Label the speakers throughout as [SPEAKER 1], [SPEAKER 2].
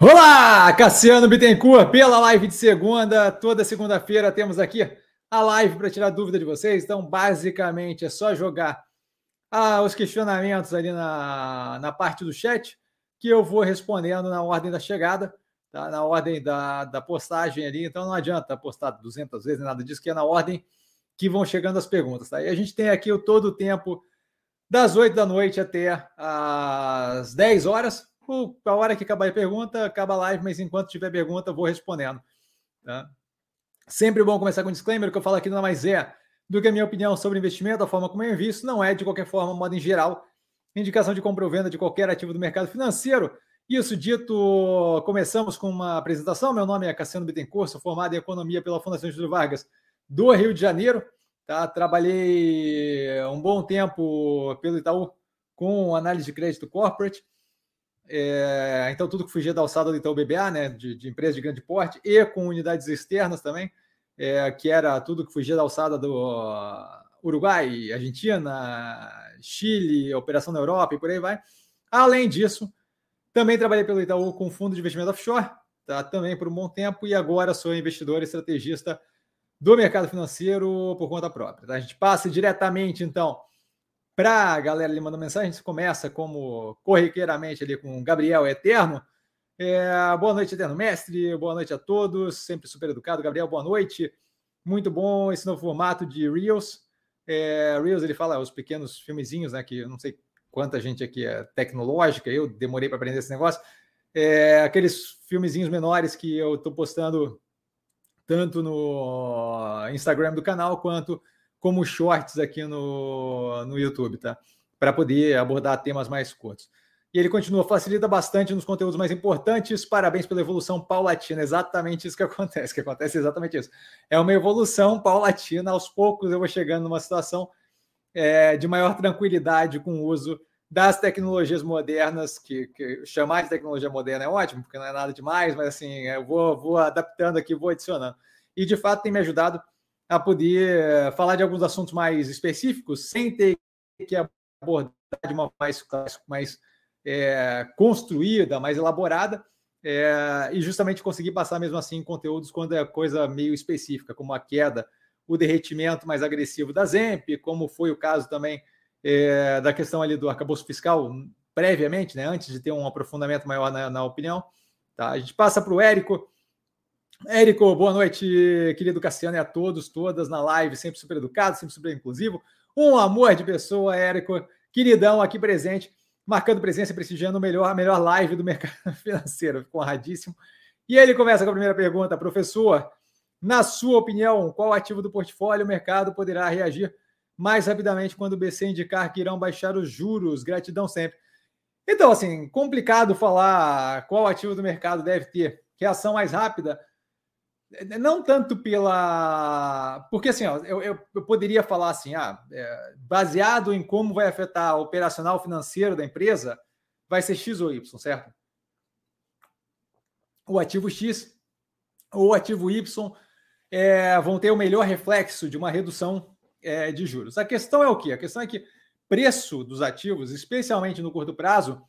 [SPEAKER 1] Olá, Cassiano Bittencourt, pela live de segunda. Toda segunda-feira temos aqui a live para tirar dúvida de vocês. Então, basicamente, é só jogar ah, os questionamentos ali na, na parte do chat que eu vou respondendo na ordem da chegada, tá? na ordem da, da postagem ali. Então, não adianta postar 200 vezes, nada disso, que é na ordem que vão chegando as perguntas. Tá? E a gente tem aqui o todo o tempo das 8 da noite até as 10 horas a hora que acabar a pergunta, acaba a live, mas enquanto tiver pergunta, vou respondendo. Tá? Sempre bom começar com um disclaimer, que eu falo aqui não mais é do que a minha opinião sobre investimento, a forma como eu invisto, não é, de qualquer forma, modo em geral, indicação de compra ou venda de qualquer ativo do mercado financeiro. Isso dito, começamos com uma apresentação. Meu nome é Cassiano Bittencourt, sou formado em Economia pela Fundação Júlio Vargas do Rio de Janeiro. Tá? Trabalhei um bom tempo pelo Itaú com análise de crédito corporate. É, então, tudo que fugia da alçada do Itaú BBA, né, de, de empresa de grande porte, e com unidades externas também, é, que era tudo que fugia da alçada do Uruguai, Argentina, Chile, operação na Europa e por aí vai. Além disso, também trabalhei pelo Itaú com fundo de investimento offshore, tá, também por um bom tempo, e agora sou investidor e estrategista do mercado financeiro por conta própria. Tá? A gente passa diretamente, então, para a galera ali mandando mensagem, a gente começa como corriqueiramente ali com Gabriel Eterno. É, boa noite, Eterno Mestre. Boa noite a todos. Sempre super educado. Gabriel, boa noite. Muito bom esse novo formato de Reels. É, Reels, ele fala os pequenos filmezinhos, né? Que eu não sei quanta gente aqui é tecnológica, eu demorei para aprender esse negócio. É, aqueles filmezinhos menores que eu estou postando tanto no Instagram do canal quanto como shorts aqui no, no YouTube, tá? Para poder abordar temas mais curtos. E ele continua, facilita bastante nos conteúdos mais importantes. Parabéns pela evolução paulatina. Exatamente isso que acontece, que acontece exatamente isso. É uma evolução paulatina. Aos poucos eu vou chegando numa situação é, de maior tranquilidade com o uso das tecnologias modernas, que, que, chamar de tecnologia moderna é ótimo, porque não é nada demais, mas assim, eu vou, vou adaptando aqui, vou adicionando. E de fato tem me ajudado a poder falar de alguns assuntos mais específicos sem ter que abordar de uma mais, mais é, construída, mais elaborada, é, e justamente conseguir passar mesmo assim conteúdos quando é coisa meio específica, como a queda, o derretimento mais agressivo da ZEMP, como foi o caso também é, da questão ali do arcabouço fiscal, previamente, né, antes de ter um aprofundamento maior na, na opinião. Tá? A gente passa para o Érico, Érico, boa noite, querido Cassiano, e a todos, todas na live, sempre super educado, sempre super inclusivo. Um amor de pessoa, Érico, queridão aqui presente, marcando presença e prestigiando melhor, a melhor live do mercado financeiro. Fico honradíssimo. E ele começa com a primeira pergunta, professor. Na sua opinião, qual ativo do portfólio o mercado poderá reagir mais rapidamente quando o BC indicar que irão baixar os juros? Gratidão sempre. Então, assim, complicado falar qual ativo do mercado deve ter reação mais rápida não tanto pela. Porque assim, ó, eu, eu, eu, poderia falar assim, ah, é, baseado em como vai afetar o operacional financeiro da empresa, vai ser X ou Y, certo? O ativo X ou o ativo Y é, vão ter o melhor reflexo de uma redução é, de juros. A questão é o quê? A questão é que preço dos ativos, especialmente no curto prazo,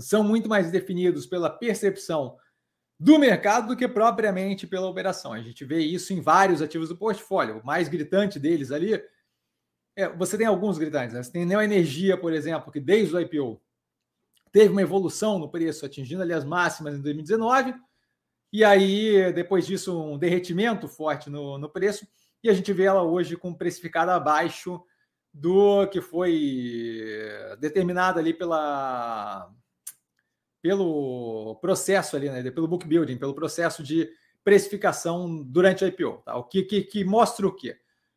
[SPEAKER 1] são muito mais definidos pela percepção do mercado do que propriamente pela operação. A gente vê isso em vários ativos do portfólio. O mais gritante deles ali, é, você tem alguns gritantes. Né? Você tem Neo Energia, por exemplo, que desde o IPO teve uma evolução no preço, atingindo ali as máximas em 2019, e aí, depois disso, um derretimento forte no, no preço, e a gente vê ela hoje com precificada abaixo do que foi determinado ali pela pelo processo ali, né, pelo book building, pelo processo de precificação durante a IPO. Tá? O que, que, que, mostra o quê?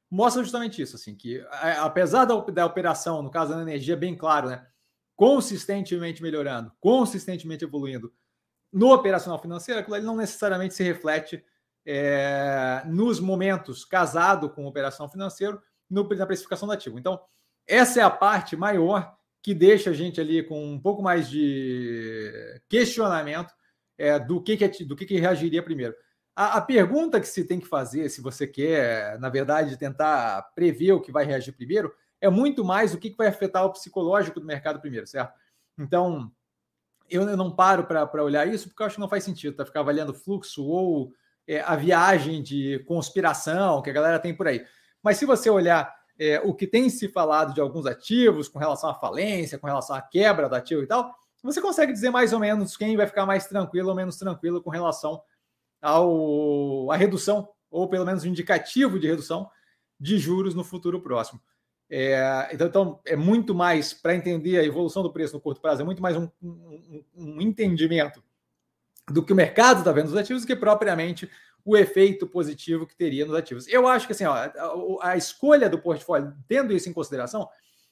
[SPEAKER 1] Mostra justamente isso, assim, que apesar da, da operação, no caso da energia, bem claro, né, consistentemente melhorando, consistentemente evoluindo no operacional financeiro, aquilo ali não necessariamente se reflete é, nos momentos casado com operação financeiro no, na precificação do ativo. Então, essa é a parte maior que deixa a gente ali com um pouco mais de questionamento é, do, que, que, do que, que reagiria primeiro. A, a, pergunta que se tem que fazer, se você quer, na verdade, tentar prever o que vai reagir primeiro, é muito mais o que, que vai afetar o psicológico do mercado primeiro, certo? Então, eu, eu não paro para olhar isso porque eu acho que não faz sentido, tá? Ficar avaliando fluxo ou é, a viagem de conspiração que a galera tem por aí. Mas se você olhar é, o que tem se falado de alguns ativos com relação à falência, com relação à quebra do ativo e tal, você consegue dizer mais ou menos quem vai ficar mais tranquilo ou menos tranquilo com relação ao, à redução, ou pelo menos um indicativo de redução de juros no futuro próximo. É, então, então, é muito mais para entender a evolução do preço no curto prazo, é muito mais um, um, um entendimento do que o mercado está vendo nos ativos que propriamente o efeito positivo que teria nos ativos. Eu acho que assim, ó, a, a, escolha do portfólio, tendo isso em consideração,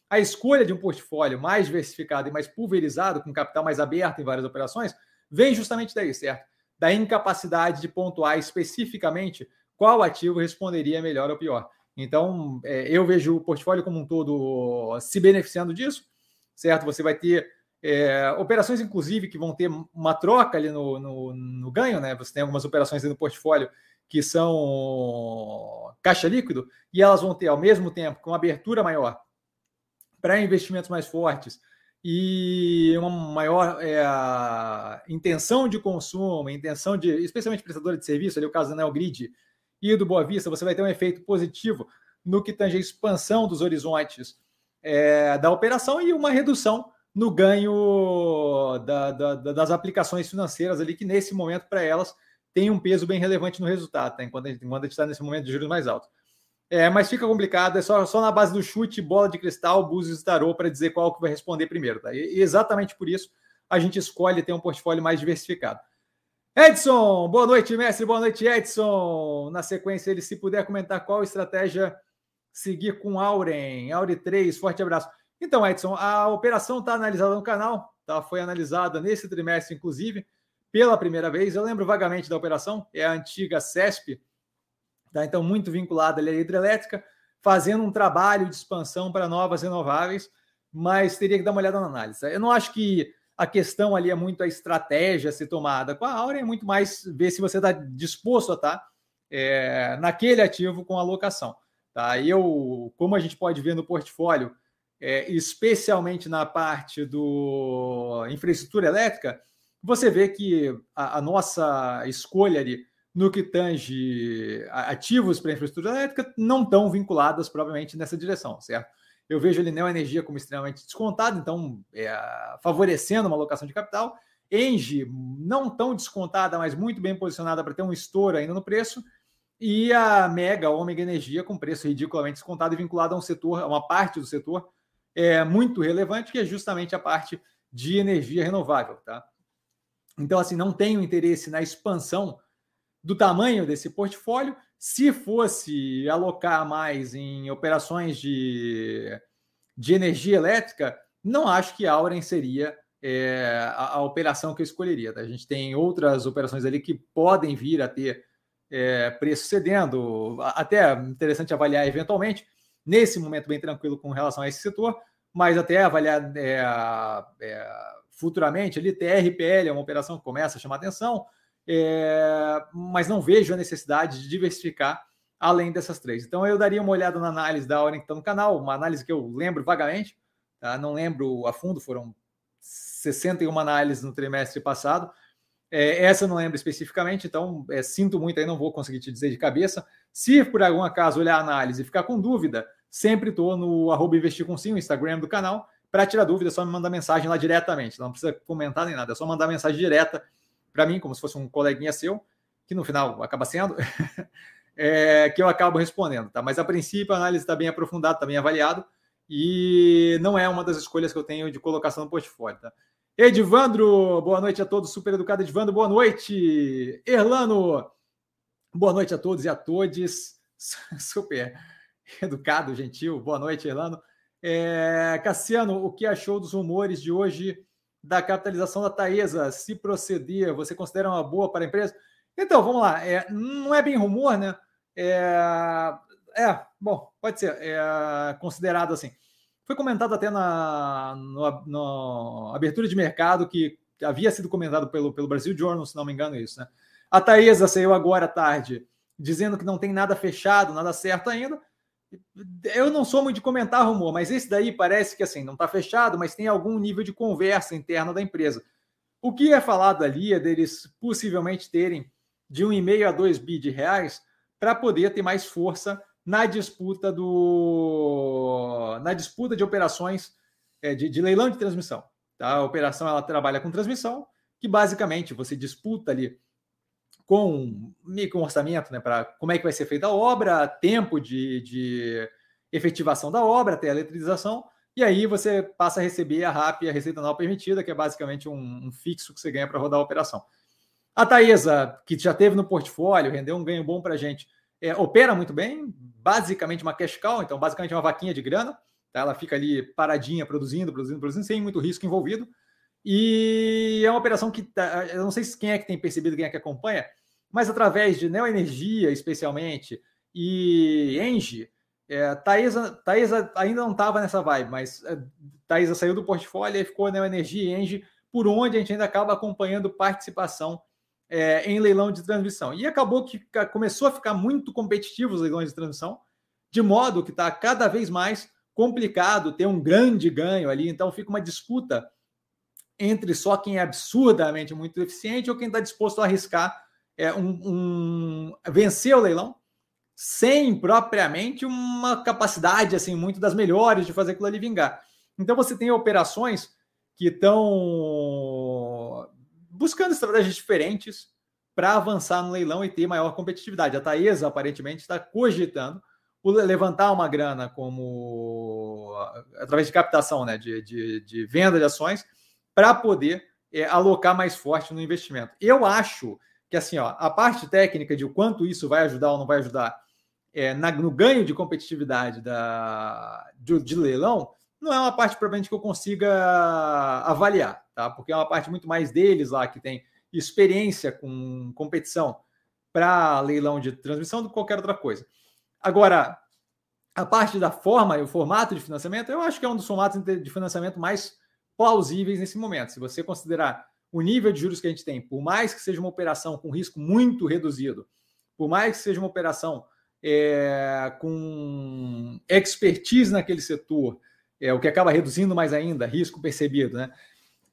[SPEAKER 1] a escolha de um portfólio mais diversificado e mais pulverizado, com capital mais aberto em várias operações, vem justamente daí, certo? Da incapacidade de pontuar especificamente qual ativo responderia melhor ou pior. Então, é, eu vejo o portfólio como um todo se beneficiando disso, certo? Você vai ter é, operações, inclusive, que vão ter uma troca ali no, no, no, ganho, né? Você tem algumas operações no portfólio que são caixa líquido e elas vão ter, ao mesmo tempo, com abertura maior para investimentos mais fortes e uma maior é, intenção de consumo, intenção de, especialmente prestador de serviço, ali o caso da Neogrid, e do Boa Vista, você vai ter um efeito positivo no que tange a expansão dos horizontes é, da operação e uma redução no ganho da, da, das aplicações financeiras ali, que nesse momento, para elas, tem um peso bem relevante no resultado, tá? enquanto, a gente, está nesse momento de juros mais altos. É, mas fica complicado, é só, só na base do chute, bola de cristal, búzios e tarô para dizer qual que vai responder primeiro. Tá? E exatamente por isso a gente escolhe ter um portfólio mais diversificado. Edson, boa noite, mestre. Boa noite, Edson. Na sequência, ele, se puder comentar qual estratégia seguir com Auren. Aure 3, forte abraço. Então, Edson, a operação está analisada no canal, tá? foi analisada nesse trimestre, inclusive, pela primeira vez. Eu lembro vagamente da operação, é a antiga CESP, tá? então muito vinculada à hidrelétrica, fazendo um trabalho de expansão para novas renováveis, mas teria que dar uma olhada na análise. Eu não acho que a questão ali é muito a estratégia a ser tomada. Com a Aura é muito mais ver se você está disposto a estar tá, é, naquele ativo com alocação. Tá? Eu, como a gente pode ver no portfólio, é, especialmente na parte do infraestrutura elétrica, você vê que a, a nossa escolha ali no que tange ativos para infraestrutura elétrica não estão vinculadas provavelmente nessa direção, certo? Eu vejo ele Neo Energia como extremamente descontado, então é, favorecendo uma alocação de capital. Engie, não tão descontada, mas muito bem posicionada para ter um estouro ainda no preço. E a Mega Ômega Energia com preço ridiculamente descontado e vinculado a um setor, a uma parte do setor é, muito relevante, que é justamente a parte de energia renovável. Tá? Então, assim, não tenho interesse na expansão do tamanho desse portfólio se fosse alocar mais em operações de, de energia elétrica, não acho que a Auren seria é, a, a, operação que eu escolheria. Tá? A gente tem outras operações ali que podem vir a ter é, preço cedendo, até interessante avaliar eventualmente, nesse momento bem tranquilo com relação a esse setor, mas até avaliar é, é futuramente ali, TRPL é uma operação que começa a chamar atenção, é, mas não vejo a necessidade de diversificar além dessas três. Então eu daria uma olhada na análise da hora que está no canal, uma análise que eu lembro vagamente, tá? não lembro a fundo, foram 61 análises no trimestre passado. É, essa eu não lembro especificamente, então é, sinto muito aí, não vou conseguir te dizer de cabeça. Se por algum acaso olhar a análise e ficar com dúvida, sempre estou no arroba investir com sim, o Instagram do canal. Para tirar dúvida, é só me mandar mensagem lá diretamente. Não precisa comentar nem nada, é só mandar mensagem direta para mim, como se fosse um coleguinha seu, que no final acaba sendo, é, que eu acabo respondendo, tá? Mas a princípio a análise está bem aprofundada, está bem avaliado, e não é uma das escolhas que eu tenho de colocação no portfólio, tá? Edivandro, boa noite a todos, super educado Edivandro, boa noite. Erlano, boa noite a todos e a todes, super educado, gentil, boa noite, Erlano. É, Cassiano, o que achou dos rumores de hoje da capitalização da Taesa, se proceder, você considera uma boa para a empresa? Então, vamos lá. É, não é bem rumor, né? É, é bom, pode ser é, considerado assim. Foi comentado até na no, abertura de mercado que havia sido comentado pelo, pelo Brasil Journal, se não me engano, isso, né? A Taesa saiu agora à tarde dizendo que não tem nada fechado, nada certo ainda, eu não sou muito de comentar rumor, mas esse daí parece que assim não está fechado, mas tem algum nível de conversa interna da empresa. O que é falado ali é deles possivelmente terem de 1,5 a 2 bi de reais para poder ter mais força na disputa do na disputa de operações é, de, de, leilão de transmissão. Tá? A operação ela trabalha com transmissão, que basicamente você disputa ali com meio que um orçamento né, para como é que vai ser feita a obra, tempo de, de efetivação da obra até a eletrização, e aí você passa a receber a RAP a receita anual permitida, que é basicamente um, um fixo que você ganha para rodar a operação. A Taesa, que já teve no portfólio, rendeu um ganho bom para a gente, é, opera muito bem, basicamente uma cash cow, então basicamente uma vaquinha de grana, tá? ela fica ali paradinha, produzindo, produzindo, produzindo, sem muito risco envolvido. E é uma operação que, tá, eu não sei quem é que tem percebido, quem é que acompanha, mas através de Neoenergia, especialmente, e Engie, é, Taesa, ainda não estava nessa vibe, mas é, saiu do portfólio e ficou Neoenergia e Engie, por onde a gente ainda acaba acompanhando participação é, em leilão de transmissão. E acabou que começou a ficar muito competitivo os leilões de transmissão, de modo que está cada vez mais complicado ter um grande ganho ali. Então fica uma disputa entre só quem é absurdamente muito eficiente ou quem está disposto a arriscar é, um, um, vencer o leilão sem propriamente uma capacidade assim muito das melhores de fazer aquilo ali vingar. Então você tem operações que estão buscando estratégias diferentes para avançar no leilão e ter maior competitividade. A Taesa, aparentemente, está cogitando levantar uma grana como através de captação, né, de, de, de venda de ações, para poder é, alocar mais forte no investimento. Eu acho que assim, ó, a parte técnica de o quanto isso vai ajudar ou não vai ajudar é, na, no ganho de competitividade da, de, de leilão, não é uma parte provavelmente que eu consiga avaliar, tá? Porque é uma parte muito mais deles lá que tem experiência com competição para leilão de transmissão do que qualquer outra coisa. Agora, a parte da forma e o formato de financiamento, eu acho que é um dos formatos de financiamento mais plausíveis nesse momento. Se você considerar o nível de juros que a gente tem, por mais que seja uma operação com risco muito reduzido, por mais que seja uma operação é, com expertise naquele setor, é, o que acaba reduzindo mais ainda risco percebido, né?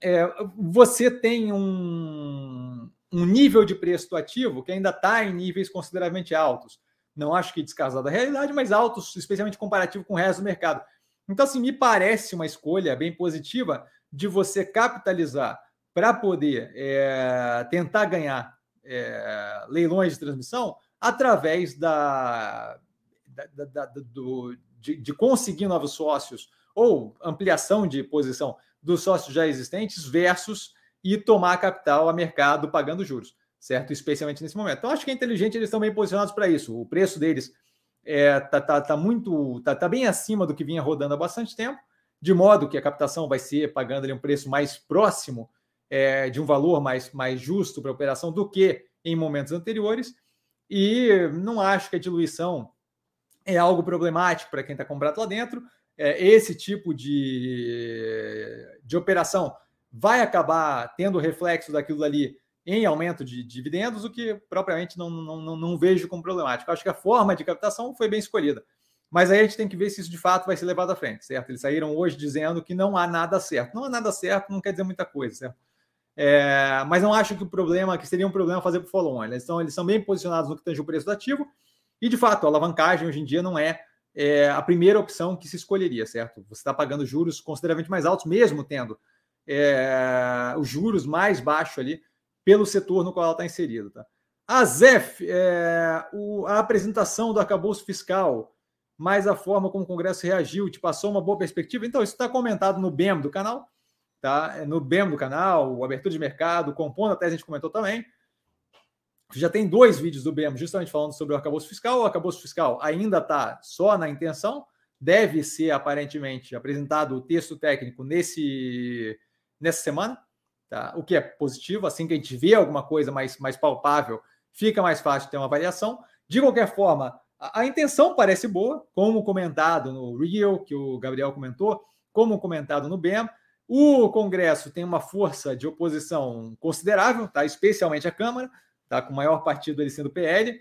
[SPEAKER 1] É, você tem um, um nível de preço do ativo que ainda está em níveis consideravelmente altos. Não acho que descasado da realidade, mas altos, especialmente comparativo com o resto do mercado. Então, assim, me parece uma escolha bem positiva de você capitalizar para poder é, tentar ganhar é, leilões de transmissão através da, da, da, da do, de, de conseguir novos sócios ou ampliação de posição dos sócios já existentes versus e tomar capital a mercado pagando juros, certo? Especialmente nesse momento. Então, acho que é inteligente, eles estão bem posicionados para isso. O preço deles é, tá, tá, tá muito, tá, tá, bem acima do que vinha rodando há bastante tempo, de modo que a captação vai ser pagando ali um preço mais próximo é, de um valor mais, mais justo para a operação do que em momentos anteriores. E não acho que a diluição é algo problemático para quem está comprado lá dentro é, esse tipo de, de operação vai acabar tendo reflexo daquilo ali em aumento de dividendos, o que propriamente não, não, não vejo como problemático. Acho que a forma de captação foi bem escolhida. Mas aí a gente tem que ver se isso de fato vai ser levado à frente, certo? Eles saíram hoje dizendo que não há nada certo. Não há nada certo, não quer dizer muita coisa, certo? É, mas não acho que o problema, que seria um problema fazer para o follow-on. Eles, são, eles são bem posicionados no que tange o preço do ativo, e de fato, a alavancagem hoje em dia não é é a primeira opção que se escolheria, certo? Você está pagando juros consideravelmente mais altos, mesmo tendo é, os juros mais baixos ali pelo setor no qual ela está inserida. Tá? A ZEF, é, o, a apresentação do arcabouço fiscal, mais a forma como o Congresso reagiu, te passou uma boa perspectiva. Então, isso está comentado no BEM do canal, tá? É, no BEM do canal, o abertura de mercado, compondo até a gente comentou também já tem dois vídeos do BEM justamente falando sobre o arcabouço fiscal. O arcabouço fiscal ainda está só na intenção, deve ser aparentemente apresentado o texto técnico nesse, nessa semana, tá? o que é positivo. Assim que a gente vê alguma coisa mais, mais palpável, fica mais fácil ter uma avaliação. De qualquer forma, a, a intenção parece boa, como comentado no Real, que o Gabriel comentou, como comentado no BEM. O Congresso tem uma força de oposição considerável, tá? especialmente a Câmara tá? com o maior partido ele sendo o PL.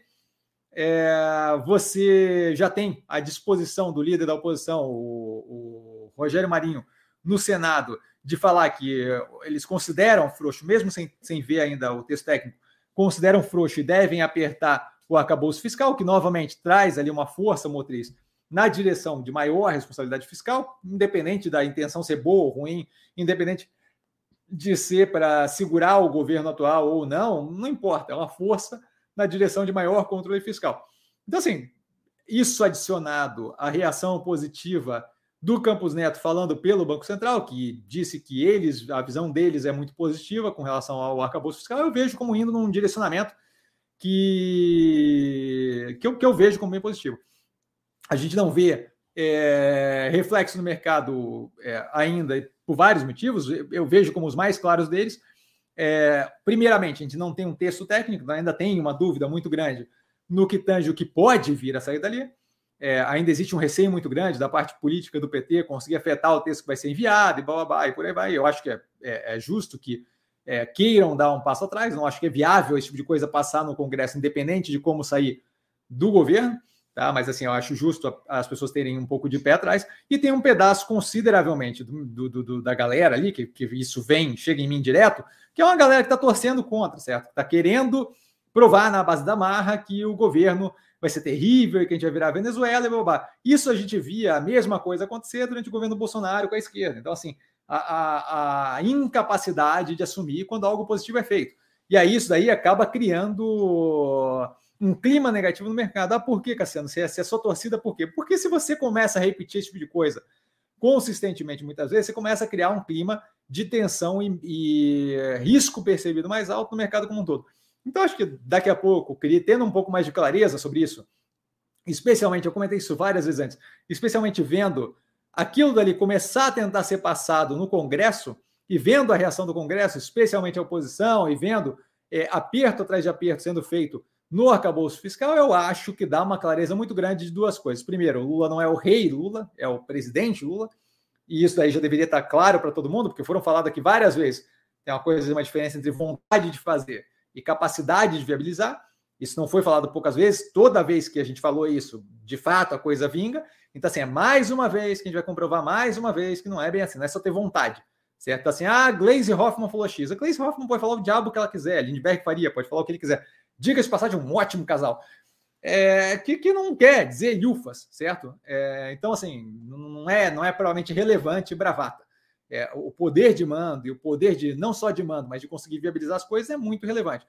[SPEAKER 1] É, você já tem à disposição do líder da oposição, o, o Rogério Marinho, no Senado de falar que eles consideram frouxo, mesmo sem, sem ver ainda o texto técnico, consideram frouxo e devem apertar o arcabouço fiscal, que novamente traz ali uma força motriz na direção de maior responsabilidade fiscal, independente da intenção ser boa ou ruim, independente de ser para segurar o governo atual ou não, não importa, é uma força na direção de maior controle fiscal. Então, assim, isso adicionado à reação positiva do Campos Neto falando pelo Banco Central, que disse que eles, a visão deles é muito positiva com relação ao arcabouço fiscal, eu vejo como indo num direcionamento que, que, eu, que eu vejo como bem positivo. A gente não vê é, reflexo no mercado é, ainda por vários motivos, eu vejo como os mais claros deles. É, primeiramente, a gente não tem um texto técnico, ainda tem uma dúvida muito grande no que tange o que pode vir a sair dali. É, ainda existe um receio muito grande da parte política do PT conseguir afetar o texto que vai ser enviado e blá, blá, blá e por aí vai. Eu acho que é, é, é justo que é, queiram dar um passo atrás, não acho que é viável esse tipo de coisa passar no Congresso, independente de como sair do governo, tá? mas assim, eu acho justo as pessoas terem um pouco de pé atrás, e tem um pedaço consideravelmente do, do, do da galera ali, que, que isso vem, chega em mim direto, que é uma galera que está torcendo contra, certo? Está querendo provar na base da marra que o governo vai ser terrível que a gente vai virar Venezuela e blá. Isso a gente via a mesma coisa acontecer durante o governo Bolsonaro com a esquerda. Então, assim, a, a, a incapacidade de assumir quando algo positivo é feito. E aí isso daí acaba criando um clima negativo no mercado. Ah, por quê, Cassiano? Se é, se é só torcida, por quê? Porque se você começa a repetir esse tipo de coisa consistentemente, muitas vezes, você começa a criar um clima de tensão e, e risco percebido mais alto no mercado como um todo. Então, acho que daqui a pouco, queria tendo um pouco mais de clareza sobre isso, especialmente, eu comentei isso várias vezes antes, especialmente vendo aquilo dali começar a tentar ser passado no Congresso e vendo a reação do Congresso, especialmente a oposição, e vendo é, aperto atrás de aperto sendo feito no arcabouço fiscal, eu acho que dá uma clareza muito grande de duas coisas. Primeiro, Lula não é o rei Lula, é o presidente Lula, e isso daí já deveria estar claro para todo mundo, porque foram falados aqui várias vezes. Tem uma coisa, uma diferença entre vontade de fazer e capacidade de viabilizar. Isso não foi falado poucas vezes, toda vez que a gente falou isso, de fato a coisa vinga. Então, assim, é mais uma vez que a gente vai comprovar mais uma vez que não é bem assim, não é só ter vontade. Certo? Então, assim, ah, Glaze Hoffman falou X. A Glaze Hoffman pode falar o diabo que ela quiser, Lindbergh faria, pode falar o que ele quiser. Diga-se de passagem, um ótimo casal. É, que, que não quer dizer lufas, certo? É, então, assim, não é, não é provavelmente relevante bravata. É, o poder de mando e o poder de, não só de mando, mas de conseguir viabilizar as coisas é muito relevante.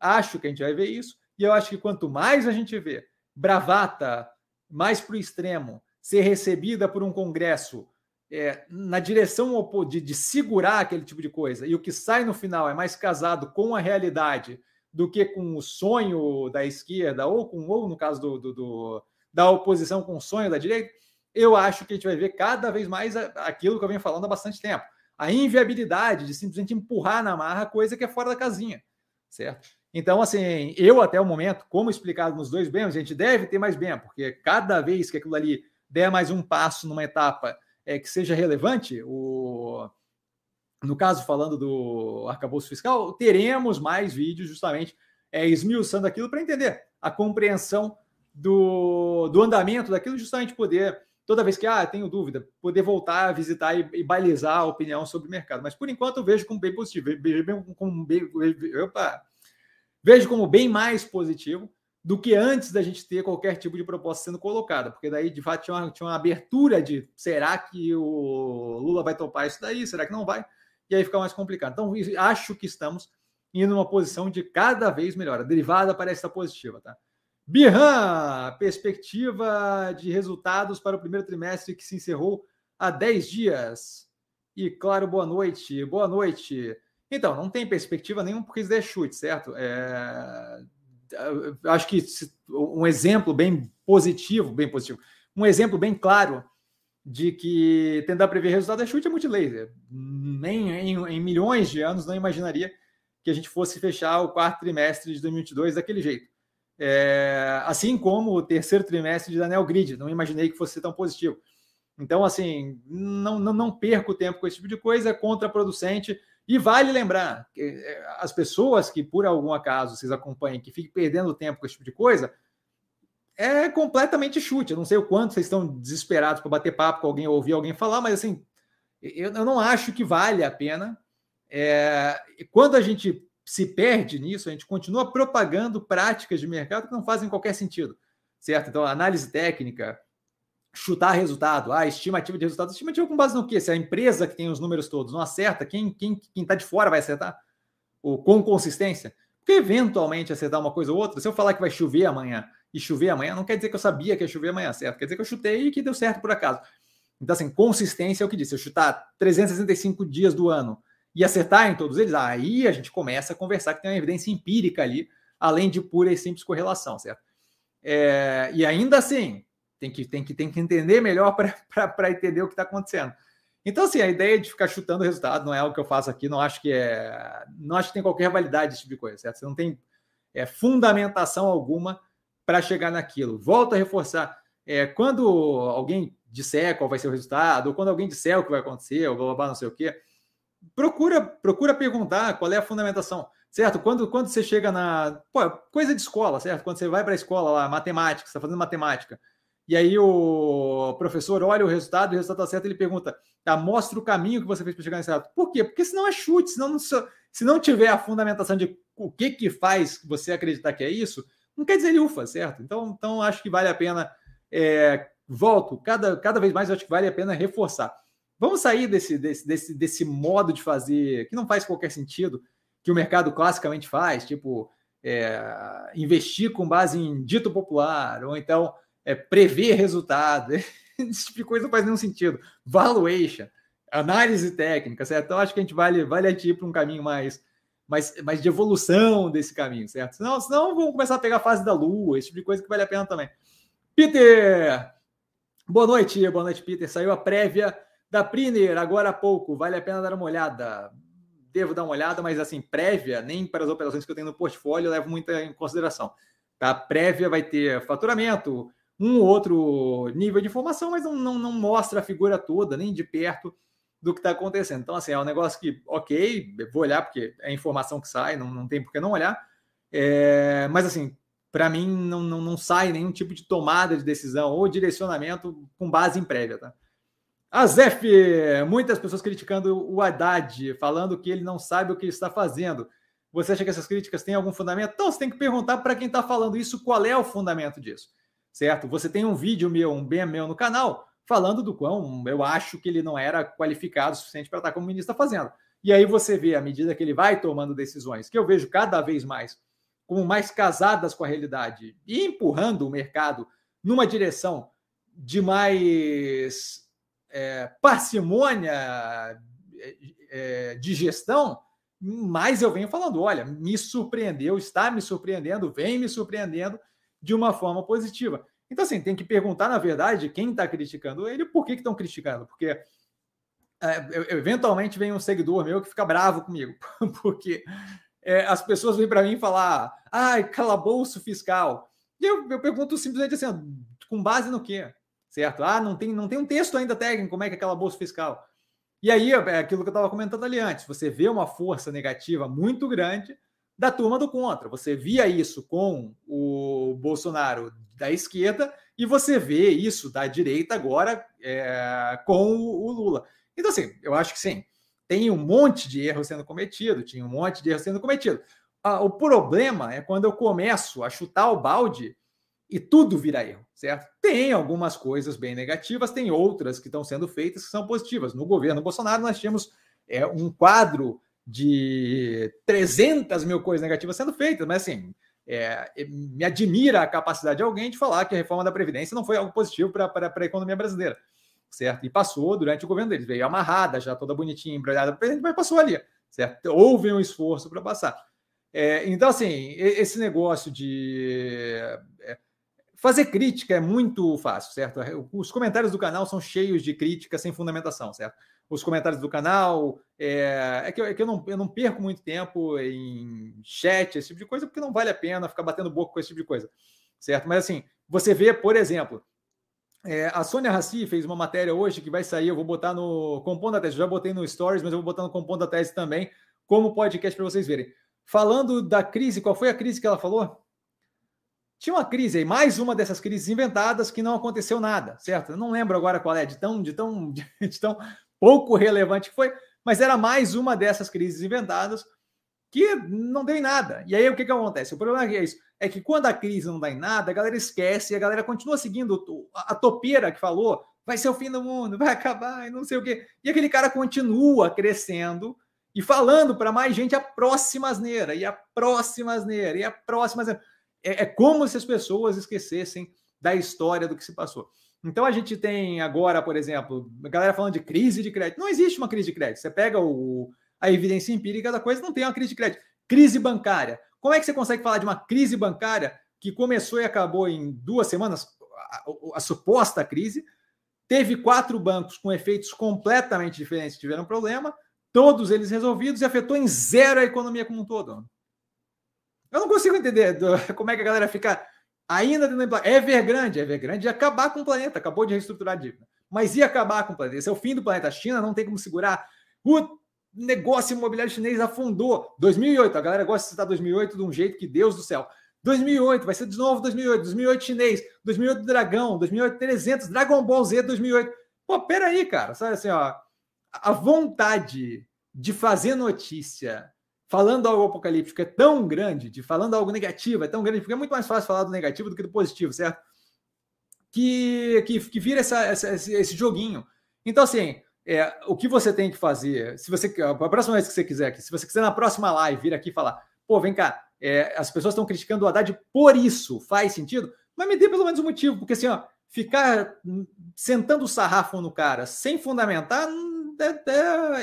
[SPEAKER 1] Acho que a gente vai ver isso, e eu acho que quanto mais a gente vê bravata mais para o extremo ser recebida por um Congresso é, na direção de, de segurar aquele tipo de coisa, e o que sai no final é mais casado com a realidade do que com o sonho da esquerda, ou com, ou no caso do, do, do da oposição com o sonho da direita, eu acho que a gente vai ver cada vez mais aquilo que eu venho falando há bastante tempo. A inviabilidade de simplesmente empurrar na marra coisa que é fora da casinha, certo? Então, assim, eu até o momento, como explicado nos dois bens, a gente deve ter mais bem, porque cada vez que aquilo ali der mais um passo numa etapa é, que seja relevante, o, no caso falando do arcabouço fiscal, teremos mais vídeos justamente é, esmiuçando aquilo para entender a compreensão do, do andamento daquilo, justamente poder, toda vez que ah, tenho dúvida, poder voltar a visitar e, e balizar a opinião sobre o mercado. Mas por enquanto eu vejo como bem positivo, vejo como bem. Opa! Vejo como bem mais positivo do que antes da gente ter qualquer tipo de proposta sendo colocada, porque daí de fato tinha uma, tinha uma abertura de será que o Lula vai topar isso daí, será que não vai? E aí fica mais complicado. Então, acho que estamos indo numa posição de cada vez melhor. A derivada parece estar positiva, tá? Birran, perspectiva de resultados para o primeiro trimestre que se encerrou há 10 dias. E claro, boa noite. Boa noite. Então, não tem perspectiva nenhuma porque isso é chute, certo? É... Acho que um exemplo bem positivo, bem positivo, um exemplo bem claro de que tentar prever resultado é chute é multilaser. Nem em, em, milhões de anos não imaginaria que a gente fosse fechar o quarto trimestre de 2022 daquele jeito. É, assim como o terceiro trimestre de Daniel Grid, não imaginei que fosse tão positivo. Então, assim, não, não, não perco tempo com esse tipo de coisa, é contraproducente. E vale lembrar, que é, as pessoas que, por algum acaso, vocês acompanhem, que fiquem perdendo tempo com esse tipo de coisa, é completamente chute. Eu não sei o quanto vocês estão desesperados para bater papo com alguém ou ouvir alguém falar, mas assim, eu, eu não acho que vale a pena. É, quando a gente se perde nisso, a gente continua propagando práticas de mercado que não fazem qualquer sentido, certo? Então, análise técnica, chutar resultado, ah, estimativa de resultado, estimativa com base no quê? Se a empresa que tem os números todos não acerta, quem quem quem está de fora vai acertar? Ou com consistência? Porque eventualmente acertar uma coisa ou outra, se eu falar que vai chover amanhã e chover amanhã, não quer dizer que eu sabia que ia chover amanhã, certo? Quer dizer que eu chutei e que deu certo por acaso. Então, assim, consistência é o que disse. Se eu chutar 365 dias do ano e acertar em todos eles, aí a gente começa a conversar que tem uma evidência empírica ali, além de pura e simples correlação, certo? É, e ainda assim, tem que, tem que, tem que entender melhor para entender o que está acontecendo. Então, assim, a ideia de ficar chutando o resultado não é o que eu faço aqui, não acho que é. Não acho que tem qualquer validade esse tipo de coisa, certo? Você não tem é, fundamentação alguma para chegar naquilo. Volto a reforçar. É, quando alguém disser qual vai ser o resultado, ou quando alguém disser o que vai acontecer, ou blá, blá, blá não sei o quê, procura, procura perguntar qual é a fundamentação, certo? Quando, quando você chega na. Pô, coisa de escola, certo? Quando você vai para a escola lá, matemática, você está fazendo matemática, e aí o professor olha o resultado, o resultado está certo, ele pergunta, tá, mostra o caminho que você fez para chegar nesse resultado. Por quê? Porque senão é chute, senão não, se não tiver a fundamentação de o que que faz você acreditar que é isso, não quer dizer ufa, certo? Então, então acho que vale a pena. É, volto, cada, cada vez mais acho que vale a pena reforçar. Vamos sair desse, desse, desse, desse modo de fazer que não faz qualquer sentido, que o mercado classicamente faz, tipo é, investir com base em dito popular, ou então é, prever resultado. Esse tipo de coisa não faz nenhum sentido. Valuation, análise técnica, certo? Então acho que a gente vale, vale a para um caminho mais, mais, mais de evolução desse caminho, certo? Senão, senão vamos começar a pegar a fase da lua, esse tipo de coisa que vale a pena também. Peter! Boa noite, boa noite, Peter. Saiu a prévia da Priner agora há pouco, vale a pena dar uma olhada. Devo dar uma olhada, mas assim, prévia, nem para as operações que eu tenho no portfólio, eu levo muito em consideração. Tá? Prévia vai ter faturamento, um outro nível de informação, mas não, não, não mostra a figura toda, nem de perto do que está acontecendo. Então, assim, é um negócio que, ok, vou olhar, porque é informação que sai, não, não tem por que não olhar. É, mas, assim, para mim, não, não, não sai nenhum tipo de tomada de decisão ou direcionamento com base em prévia, tá? A Zef, muitas pessoas criticando o Haddad, falando que ele não sabe o que está fazendo. Você acha que essas críticas têm algum fundamento? Então, você tem que perguntar para quem está falando isso qual é o fundamento disso, certo? Você tem um vídeo meu, um bem meu no canal, falando do quão eu acho que ele não era qualificado o suficiente para estar como ministro está fazendo. E aí você vê, à medida que ele vai tomando decisões, que eu vejo cada vez mais como mais casadas com a realidade e empurrando o mercado numa direção de mais é, parcimônia é, é, de gestão, mais eu venho falando: olha, me surpreendeu, está me surpreendendo, vem me surpreendendo de uma forma positiva. Então, assim, tem que perguntar, na verdade, quem está criticando ele, por que estão criticando? Porque é, eventualmente vem um seguidor meu que fica bravo comigo, porque é, as pessoas vêm para mim falar, ai, calabouço fiscal. E eu, eu pergunto simplesmente assim, com base no quê? Certo? Ah, não tem, não tem um texto ainda técnico, como é que é aquela bolsa fiscal? E aí, é aquilo que eu estava comentando ali antes, você vê uma força negativa muito grande da turma do contra. Você via isso com o Bolsonaro da esquerda e você vê isso da direita agora é, com o Lula. Então, assim, eu acho que sim, tem um monte de erro sendo cometido, tinha um monte de erro sendo cometido. Ah, o problema é quando eu começo a chutar o balde e tudo vira erro, certo? Tem algumas coisas bem negativas, tem outras que estão sendo feitas que são positivas. No governo Bolsonaro, nós tínhamos é, um quadro de 300 mil coisas negativas sendo feitas, mas assim, é, me admira a capacidade de alguém de falar que a reforma da Previdência não foi algo positivo para a economia brasileira, certo? E passou durante o governo deles, veio amarrada, já toda bonitinha, embrulhada, mas passou ali, certo? Houve um esforço para passar. É, então, assim, esse negócio de é, Fazer crítica é muito fácil, certo? Os comentários do canal são cheios de críticas sem fundamentação, certo? Os comentários do canal. É, é que, eu, é que eu, não, eu não perco muito tempo em chat, esse tipo de coisa, porque não vale a pena ficar batendo boca com esse tipo de coisa, certo? Mas assim, você vê, por exemplo, é, a Sônia Raci fez uma matéria hoje que vai sair, eu vou botar no Compondo da Tese, já botei no Stories, mas eu vou botar no Compondo da Tese também, como podcast para vocês verem. Falando da crise, qual foi a crise que ela falou? Tinha uma crise aí, mais uma dessas crises inventadas que não aconteceu nada, certo? Eu não lembro agora qual é, de tão, de tão, de tão pouco relevante que foi, mas era mais uma dessas crises inventadas que não deu em nada. E aí o que, que acontece? O problema é isso, é que quando a crise não dá em nada, a galera esquece e a galera continua seguindo a topeira que falou, vai ser o fim do mundo, vai acabar e não sei o quê. E aquele cara continua crescendo e falando para mais gente a próxima asneira, e a próxima asneira, e a próxima asneira. É, é como se as pessoas esquecessem da história do que se passou. Então a gente tem agora, por exemplo, a galera falando de crise de crédito. Não existe uma crise de crédito. Você pega o, a evidência empírica da coisa, não tem uma crise de crédito. Crise bancária. Como é que você consegue falar de uma crise bancária que começou e acabou em duas semanas, a, a, a suposta crise? Teve quatro bancos com efeitos completamente diferentes que tiveram problema, todos eles resolvidos e afetou em zero a economia como um todo. Eu não consigo entender como é que a galera fica ainda dentro do Evergrande, Evergrande ia acabar com o planeta, acabou de reestruturar a dívida. Mas ia acabar com o planeta. Esse é o fim do planeta. A China não tem como segurar. O negócio imobiliário chinês afundou. 2008, a galera gosta de citar 2008 de um jeito que Deus do céu. 2008, vai ser de novo 2008, 2008 chinês, 2008 Dragão, 2008 300, Dragon Ball Z 2008. Pô, peraí, cara, sabe assim, ó, a vontade de fazer notícia falando algo apocalíptico é tão grande, de falando algo negativo é tão grande, porque é muito mais fácil falar do negativo do que do positivo, certo? Que, que, que vira essa, essa, esse joguinho. Então, assim, é, o que você tem que fazer, se você a próxima vez que você quiser, se você quiser na próxima live vir aqui falar, pô, vem cá, é, as pessoas estão criticando o Haddad por isso, faz sentido? Mas me dê pelo menos um motivo, porque assim, ó, ficar sentando o sarrafo no cara sem fundamentar,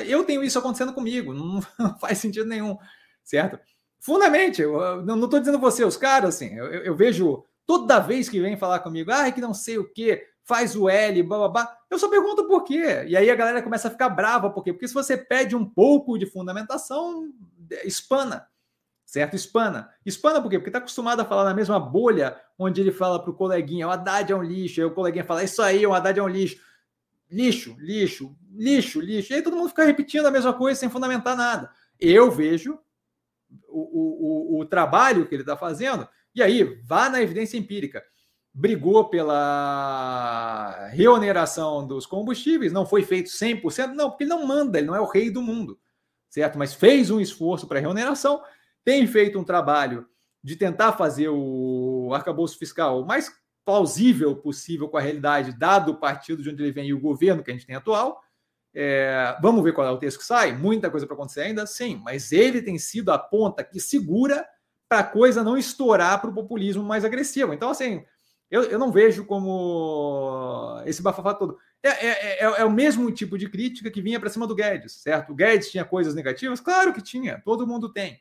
[SPEAKER 1] eu tenho isso acontecendo comigo, não, faz sentido nenhum, certo? Fundamente, eu, não estou dizendo você, os caras, assim, eu, eu, vejo toda vez que vem falar comigo, ah, que não sei o que, faz o L, blá, blá, blá, eu só pergunto por quê. E aí a galera começa a ficar brava, por quê? Porque se você pede um pouco de fundamentação, espana certo? Espana. Espana por quê? Porque está acostumado a falar na mesma bolha onde ele fala para o coleguinha, o Haddad é um lixo, aí o coleguinha fala, isso aí, o Haddad é um lixo. Lixo, lixo, lixo, lixo. E aí todo mundo fica repetindo a mesma coisa sem fundamentar nada. Eu vejo o, o, o trabalho que ele está fazendo, e aí vá na evidência empírica. Brigou pela reoneração dos combustíveis, não foi feito 100%, não, porque ele não manda, ele não é o rei do mundo, certo? Mas fez um esforço para reoneração tem feito um trabalho de tentar fazer o arcabouço fiscal o mais plausível possível com a realidade, dado o partido de onde ele vem e o governo que a gente tem atual. É, vamos ver qual é o texto que sai. Muita coisa para acontecer ainda, sim, mas ele tem sido a ponta que segura para a coisa não estourar para o populismo mais agressivo. Então, assim, eu, eu não vejo como esse bafafá todo. É, é, é, é, o mesmo tipo de crítica que vinha para cima do Guedes, certo? O Guedes tinha coisas negativas? Claro que tinha, todo mundo tem.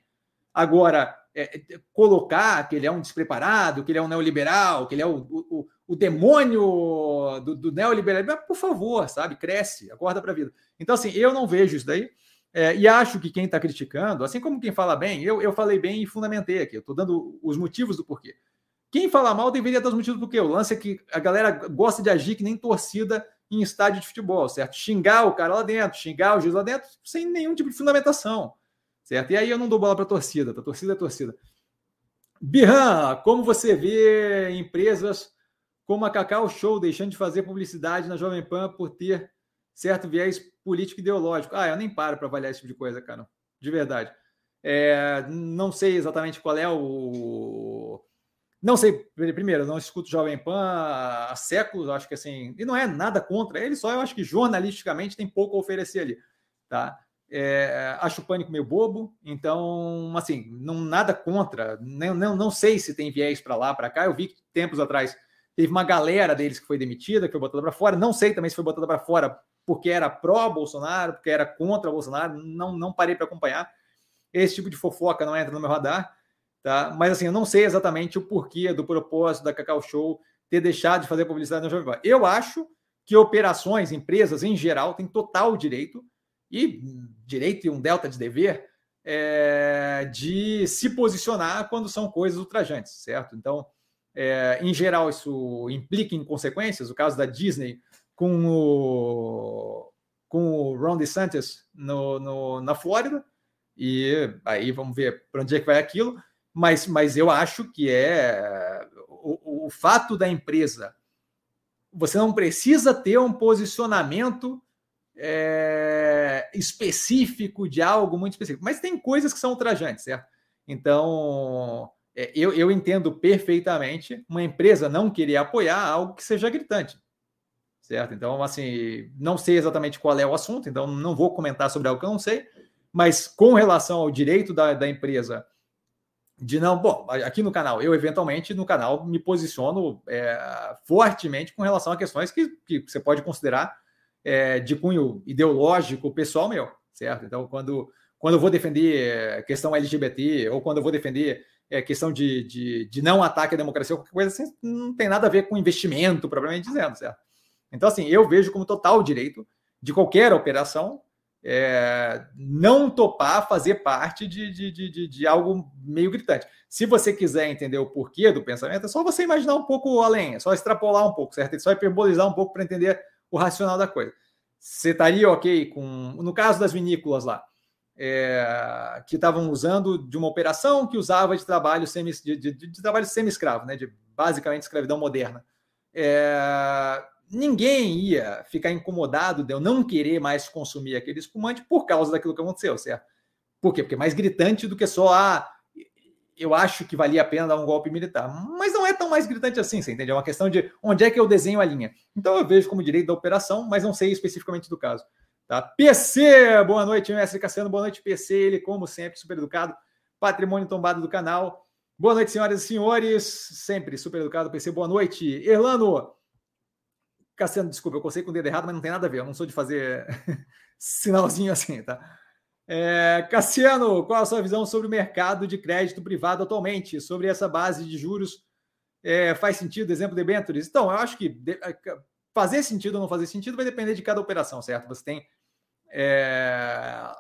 [SPEAKER 1] Agora, é, é, colocar que ele é um despreparado, que ele é um neoliberal, que ele é o, o, o demônio do, do neoliberalismo, por favor, sabe? Cresce, acorda para a vida. Então, assim, eu não vejo isso daí. É, e acho que quem está criticando, assim como quem fala bem, eu, eu falei bem e fundamentei aqui, eu estou dando os motivos do porquê. Quem fala mal deveria dar os motivos do porquê. O lance é que a galera gosta de agir que nem torcida em estádio de futebol, certo? Xingar o cara lá dentro, xingar o juiz lá dentro, sem nenhum tipo de fundamentação certo? E aí eu não dou bola para a torcida, a torcida é torcida. Birran, como você vê empresas como a Cacau Show deixando de fazer publicidade na Jovem Pan por ter certo viés político ideológico? Ah, eu nem paro para avaliar esse tipo de coisa, cara, de verdade. É, não sei exatamente qual é o. Não sei, primeiro, não escuto Jovem Pan há séculos, acho que assim, e não é nada contra ele, só eu acho que jornalisticamente tem pouco a oferecer ali, tá? É, acho o pânico meio bobo, então, assim, não nada contra. Não, não, não sei se tem viés para lá, para cá. Eu vi que tempos atrás teve uma galera deles que foi demitida, que foi botada para fora. Não sei também se foi botada para fora porque era pró-Bolsonaro, porque era contra Bolsonaro. Não, não parei para acompanhar. Esse tipo de fofoca não entra no meu radar. Tá? Mas, assim, eu não sei exatamente o porquê do propósito da Cacau Show ter deixado de fazer publicidade na Jovem Pan. Eu acho que operações, empresas em geral, têm total direito e direito e um delta de dever é, de se posicionar quando são coisas ultrajantes, certo? Então, é, em geral, isso implica em consequências. O caso da Disney com o, com o Ron DeSantis no, no, na Flórida, e aí vamos ver para onde é que vai aquilo. Mas, mas eu acho que é o, o fato da empresa. Você não precisa ter um posicionamento é, específico de algo muito específico. Mas tem coisas que são ultrajantes, certo? Então, é, eu, eu entendo perfeitamente uma empresa não querer apoiar algo que seja gritante, certo? Então, assim, não sei exatamente qual é o assunto, então não vou comentar sobre algo que eu não sei, mas com relação ao direito da, da empresa de não, bom, aqui no canal, eu eventualmente no canal me posiciono é, fortemente com relação a questões que, que você pode considerar é, de cunho ideológico pessoal meu, certo? Então, quando, quando eu vou defender questão LGBT ou quando eu vou defender é, questão de, de, de, não ataque à democracia qualquer coisa assim, não tem nada a ver com investimento, propriamente dizendo, certo? Então, assim, eu vejo como total direito de qualquer operação é, não topar fazer parte de, de, de, de, algo meio gritante. Se você quiser entender o porquê do pensamento, é só você imaginar um pouco além, é só extrapolar um pouco, certo? É só hiperbolizar um pouco para entender o racional da coisa. Você estaria ok com. No caso das vinícolas lá, é, que estavam usando de uma operação que usava de trabalho semi, de, de, de trabalho semi-escravo, né? De basicamente escravidão moderna. É, ninguém ia ficar incomodado de eu não querer mais consumir aquele espumante por causa daquilo que aconteceu, certo? Por quê? Porque é mais gritante do que só ah, eu acho que valia a pena dar um golpe militar. Mas não é tão mais gritante assim, você entende? É uma questão de onde é que eu desenho a linha. Então eu vejo como direito da operação, mas não sei especificamente do caso. Tá? PC, boa noite, mestre Cassiano, boa noite, PC, ele, como sempre, super educado, patrimônio tombado do canal. Boa noite, senhoras e senhores, sempre super educado, PC, boa noite. Erlano, Cassiano, desculpa, eu consegui com o dedo errado, mas não tem nada a ver. Eu não sou de fazer sinalzinho assim, tá? É, Cassiano, qual a sua visão sobre o mercado de crédito privado atualmente? Sobre essa base de juros? É, faz sentido, exemplo, de debentures? Então, eu acho que é, fazer sentido ou não fazer sentido vai depender de cada operação, certo? Você tem é,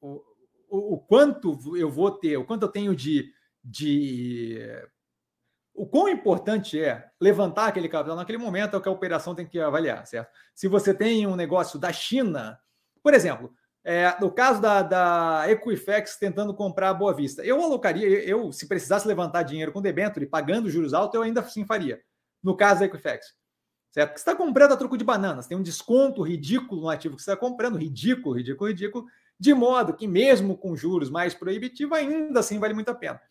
[SPEAKER 1] o, o, o, quanto eu vou ter, o quanto eu tenho de, de o quão importante é levantar aquele capital naquele momento é o que a operação tem que avaliar, certo? Se você tem um negócio da China, por exemplo, é, no caso da, da Equifax tentando comprar a Boa Vista, eu alocaria, eu, se precisasse levantar dinheiro com debênture pagando juros altos, eu ainda assim faria. No caso da Equifax, certo? Porque você está comprando a troco de bananas, tem um desconto ridículo no ativo que você está comprando, ridículo, ridículo, ridículo, de modo que mesmo com juros mais proibitivos, ainda assim vale muito a pena.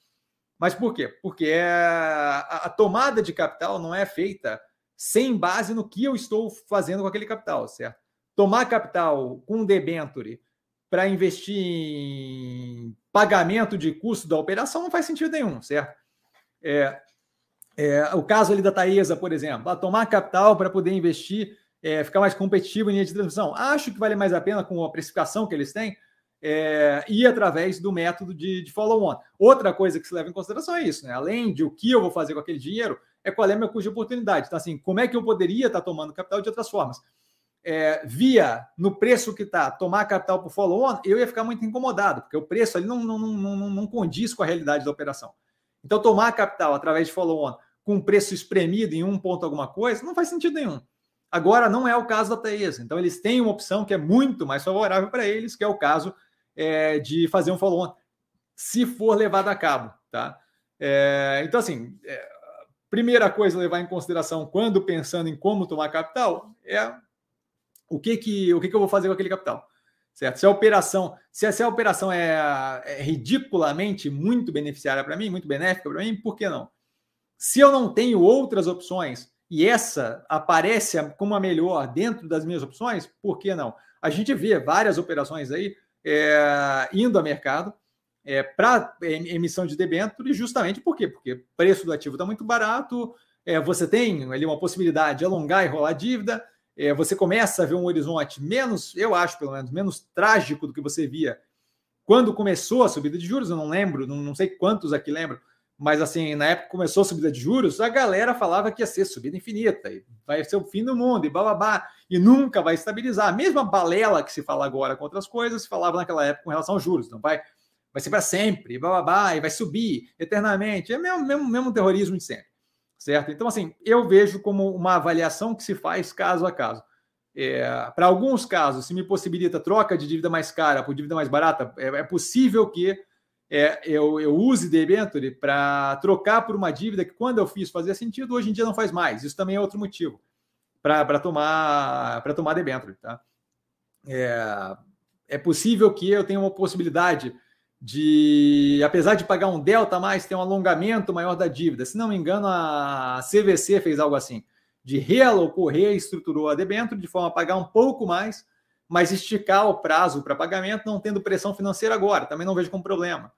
[SPEAKER 1] Mas por quê? Porque é, a, a tomada de capital não é feita sem base no que eu estou fazendo com aquele capital, certo? Tomar capital com debenture para investir em pagamento de custo da operação não faz sentido nenhum, certo? É, é, o caso ali da Taesa, por exemplo, tomar capital para poder investir, é, ficar mais competitivo em linha de transmissão. Acho que vale mais a pena com a precificação que eles têm é, e através do método de, de follow-on. Outra coisa que se leva em consideração é isso, né? Além de o que eu vou fazer com aquele dinheiro, é qual é meu custo de oportunidade. Então, assim, como é que eu poderia estar tomando capital de outras formas? É, via no preço que está, tomar capital por follow-on, eu ia ficar muito incomodado, porque o preço ali não, não, não, não, condiz com a realidade da operação. Então, tomar capital através de follow-on com preço espremido em um ponto alguma coisa, não faz sentido nenhum. Agora, não é o caso da Taesa. Então, eles têm uma opção que é muito mais favorável para eles, que é o caso é, de fazer um follow-on, se for levado a cabo, tá? É, então, assim, é, primeira coisa a levar em consideração quando pensando em como tomar capital é o que que, o que, que eu vou fazer com aquele capital, certo? Se a operação, se, se a operação é, é ridiculamente muito beneficiária para mim, muito benéfica para mim, por que não? Se eu não tenho outras opções e essa aparece como a melhor dentro das minhas opções, por que não? A gente vê várias operações aí é, indo a mercado é, para emissão de debênture, justamente por quê? Porque o preço do ativo está muito barato, é, você tem ali uma possibilidade de alongar e rolar dívida, é, você começa a ver um horizonte menos, eu acho pelo menos, menos trágico do que você via quando começou a subida de juros, eu não lembro, não, não sei quantos aqui lembram, mas assim, na época que começou a subida de juros, a galera falava que ia ser subida infinita, e vai ser o fim do mundo, e bababá, e nunca vai estabilizar. A mesma balela que se fala agora com outras coisas, se falava naquela época com relação aos juros. Então vai, vai ser para sempre, e bababá, e vai subir eternamente. É o mesmo, mesmo, mesmo terrorismo de sempre. Certo? Então, assim, eu vejo como uma avaliação que se faz caso a caso. É, para alguns casos, se me possibilita troca de dívida mais cara por dívida mais barata, é, é possível que é, eu, eu use debenture para trocar por uma dívida que, quando eu fiz, fazia sentido, hoje em dia não faz mais. Isso também é outro motivo para tomar para tomar debenture, tá? é, é possível que eu tenha uma possibilidade de, apesar de pagar um delta mais, ter um alongamento maior da dívida. Se não me engano, a CVC fez algo assim, de realocar, reestruturou a debênture de forma a pagar um pouco mais, mas esticar o prazo para pagamento, não tendo pressão financeira agora. Também não vejo como problema.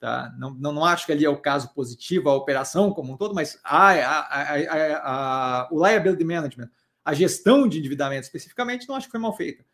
[SPEAKER 1] Tá? Não, não, não acho que ali é o caso positivo, a operação como um todo, mas a, a, a, a, o liability management, a gestão de endividamento especificamente, não acho que foi mal feita.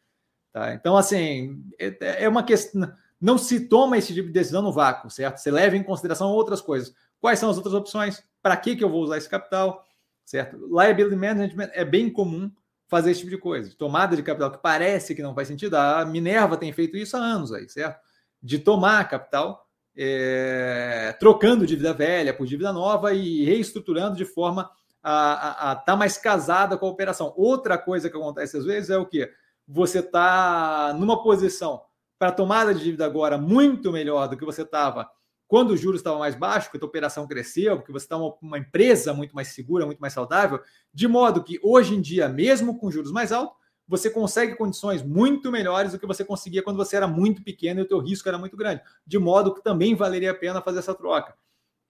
[SPEAKER 1] Tá? Então, assim, é, é uma questão. Não se toma esse tipo de decisão no vácuo, certo? Você leva em consideração outras coisas. Quais são as outras opções? Para que, que eu vou usar esse capital? Certo? Liability management é bem comum fazer esse tipo de coisa. Tomada de capital que parece que não faz sentido. A Minerva tem feito isso há anos aí, certo? De tomar capital é, trocando dívida velha por dívida nova e reestruturando de forma a estar tá mais casada com a operação. Outra coisa que acontece às vezes é o que? Você está numa posição para tomada de dívida agora muito melhor do que você estava quando o juros estava mais baixo, porque a operação cresceu, porque você está uma, uma empresa muito mais segura, muito mais saudável, de modo que hoje em dia, mesmo com juros mais altos, você consegue condições muito melhores do que você conseguia quando você era muito pequeno e o teu risco era muito grande. De modo que também valeria a pena fazer essa troca.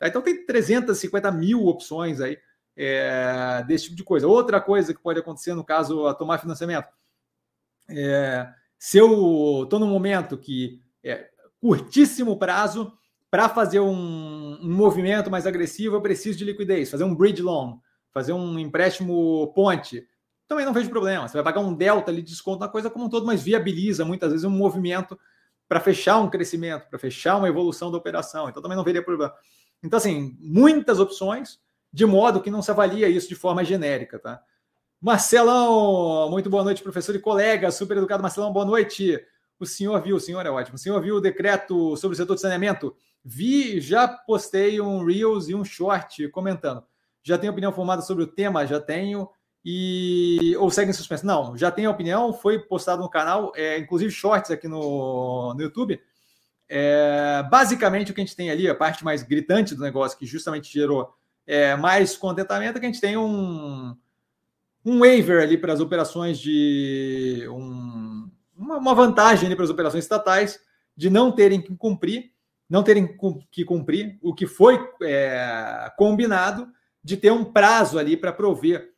[SPEAKER 1] Tá? Então tem 350 mil opções aí é, desse tipo de coisa. Outra coisa que pode acontecer no caso a tomar financiamento. É, se eu estou num momento que é curtíssimo prazo para fazer um, um movimento mais agressivo, eu preciso de liquidez, fazer um bridge loan, fazer um empréstimo ponte também não vejo problema. Você vai pagar um delta ali de desconto na coisa como um todo, mas viabiliza muitas vezes um movimento para fechar um crescimento, para fechar uma evolução da operação. Então também não veria problema. Então, assim, muitas opções, de modo que não se avalia isso de forma genérica, tá? Marcelão, muito boa noite, professor e colega, super educado. Marcelão, boa noite. O senhor viu, o senhor é ótimo. O senhor viu o decreto sobre o setor de saneamento? Vi, já postei um Reels e um short comentando. Já tenho opinião formada sobre o tema? Já tenho e ou segue em. Não, já tem opinião, foi postado no canal, é, inclusive shorts aqui no, no YouTube. É, basicamente, o que a gente tem ali, a parte mais gritante do negócio, que justamente gerou é, mais contentamento, é que a gente tem um, um waiver ali para as operações de. Um, uma, vantagem ali para as operações estatais de não terem que cumprir, não terem que cumprir o que foi é, combinado de ter um prazo ali para prover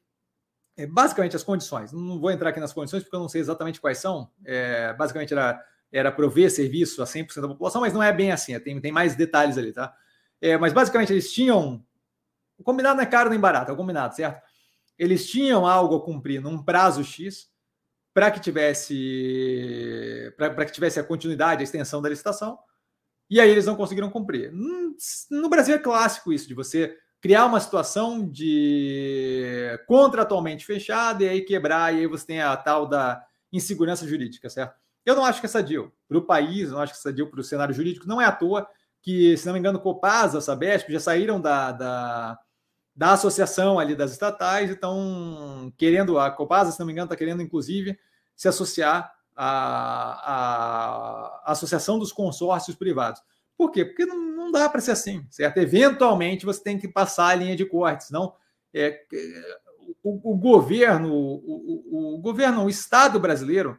[SPEAKER 1] é, basicamente as condições. Não vou entrar aqui nas condições porque eu não sei exatamente quais são. É, basicamente era, era prover serviço a 100% da população, mas não é bem assim, é, tem, tem mais detalhes ali, tá? É, mas basicamente eles tinham. O combinado não é caro nem barato, é o combinado, certo? Eles tinham algo a cumprir num prazo X para que tivesse para que tivesse a continuidade, a extensão da licitação, e aí eles não conseguiram cumprir. Hum, no Brasil é clássico isso, de você criar uma situação de contratualmente fechada e aí quebrar, e aí você tem a tal da insegurança jurídica, certo? Eu não acho que essa deal para o país, não acho que essa deal para o cenário jurídico, não é à toa que, se não me engano, Copasa, Sabesp já saíram da, da, da associação ali das estatais estão querendo, a Copasa, se não me engano, está querendo, inclusive, se associar à, à Associação dos Consórcios Privados. Por quê? Porque não, não dá para ser assim, certo? Eventualmente você tem que passar a linha de cortes, não é, o, o, governo, o, o, governo, o Estado brasileiro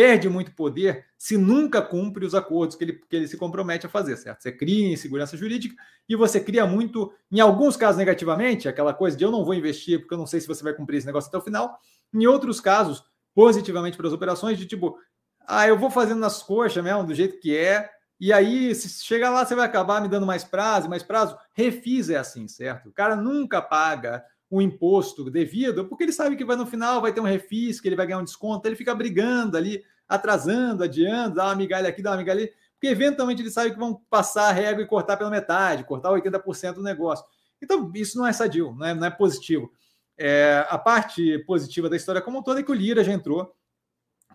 [SPEAKER 1] perde muito poder se nunca cumpre os acordos que ele, que ele se compromete a fazer, certo? Você cria insegurança jurídica e você cria muito, em alguns casos negativamente, aquela coisa de eu não vou investir porque eu não sei se você vai cumprir esse negócio até o final. Em outros casos, positivamente para as operações, de tipo, ah, eu vou fazendo nas coxas mesmo, do jeito que é, e aí, se chegar lá, você vai acabar me dando mais prazo, mais prazo. Refis é assim, certo? O cara nunca paga o imposto devido, porque ele sabe que vai no final vai ter um refis, que ele vai ganhar um desconto, ele fica brigando ali, atrasando, adiando, dá uma migalha aqui, dá uma migalha ali, porque eventualmente ele sabe que vão passar a régua e cortar pela metade, cortar 80% do negócio. Então, isso não é sadio, não é, não é positivo. É, a parte positiva da história como um todo é que o Lira já entrou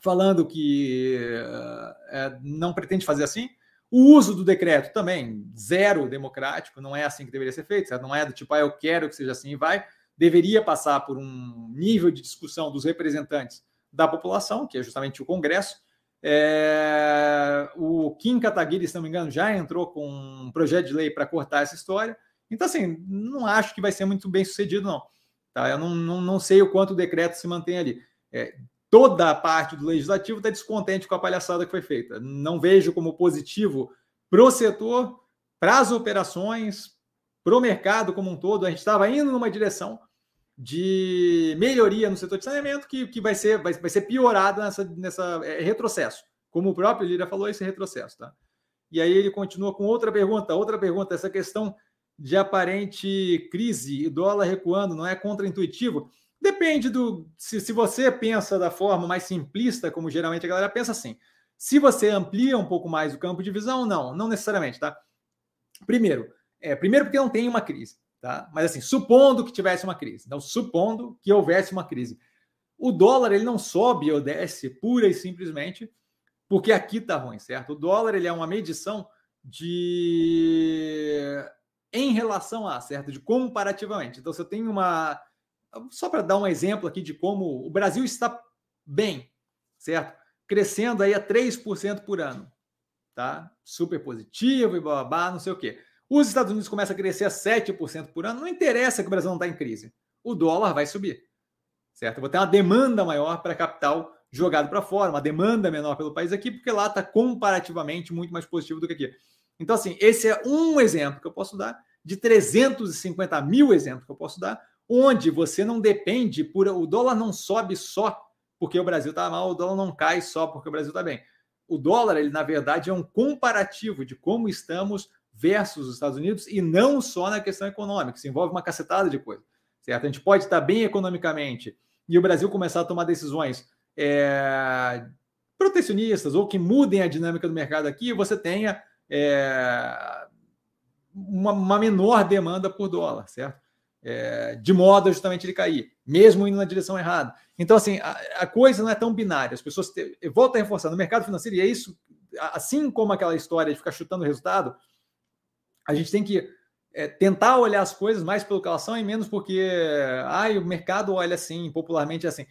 [SPEAKER 1] falando que é, não pretende fazer assim, o uso do decreto também, zero democrático, não é assim que deveria ser feito, certo? não é do tipo, ah, eu quero que seja assim e vai. Deveria passar por um nível de discussão dos representantes da população, que é justamente o Congresso. É... O Kim Kataguiri, se não me engano, já entrou com um projeto de lei para cortar essa história. Então, assim, não acho que vai ser muito bem sucedido, não. Tá? Eu não, não, não sei o quanto o decreto se mantém ali. É, toda a parte do legislativo está descontente com a palhaçada que foi feita. Não vejo como positivo para o setor, para as operações, para o mercado como um todo. A gente estava indo numa direção de melhoria no setor de saneamento que, que vai, ser, vai, vai ser piorada nessa, nessa é, retrocesso. Como o próprio Lira falou, esse retrocesso. Tá? E aí ele continua com outra pergunta. Outra pergunta, essa questão de aparente crise e dólar recuando, não é contraintuitivo? Depende do. Se, se você pensa da forma mais simplista, como geralmente a galera pensa assim. Se você amplia um pouco mais o campo de visão, não, não necessariamente, tá? Primeiro, é, primeiro porque não tem uma crise, tá? Mas assim, supondo que tivesse uma crise, então supondo que houvesse uma crise, o dólar ele não sobe ou desce pura e simplesmente porque aqui tá ruim, certo? O dólar ele é uma medição de em relação a, certo? De comparativamente. Então, se eu tenho uma só para dar um exemplo aqui de como o Brasil está bem, certo? Crescendo aí a 3% por ano, tá? Super positivo e babá, não sei o quê. Os Estados Unidos começam a crescer a 7% por ano, não interessa que o Brasil não está em crise. O dólar vai subir, certo? Vou ter uma demanda maior para capital jogado para fora, uma demanda menor pelo país aqui, porque lá está comparativamente muito mais positivo do que aqui. Então, assim, esse é um exemplo que eu posso dar, de 350 mil exemplos que eu posso dar, onde você não depende por. O dólar não sobe só porque o Brasil está mal, o dólar não cai só porque o Brasil está bem. O dólar, ele, na verdade, é um comparativo de como estamos versus os Estados Unidos e não só na questão econômica, se envolve uma cacetada de coisa. Certo? A gente pode estar bem economicamente e o Brasil começar a tomar decisões é, protecionistas ou que mudem a dinâmica do mercado aqui, você tenha é, uma, uma, menor demanda por dólar, certo? É, de modo justamente ele cair, mesmo indo na direção errada. Então, assim, a, a coisa não é tão binária. As pessoas, te, a reforçar, no mercado financeiro, e é isso, assim como aquela história de ficar chutando o resultado, a gente tem que é, tentar olhar as coisas mais pelo que elas são e menos porque ai, o mercado olha assim, popularmente assim.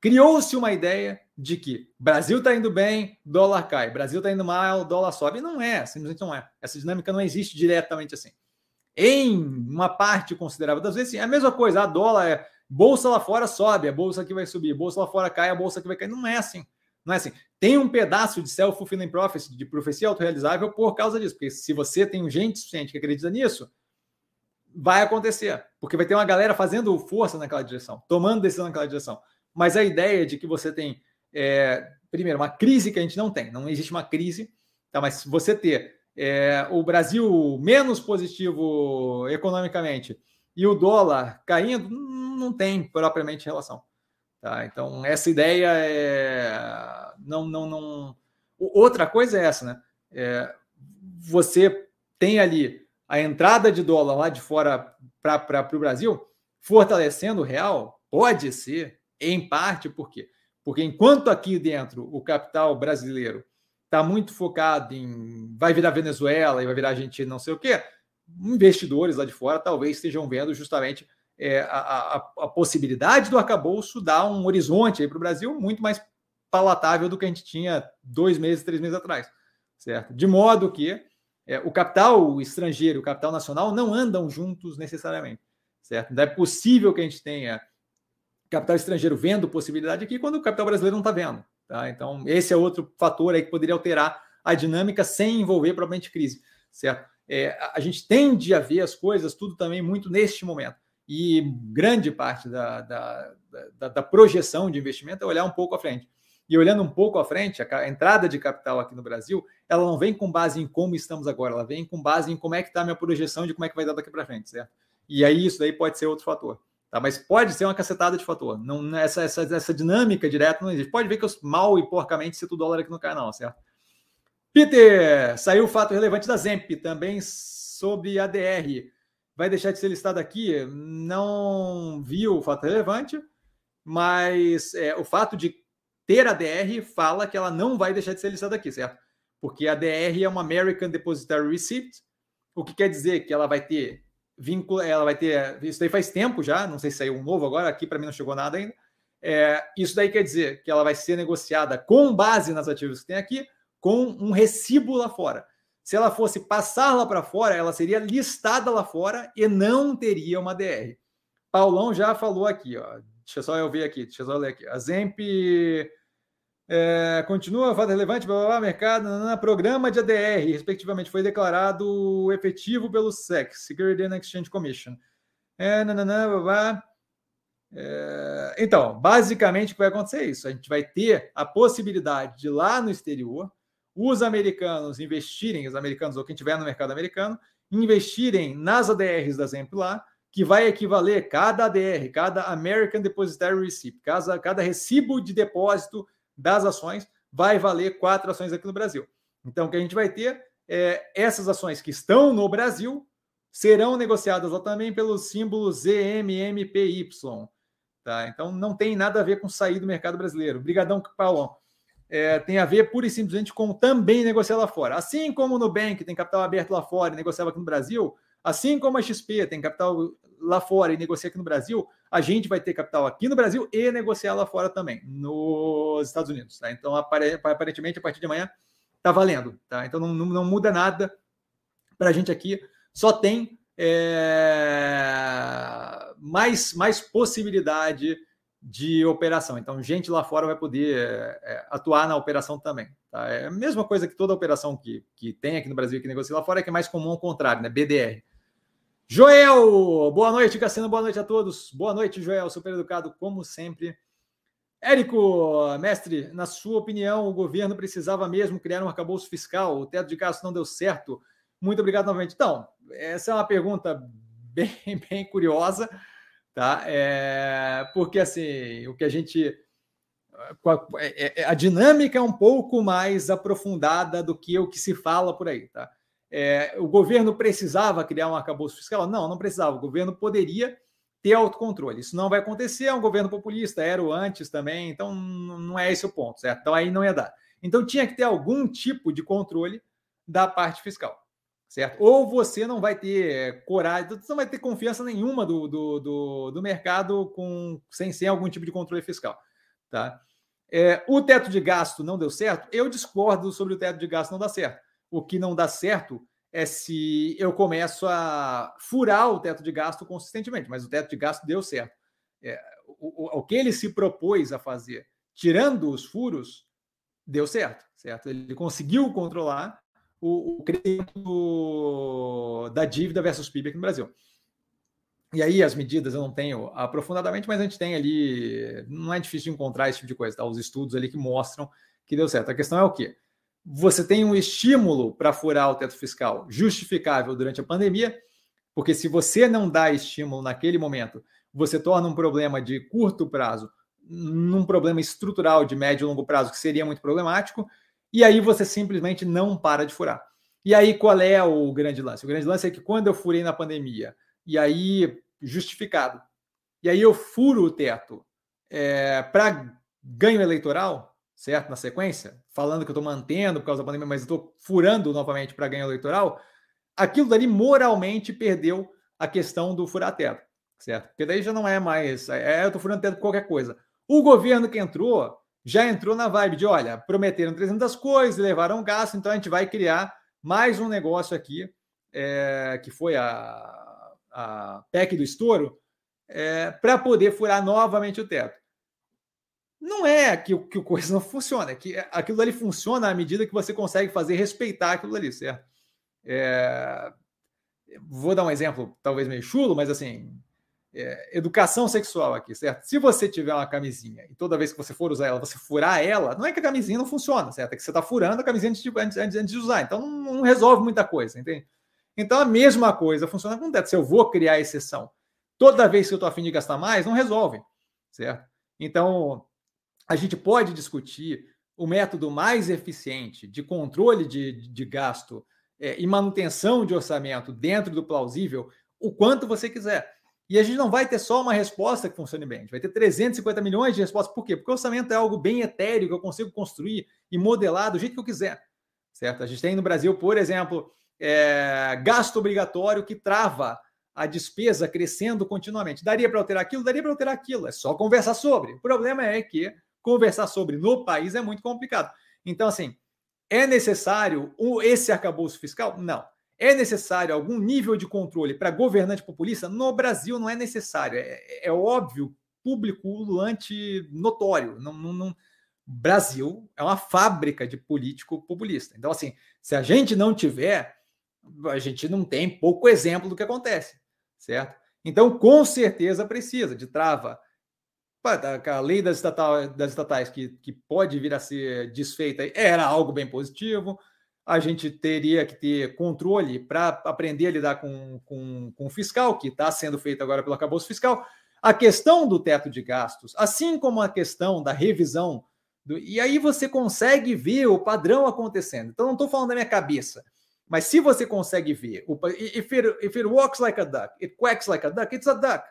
[SPEAKER 1] Criou-se uma ideia de que Brasil está indo bem, dólar cai, Brasil está indo mal, dólar sobe. Não é, simplesmente não é. Essa dinâmica não existe diretamente assim. Em uma parte considerável das vezes, sim, é a mesma coisa. A dólar é bolsa lá fora sobe, a bolsa aqui vai subir, bolsa lá fora cai, a bolsa aqui vai cair. Não é assim. Não é assim. Tem um pedaço de self-fulfilling prophecy, de profecia autorrealizável por causa disso. Porque se você tem gente suficiente que acredita nisso, vai acontecer. Porque vai ter uma galera fazendo força naquela direção, tomando decisão naquela direção. Mas a ideia de que você tem, é, primeiro, uma crise que a gente não tem, não existe uma crise, tá? mas você ter é, o Brasil menos positivo economicamente e o dólar caindo, não tem propriamente relação. Tá? Então, essa ideia é. Não, não, não. Outra coisa é essa, né? É, você tem ali a entrada de dólar lá de fora para o Brasil, fortalecendo o real, pode ser, em parte, por quê? Porque enquanto aqui dentro o capital brasileiro está muito focado em vai virar Venezuela e vai virar Argentina, não sei o quê, investidores lá de fora talvez estejam vendo justamente é, a, a, a, possibilidade do arcabouço dar um horizonte para o Brasil muito mais palatável do que a gente tinha dois meses, três meses atrás, certo? De modo que é, o capital estrangeiro e o capital nacional não andam juntos necessariamente, certo? Não é possível que a gente tenha capital estrangeiro vendo possibilidade aqui quando o capital brasileiro não está vendo, tá? Então, esse é outro fator aí que poderia alterar a dinâmica sem envolver propriamente crise, certo? É, a gente tende a ver as coisas tudo também muito neste momento e grande parte da, da, da, da, projeção de investimento é olhar um pouco à frente. E olhando um pouco à frente, a entrada de capital aqui no Brasil, ela não vem com base em como estamos agora, ela vem com base em como é que está a minha projeção de como é que vai dar daqui para frente, certo? E aí isso daí pode ser outro fator. Tá? Mas pode ser uma cacetada de fator. Não, essa, essa, essa dinâmica direta não existe. Pode ver que eu mal e porcamente cito o dólar aqui no canal, certo? Peter, saiu o fato relevante da Zemp, também sobre ADR vai deixar de ser listado aqui, não viu o fato relevante, mas é, o fato de ter a DR fala que ela não vai deixar de ser listada aqui, certo? Porque a DR é uma American Depositary Receipt, o que quer dizer que ela vai ter vínculo, ela vai ter, isso daí faz tempo já, não sei se saiu um novo agora, aqui para mim não chegou nada ainda. É, isso daí quer dizer que ela vai ser negociada com base nas ativos que tem aqui, com um recibo lá fora. Se ela fosse passar lá para fora, ela seria listada lá fora e não teria uma DR. Paulão já falou aqui, ó, deixa só eu ver aqui, deixa eu só ler aqui. A Zemp é, continua fato relevante, blá, blá, blá, mercado, programa de ADR, respectivamente, foi declarado efetivo pelo SEC, Security and Exchange Commission. É, blá, blá. É, então, basicamente, o que vai acontecer é isso. A gente vai ter a possibilidade de lá no exterior, os americanos investirem, os americanos ou quem tiver no mercado americano, investirem nas ADRs da Zemp lá, que vai equivaler cada ADR, cada American Depositary Receipt, cada, cada recibo de depósito das ações vai valer quatro ações aqui no Brasil. Então, o que a gente vai ter é essas ações que estão no Brasil serão negociadas lá também pelo símbolo ZMMPY. Tá? Então, não tem nada a ver com sair do mercado brasileiro. Brigadão, Paulão. É, tem a ver pura e simplesmente com também negociar lá fora. Assim como o Nubank tem capital aberto lá fora e negociava aqui no Brasil, assim como a XP tem capital lá fora e negocia aqui no Brasil, a gente vai ter capital aqui no Brasil e negociar lá fora também, nos Estados Unidos. Tá? Então, aparentemente, a partir de amanhã está valendo. Tá? Então, não, não muda nada para a gente aqui, só tem é, mais, mais possibilidade de operação. Então, gente lá fora vai poder é, atuar na operação também. Tá? É a mesma coisa que toda operação que, que tem aqui no Brasil que negocia lá fora, é que é mais comum ao contrário, né? BDR. Joel, boa noite, Cassino, boa noite a todos. Boa noite, Joel, super educado, como sempre. Érico, mestre, na sua opinião, o governo precisava mesmo criar um arcabouço fiscal? O teto de gastos não deu certo? Muito obrigado novamente. Então, essa é uma pergunta bem, bem curiosa tá? É, porque assim, o que a gente a, é, é, a, dinâmica é um pouco mais aprofundada do que o que se fala por aí, tá? É, o governo precisava criar um arcabouço fiscal? Não, não precisava. O governo poderia ter autocontrole. Isso não vai acontecer, é um governo populista, era o antes também, então não é esse o ponto, certo? Então aí não ia dar. Então tinha que ter algum tipo de controle da parte fiscal certo? Ou você não vai ter coragem, você não vai ter confiança nenhuma do, do, do, do mercado com, sem, sem algum tipo de controle fiscal, tá? É, o teto de gasto não deu certo? Eu discordo sobre o teto de gasto não dar certo. O que não dá certo é se eu começo a furar o teto de gasto consistentemente, mas o teto de gasto deu certo. É, o, o, o que ele se propôs a fazer, tirando os furos, deu certo, certo? Ele conseguiu controlar o, o crescimento da dívida versus PIB aqui no Brasil. E aí as medidas eu não tenho aprofundadamente, mas a gente tem ali, não é difícil encontrar esse tipo de coisa, tá? Os estudos ali que mostram que deu certo. A questão é o quê? Você tem um estímulo para furar o teto fiscal justificável durante a pandemia, porque se você não dá estímulo naquele momento, você torna um problema de curto prazo num problema estrutural de médio e longo prazo que seria muito problemático, e aí você simplesmente não para de furar. E aí qual é o grande lance? O grande lance é que quando eu furei na pandemia, e aí justificado, e aí eu furo o teto é, para ganho eleitoral, certo? Na sequência, falando que eu estou mantendo por causa da pandemia, mas estou furando novamente para ganho eleitoral, aquilo dali moralmente perdeu a questão do furar teto, certo? Porque daí já não é mais, é, eu estou furando teto por qualquer coisa. O governo que entrou já entrou na vibe de, olha, prometeram 300 coisas, levaram gasto, então a gente vai criar mais um negócio aqui, é, que foi a, a PEC do estouro, é, para poder furar novamente o teto. Não é que, que o coisa não funciona, é que aquilo ali funciona à medida que você consegue fazer respeitar aquilo ali, certo? É, vou dar um exemplo, talvez meio chulo, mas assim, é, educação sexual aqui, certo? Se você tiver uma camisinha e toda vez que você for usar ela, você furar ela, não é que a camisinha não funciona, certo? É que você está furando a camisinha antes de, antes, antes de usar. Então não, não, resolve muita coisa, entende? Então a mesma coisa funciona com o teto. Se eu vou criar exceção toda vez que eu estou afim de gastar mais, não resolve, certo? Então a gente pode discutir o método mais eficiente de controle de, de gasto é, e manutenção de orçamento dentro do plausível o quanto você quiser. E a gente não vai ter só uma resposta que funcione bem, a gente vai ter 350 milhões de respostas. Por quê? Porque o orçamento é algo bem etéreo que eu consigo construir e modelar do jeito que eu quiser. Certo? A gente tem no Brasil, por exemplo, é, gasto obrigatório que trava a despesa crescendo continuamente. Daria para alterar aquilo? Daria para alterar aquilo. É só conversar sobre. O problema é que conversar sobre no país é muito complicado. Então, assim, é necessário esse arcabouço fiscal? Não. É necessário algum nível de controle para governante populista? No Brasil não é necessário. É, é óbvio público ululante notório. Não, não, não, Brasil é uma fábrica de político populista. Então, assim, se a gente não tiver, a gente não tem pouco exemplo do que acontece, certo? Então, com certeza precisa de trava. A lei das, estatal, das estatais que, que pode vir a ser desfeita era algo bem positivo. A gente teria que ter controle para aprender a lidar com, com, com o fiscal, que está sendo feito agora pelo acabouço fiscal. A questão do teto de gastos, assim como a questão da revisão do, e aí você consegue ver o padrão acontecendo. Então, não estou falando da minha cabeça, mas se você consegue ver, o, if, it, if it walks like a duck, it quacks like a duck, it's a duck.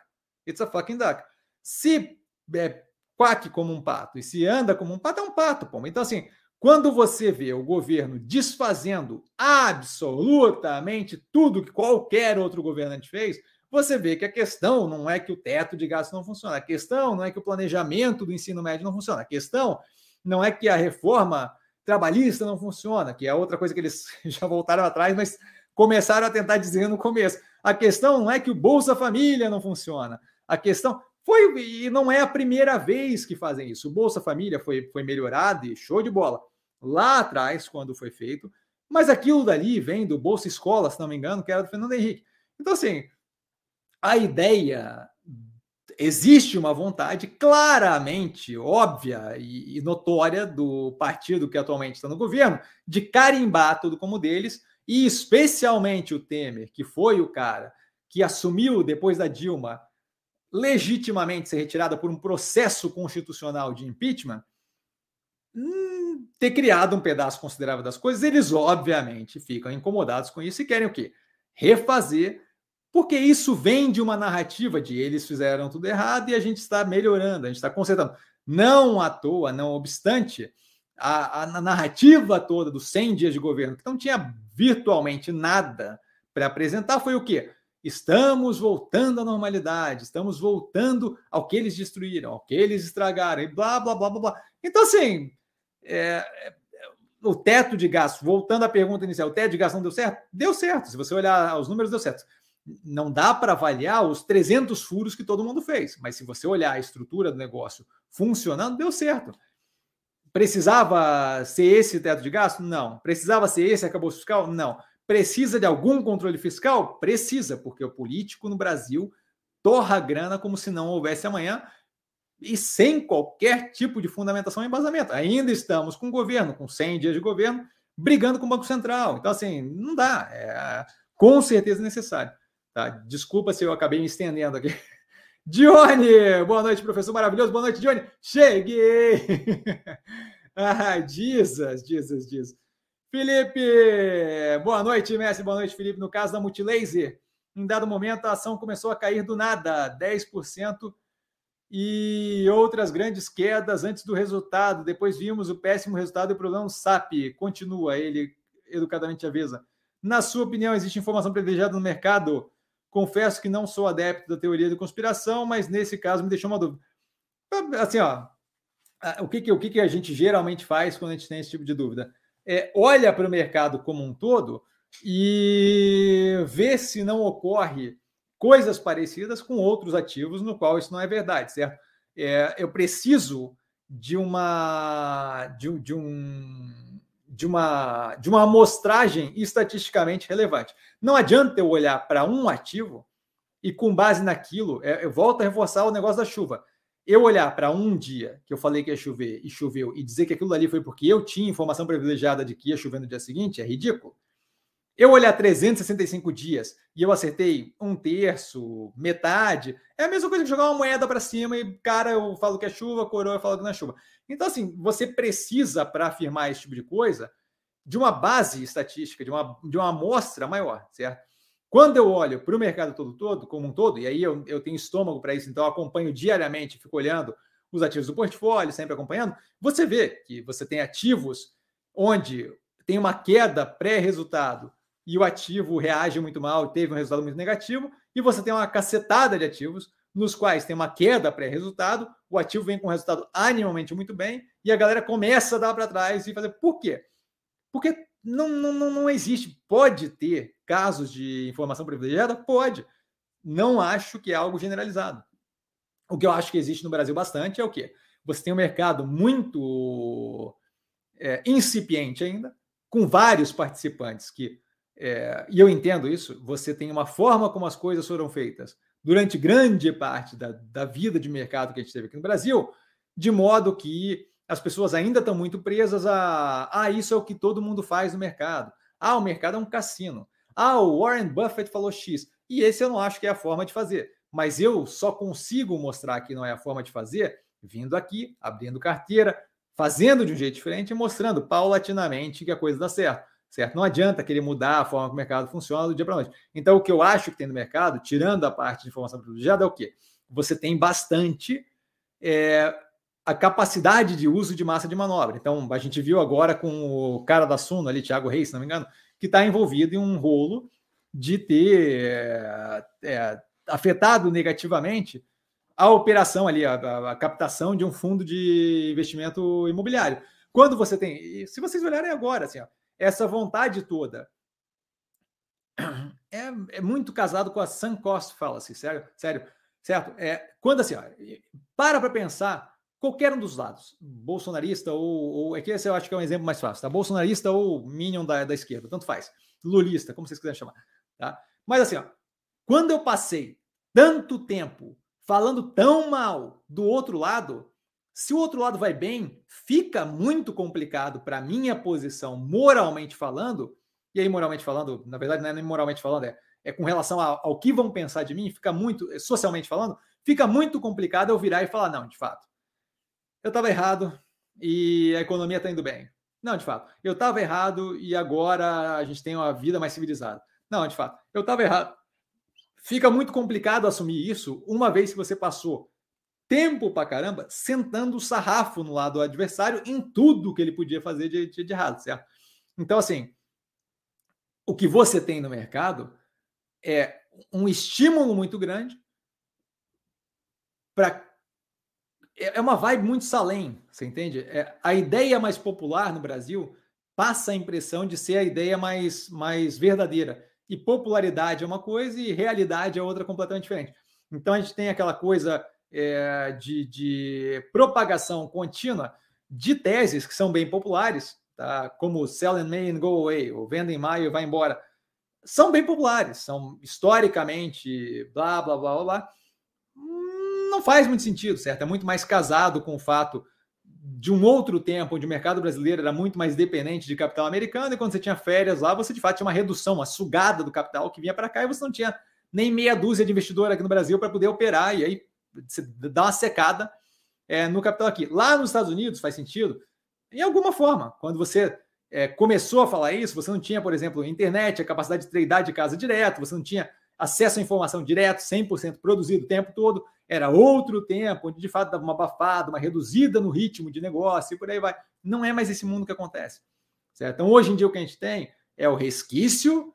[SPEAKER 1] It's a fucking duck. Se é, quack como um pato e se anda como um pato, é um pato, pô. Então, assim, quando você vê o governo desfazendo absolutamente tudo que qualquer outro governante fez, você vê que a questão não é que o teto de gastos não funciona, a questão não é que o planejamento do ensino médio não funciona, a questão não é que a reforma trabalhista não funciona, que é outra coisa que eles já voltaram atrás, mas começaram a tentar dizer no começo. A questão não é que o Bolsa Família não funciona. A questão foi e não é a primeira vez que fazem isso. O Bolsa Família foi, foi melhorado e show de bola lá atrás, quando foi feito, mas aquilo dali vem do Bolsa Escola, se não me engano, que era do Fernando Henrique. Então, assim, a ideia existe uma vontade claramente óbvia e, notória do partido que atualmente está no governo de carimbar tudo como deles, e especialmente o Temer, que foi o cara que assumiu depois da Dilma legitimamente ser retirada por um processo constitucional de impeachment, ter criado um pedaço considerável das coisas, eles obviamente ficam incomodados com isso e querem o quê? Refazer porque isso vem de uma narrativa de eles fizeram tudo errado e a gente está melhorando, a gente está consertando. Não à toa, não obstante, a, a narrativa toda dos 100 dias de governo, que não tinha virtualmente nada para apresentar, foi o quê? Estamos voltando à normalidade, estamos voltando ao que eles destruíram, ao que eles estragaram, e blá, blá, blá, blá, blá. Então, assim, é, é o teto de gastos, voltando à pergunta inicial, o teto de gastos não deu certo? Deu certo. Se você olhar os números, deu certo não dá para avaliar os 300 furos que todo mundo fez, mas se você olhar a estrutura do negócio funcionando, deu certo. Precisava ser esse teto de gasto? Não. Precisava ser esse acabou fiscal? Não. Precisa de algum controle fiscal? Precisa, porque o político no Brasil torra grana como se não houvesse amanhã e sem qualquer tipo de fundamentação e embasamento. Ainda estamos com o governo, com 100 dias de governo, brigando com o Banco Central. Então, assim, não dá. É com certeza necessário. Tá? Desculpa se eu acabei me estendendo aqui. Dione, boa noite, professor maravilhoso. Boa noite, Dione. Cheguei! ah, Jesus, Jesus, Jesus. Felipe, boa noite, Messi. Boa noite, Felipe. No caso da Multilaser, em dado momento a ação começou a cair do nada, 10% e outras grandes quedas antes do resultado. Depois vimos o péssimo resultado e o problema SAP. Continua, ele educadamente avisa. Na sua opinião, existe informação privilegiada no mercado? Confesso que não sou adepto da teoria da conspiração, mas nesse caso me deixou uma dúvida. Assim, ó, o que, que, o que, que a gente geralmente faz quando a gente tem esse tipo de dúvida? É, olha para o mercado como um todo e vê se não ocorre coisas parecidas com outros ativos no qual isso não é verdade, certo? É, eu preciso de uma de, de um de uma, de uma amostragem estatisticamente relevante. Não adianta eu olhar para um ativo e, com base naquilo, é, eu volto a reforçar o negócio da chuva. Eu olhar para um dia que eu falei que ia chover e choveu e dizer que aquilo ali foi porque eu tinha informação privilegiada de que ia chover no dia seguinte é ridículo. Eu olhar 365 dias e eu acertei um terço, metade, é a mesma coisa que jogar uma moeda para cima e, cara, eu falo que é chuva, coroa, eu falo que não é chuva. Então, assim, você precisa, para afirmar esse tipo de coisa, de uma base estatística, de uma, de uma amostra maior, certo? Quando eu olho para o mercado todo, todo, como um todo, e aí eu, eu tenho estômago para isso, então eu acompanho diariamente, fico olhando os ativos do portfólio, sempre acompanhando, você vê que você tem ativos onde tem uma queda pré-resultado e o ativo reage muito mal, teve um resultado muito negativo, e você tem uma cacetada de ativos nos quais tem uma queda pré-resultado, o ativo vem com resultado animalmente muito bem, e a galera começa a dar para trás e fazer. Por quê? Porque não, não, não existe. Pode ter casos de informação privilegiada? Pode. Não acho que é algo generalizado. O que eu acho que existe no Brasil bastante é o quê? Você tem um mercado muito é, incipiente ainda, com vários participantes que, é, e eu entendo isso, você tem uma forma como as coisas foram feitas durante grande parte da, da vida de mercado que a gente teve aqui no Brasil, de modo que as pessoas ainda estão muito presas a ah, isso é o que todo mundo faz no mercado. Ah, o mercado é um cassino. Ah, o Warren Buffett falou X. E esse eu não acho que é a forma de fazer. Mas eu só consigo mostrar que não é a forma de fazer vindo aqui, abrindo carteira, fazendo de um jeito diferente e mostrando paulatinamente que a coisa dá certo. Certo? Não adianta querer mudar a forma que o mercado funciona do dia para noite. Então, o que eu acho que tem no mercado, tirando a parte de informação privilegiada, é o quê? Você tem bastante é, a capacidade de uso de massa de manobra. Então, a gente viu agora com o cara da Suno ali, Thiago Reis, se não me engano, que está envolvido em um rolo de ter é, é, afetado negativamente a operação ali, a, a, captação de um fundo de investimento imobiliário. Quando você tem, se vocês olharem agora, assim, ó, essa vontade toda é, é muito casado com a sunk cost fallacy, sério, sério, certo? É, quando assim, ó, para para pensar qualquer um dos lados, bolsonarista ou, ou é que esse eu acho que é um exemplo mais fácil, tá? Bolsonarista ou minion da, da esquerda, tanto faz, lulista, como vocês quiserem chamar, tá? Mas assim, ó, quando eu passei tanto tempo falando tão mal do outro lado, se o outro lado vai bem, fica muito complicado para minha posição, moralmente falando. E aí, moralmente falando, na verdade, não é nem moralmente falando, é, é com relação ao, que vão pensar de mim, fica muito, é, socialmente falando, fica muito complicado eu virar e falar: não, de fato, eu estava errado e a economia está indo bem. Não, de fato, eu estava errado e agora a gente tem uma vida mais civilizada. Não, de fato, eu estava errado. Fica muito complicado assumir isso uma vez que você passou tempo pra caramba sentando o sarrafo no lado do adversário em tudo que ele podia fazer de, de, de errado, certo? Então, assim, o que você tem no mercado é um estímulo muito grande para é, é uma vibe muito salém, você entende? É, a ideia mais popular no Brasil passa a impressão de ser a ideia mais, mais verdadeira. E popularidade é uma coisa e realidade é outra completamente diferente. Então a gente tem aquela coisa é, de, de, propagação contínua de teses que são bem populares, tá? como Sell in May and Go Away, ou Venda em Maio e Vai Embora, são bem populares, são historicamente blá, blá, blá, blá, blá. Não faz muito sentido, certo? É muito mais casado com o fato de um outro tempo, onde o mercado brasileiro era muito mais dependente de capital americano, e quando você tinha férias lá, você de fato tinha uma redução, uma sugada do capital que vinha para cá, e você não tinha nem meia dúzia de investidor aqui no Brasil para poder operar, e aí dá uma secada é, no capital aqui. Lá nos Estados Unidos faz sentido, em alguma forma. Quando você é, começou a falar isso, você não tinha, por exemplo, internet, a capacidade de tradear de casa direto, você não tinha acesso à informação direto, 100% produzido o tempo todo. Era outro tempo, onde de fato dava uma abafada, uma reduzida no ritmo de negócio e por aí vai. Não é mais esse mundo que acontece. Certo? Então, hoje em dia, o que a gente tem é o resquício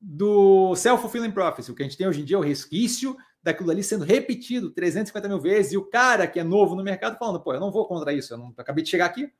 [SPEAKER 1] do self-fulfilling prophecy. O que a gente tem hoje em dia é o resquício daquilo ali sendo repetido 350 mil vezes, e o cara que é novo no mercado falando, pô, eu não vou contra isso, eu não eu acabei de chegar aqui,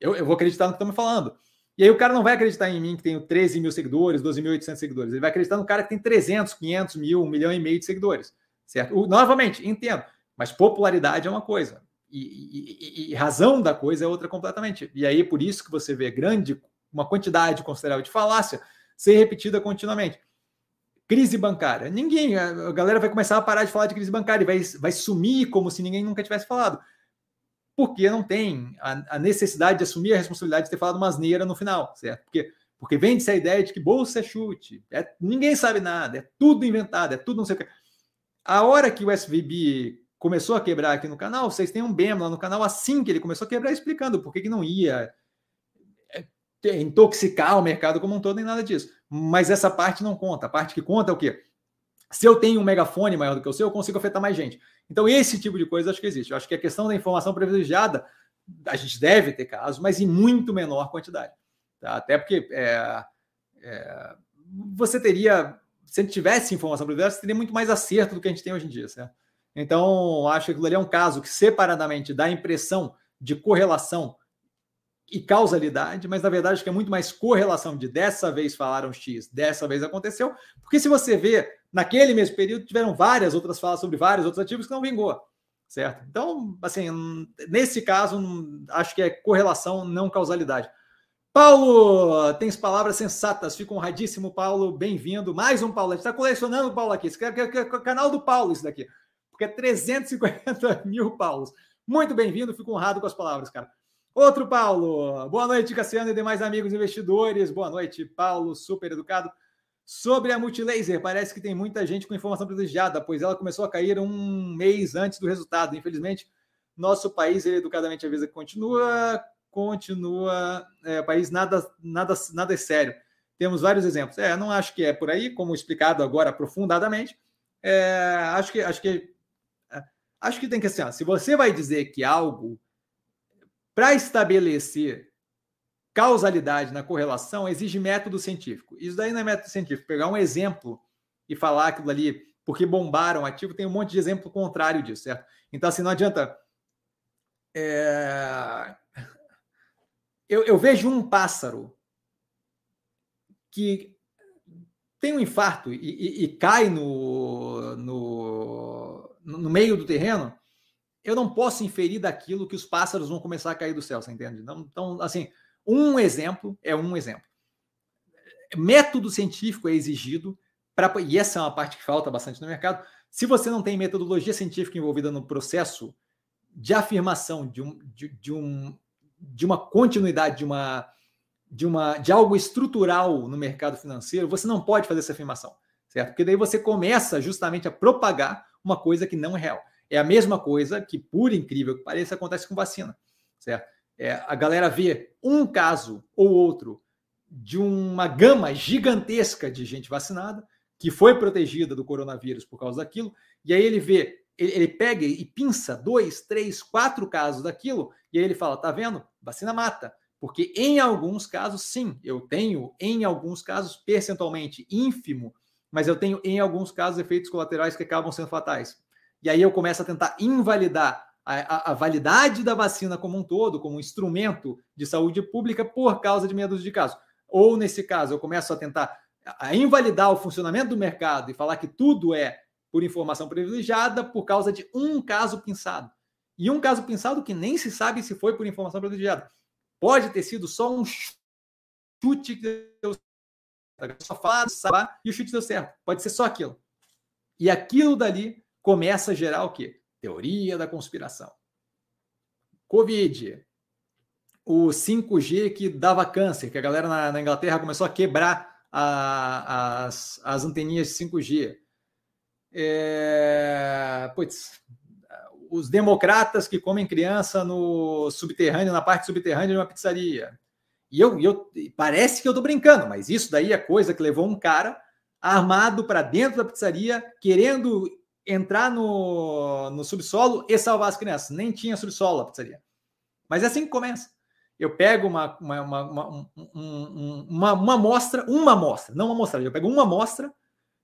[SPEAKER 1] eu, eu vou acreditar no que estão me falando. E aí o cara não vai acreditar em mim que tenho 13 mil seguidores, 12.800 seguidores, ele vai acreditar no cara que tem 300, 500 mil, 1 milhão e meio de seguidores, certo? O, novamente, entendo, mas popularidade é uma coisa, e, e, e, razão da coisa é outra completamente. E aí por isso que você vê grande, uma quantidade considerável de falácia ser repetida continuamente. Crise bancária. Ninguém, a galera vai começar a parar de falar de crise bancária e vai, vai sumir como se ninguém nunca tivesse falado. Porque não tem a, a necessidade de assumir a responsabilidade de ter falado uma asneira no final, certo? Porque, porque vende essa ideia de que bolsa é chute, é, ninguém sabe nada, é tudo inventado, é tudo não sei o que. A hora que o SVB começou a quebrar aqui no canal, vocês têm um BEM lá no canal assim que ele começou a quebrar, explicando por que, que não ia intoxicar o mercado como um todo, nem nada disso mas essa parte não conta. A parte que conta é o quê? Se eu tenho um megafone maior do que o seu, eu consigo afetar mais gente. Então, esse tipo de coisa acho que existe. Eu acho que a questão da informação privilegiada, a gente deve ter casos, mas em muito menor quantidade. Tá? Até porque é, é, você teria, se a gente tivesse informação privilegiada, você teria muito mais acerto do que a gente tem hoje em dia, certo? Então, acho que aquilo ali é um caso que separadamente dá a impressão de correlação e causalidade, mas na verdade acho que é muito mais correlação de dessa vez falaram X, dessa vez aconteceu, porque se você vê, naquele mesmo período tiveram várias outras falas sobre vários outros ativos que não vingou. certo? Então, assim, nesse caso, acho que é correlação, não causalidade. Paulo, tens palavras sensatas, fico honradíssimo, Paulo, bem-vindo. Mais um Paulo, a gente está colecionando o Paulo aqui, esse é, é, é o canal do Paulo isso daqui, porque é 350 mil Paulos. Muito bem-vindo, fico honrado com as palavras, cara. Outro Paulo, boa noite, Cassiano e demais amigos investidores, boa noite, Paulo, super educado. Sobre a Multilaser, parece que tem muita gente com informação privilegiada, pois ela começou a cair um mês antes do resultado. Infelizmente, nosso país, ele educadamente avisa que continua, continua, é, país nada, nada, nada é sério. Temos vários exemplos. É, não acho que é por aí, como explicado agora aprofundadamente. É, acho que acho que é, acho que tem que assim, se você vai dizer que algo para estabelecer causalidade na correlação exige método científico. Isso daí não é método científico. Pegar um exemplo e falar aquilo ali porque bombaram ativo, tem um monte de exemplo contrário disso, certo? Então, assim, não adianta. É... Eu, eu vejo um pássaro que tem um infarto e, e, e cai no, no, no meio do terreno, eu não posso inferir daquilo que os pássaros vão começar a cair do céu, você entende? Então, então assim, um exemplo é um exemplo. Método científico é exigido para. E essa é uma parte que falta bastante no mercado. Se você não tem metodologia científica envolvida no processo de afirmação de, um, de, de, um, de uma continuidade, de, uma, de, uma, de algo estrutural no mercado financeiro, você não pode fazer essa afirmação, certo? Porque daí você começa justamente a propagar uma coisa que não é real. É a mesma coisa que, por incrível que pareça, acontece com vacina, certo? é, a galera vê um caso ou outro de uma gama gigantesca de gente vacinada que foi protegida do coronavírus por causa daquilo, e aí ele vê, ele, ele pega e pinça dois, três, quatro casos daquilo, e aí ele fala: tá vendo? Vacina mata. Porque em alguns casos, sim, eu tenho, em alguns casos, percentualmente ínfimo, mas eu tenho, em alguns casos, efeitos colaterais que acabam sendo fatais. E aí eu começo a tentar invalidar a, a, validade da vacina como um todo, como um instrumento de saúde pública, por causa de meia dúzia de casos. Ou, nesse caso, eu começo a tentar a invalidar o funcionamento do mercado e falar que tudo é por informação privilegiada por causa de um caso pensado. E um caso pensado que nem se sabe se foi por informação privilegiada. Pode ter sido só um chute que deu só falar, e o chute deu certo. Pode ser só aquilo. E aquilo dali começa a gerar o quê? Teoria da conspiração. Covid. O 5G que dava câncer, que a galera na, na Inglaterra começou a quebrar a, as, as anteninhas de 5G. É, putz, os democratas que comem criança no subterrâneo, na parte subterrânea de uma pizzaria. E eu, eu parece que eu estou brincando, mas isso daí é coisa que levou um cara armado para dentro da pizzaria, querendo entrar no, no subsolo e salvar as crianças. Nem tinha subsolo a pizzaria. Mas é assim que começa. Eu pego uma, uma, uma, uma, uma, uma amostra, uma amostra, não uma amostra, eu pego uma amostra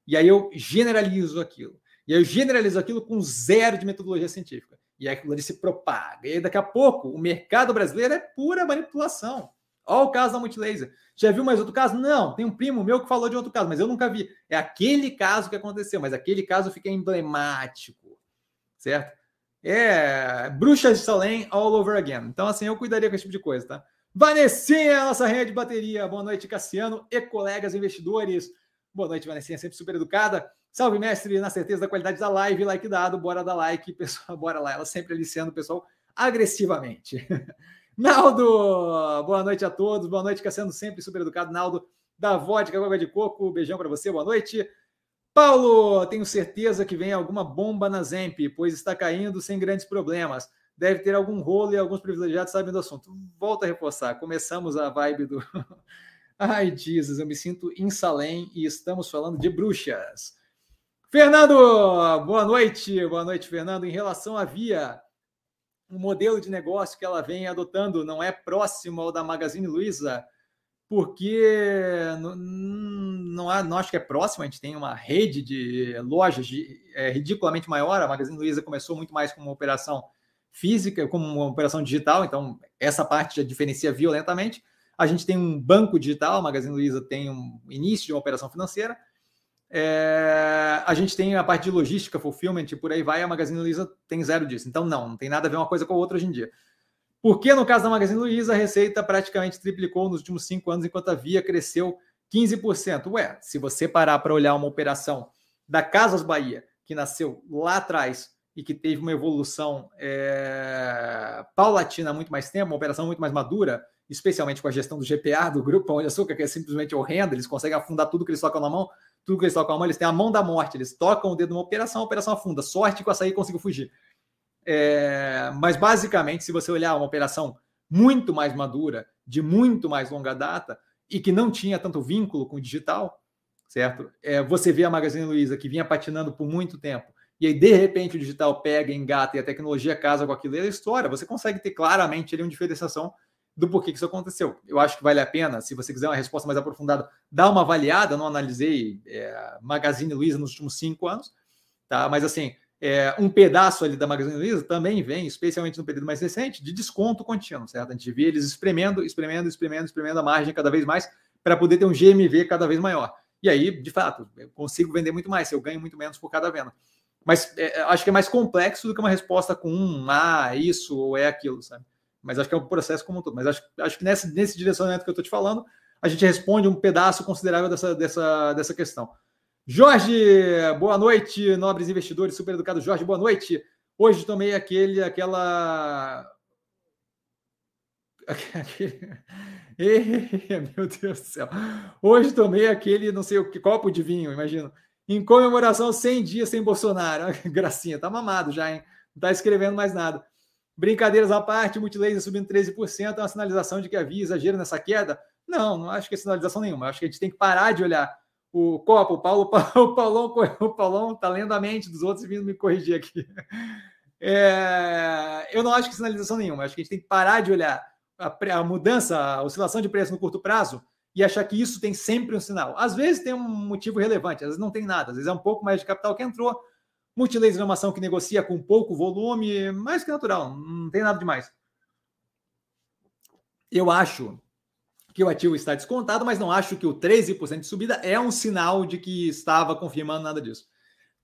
[SPEAKER 1] e aí eu generalizo aquilo. E aí eu generalizo aquilo com zero de metodologia científica. E aí aquilo ali se propaga. E aí daqui a pouco o mercado brasileiro é pura manipulação. Olha o caso da Multilaser. Já viu mais outro caso? Não, tem um primo meu que falou de outro caso, mas eu nunca vi. É aquele caso que aconteceu, mas aquele caso fica emblemático, certo? É bruxas de Salem all over again. Então, assim, eu cuidaria com esse tipo de coisa, tá? Vanessinha, nossa rede de bateria. Boa noite, Cassiano e colegas investidores. Boa noite, Vanessinha, sempre super educada. Salve, mestre, na certeza da qualidade da live, like dado, bora dar like, pessoal, bora lá. Ela sempre aliciando o pessoal agressivamente. Naldo, boa noite a todos. Boa noite, Cassiano, sempre super educado. Naldo, da vodka, água de coco. Beijão para você, boa noite. Paulo, tenho certeza que vem alguma bomba na Zemp, pois está caindo sem grandes problemas. Deve ter algum rolo e alguns privilegiados sabem do assunto. Volta a reforçar. Começamos a vibe do. Ai, Jesus, eu me sinto em Salem e estamos falando de bruxas. Fernando, boa noite. Boa noite, Fernando. Em relação à via, o modelo de negócio que ela vem adotando não é próximo ao da Magazine Luiza, porque não, não, há, não acho que é próximo, a gente tem uma rede de lojas de, é, ridiculamente maior, a Magazine Luiza começou muito mais como uma operação física, como uma operação digital, então essa parte já diferencia violentamente. A gente tem um banco digital, a Magazine Luiza tem um início de uma operação financeira. É, a gente tem a parte de logística, fulfillment por aí vai, a Magazine Luiza tem zero disso. Então, não, não tem nada a ver uma coisa com a outra hoje em dia. Porque no caso da Magazine Luiza, a receita praticamente triplicou nos últimos cinco anos, enquanto a Via cresceu 15%. Ué, se você parar para olhar uma operação da Casas Bahia, que nasceu lá atrás e que teve uma evolução é, paulatina há muito mais tempo, uma operação muito mais madura, especialmente com a gestão do GPA, do Grupo Pão de Açúcar, que é simplesmente horrendo, eles conseguem afundar tudo que eles tocam na mão, tudo que eles tocam na mão, eles têm a mão da morte, eles tocam o dedo numa operação, a operação afunda. Sorte que o açaí conseguiu fugir. É, mas basicamente, se você olhar uma operação muito mais madura, de muito mais longa data, e que não tinha tanto vínculo com o digital, certo? É, você vê a Magazine Luiza que vinha patinando por muito tempo, e aí de repente o digital pega, engata e a tecnologia casa com aquilo, e a história, você consegue ter claramente ali uma diferenciação do porquê que isso aconteceu. Eu acho que vale a pena, se você quiser uma resposta mais aprofundada, dar uma avaliada. Não analisei é, Magazine Luiza nos últimos cinco anos, tá? Mas assim, é, um pedaço ali da Magazine Luiza também vem, especialmente no período mais recente, de desconto contínuo, certo? A gente vê eles espremendo, espremendo, espremendo, espremendo a margem cada vez mais para poder ter um GMV cada vez maior. E aí, de fato, eu consigo vender muito mais, eu ganho muito menos por cada venda. Mas é, acho que é mais complexo do que uma resposta com um, ah, isso ou é aquilo, sabe? Mas acho que é um processo como um todo. Mas acho, acho que nesse, nesse direcionamento que eu estou te falando, a gente responde um pedaço considerável dessa, dessa, dessa questão. Jorge, boa noite, nobres investidores, super educado Jorge, boa noite. Hoje tomei aquele, aquela. Meu Deus do céu. Hoje tomei aquele, não sei o que, copo de vinho, imagino. Em comemoração 100 dias sem Bolsonaro. Gracinha, tá mamado já, hein? Não tá escrevendo mais nada. Brincadeiras à parte, multilaser subindo 13%, é uma sinalização de que havia exagero nessa queda? Não, não acho que é sinalização nenhuma. Acho que a gente tem que parar de olhar o copo. O Paulo, o Paulão, o Paulão tá lendo a mente dos outros e vindo me corrigir aqui. É, eu não acho que é sinalização nenhuma. Acho que a gente tem que parar de olhar a, a mudança, a oscilação de preço no curto prazo e achar que isso tem sempre um sinal. Às vezes tem um motivo relevante, às vezes não tem nada, às vezes é um pouco mais de capital que entrou, Multilaser é uma ação que negocia com pouco volume, mais que natural, não tem nada demais. Eu acho que o ativo está descontado, mas não acho que o 13% de subida é um sinal de que estava confirmando nada disso.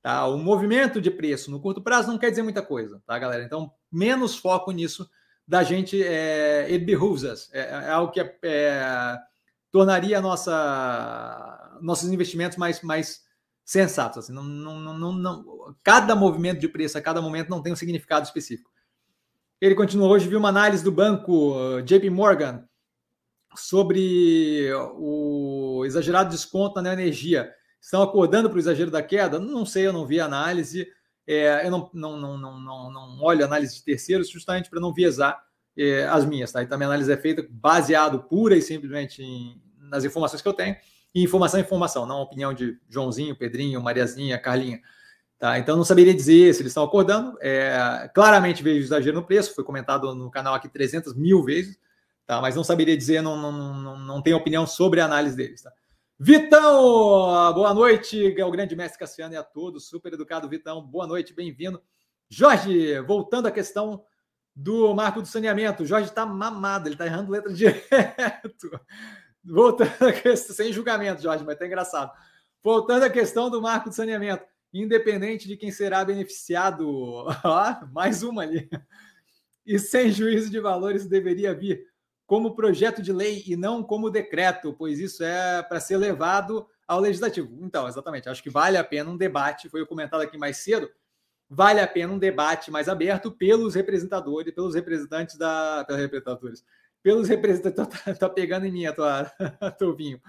[SPEAKER 1] Tá? O movimento de preço no curto prazo não quer dizer muita coisa, tá, galera? Então, menos foco nisso da gente, é, it behooves us. É, é algo que é, é, tornaria nossa, nossos investimentos mais, mais sensatos. Assim, não, não, não, não, cada movimento de preço a cada momento não tem um significado específico. Ele continua hoje, viu uma análise do banco uh, JP Morgan sobre o exagerado desconto na energia. Estão acordando para o exagero da queda? Não sei, eu não vi a análise. É, eu não, não, não, não, não, não olho análise de terceiros justamente para não viesar é, as minhas. Tá? Então, a minha análise é feita baseado pura e simplesmente em, nas informações que eu tenho e informação é informação, não a opinião de Joãozinho, Pedrinho, Mariazinha, Carlinha. Tá? Então, não saberia dizer se eles estão acordando. É, claramente vejo exagero no preço, foi comentado no canal aqui 300 mil vezes, tá? mas não saberia dizer, não, não, não, não tenho opinião sobre a análise deles. Tá? Vitão, boa noite, é o grande mestre Cassiano e a todos, super educado Vitão, boa noite, bem-vindo. Jorge, voltando à questão do marco do saneamento, Jorge está mamado, ele está errando letra direto. Voltando à questão, sem julgamento, Jorge, mas tá engraçado. Voltando à questão do marco de saneamento, independente de quem será beneficiado, mais uma ali. E sem juízo de valores deveria vir como projeto de lei e não como decreto, pois isso é para ser levado ao legislativo. Então, exatamente, acho que vale a pena um debate, foi comentado aqui mais cedo, vale a pena um debate mais aberto pelos representadores, pelos representantes da, pelos representadores, pelos representantes. Tá, tá pegando em mim a tua, teu vinho.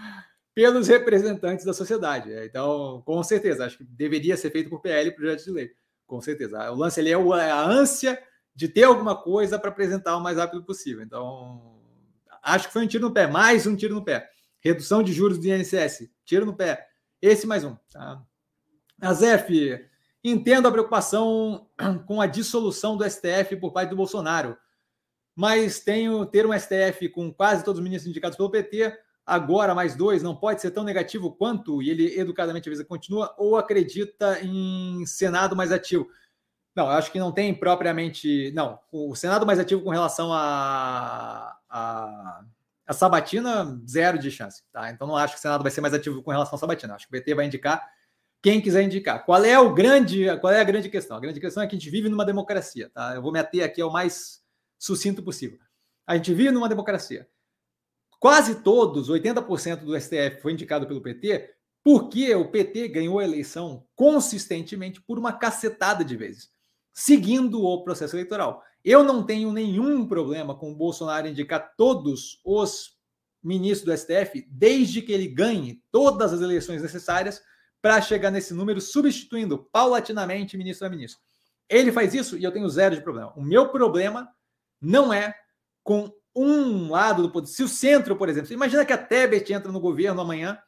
[SPEAKER 1] Pelos representantes da sociedade. É, então, com certeza, acho que deveria ser feito por PL projeto de lei. Com certeza. O lance ali é, é a ânsia de ter alguma coisa para apresentar o mais rápido possível. Então, acho que foi um tiro no pé, mais um tiro no pé. Redução de juros do INSS, tiro no pé. Esse mais um. Tá? Azef, entendo a preocupação com a dissolução do STF por parte do Bolsonaro mas tenho ter um STF com quase todos os ministros indicados pelo PT, agora mais dois, não pode ser tão negativo quanto, e ele educadamente avisa continua, ou acredita em Senado mais ativo? Não, eu acho que não tem propriamente. Não, o Senado mais ativo com relação a, a, a Sabatina, zero de chance. Tá? Então não acho que o Senado vai ser mais ativo com relação a Sabatina. Acho que o PT vai indicar quem quiser indicar. Qual é o grande, qual é a grande questão? A grande questão é que a gente vive numa democracia, tá? Eu vou me ater aqui ao mais sucinto possível. A gente vive numa democracia. Quase todos, 80% do STF foi indicado pelo PT, porque o PT ganhou a eleição consistentemente por uma cacetada de vezes, seguindo o processo eleitoral. Eu não tenho nenhum problema com o Bolsonaro indicar todos os ministros do STF, desde que ele ganhe todas as eleições necessárias para chegar nesse número, substituindo paulatinamente ministro a ministro. Ele faz isso e eu tenho zero de problema. O meu problema não é com um lado do poder. Se o centro, por exemplo, imagina que a Tebet entra no governo amanhã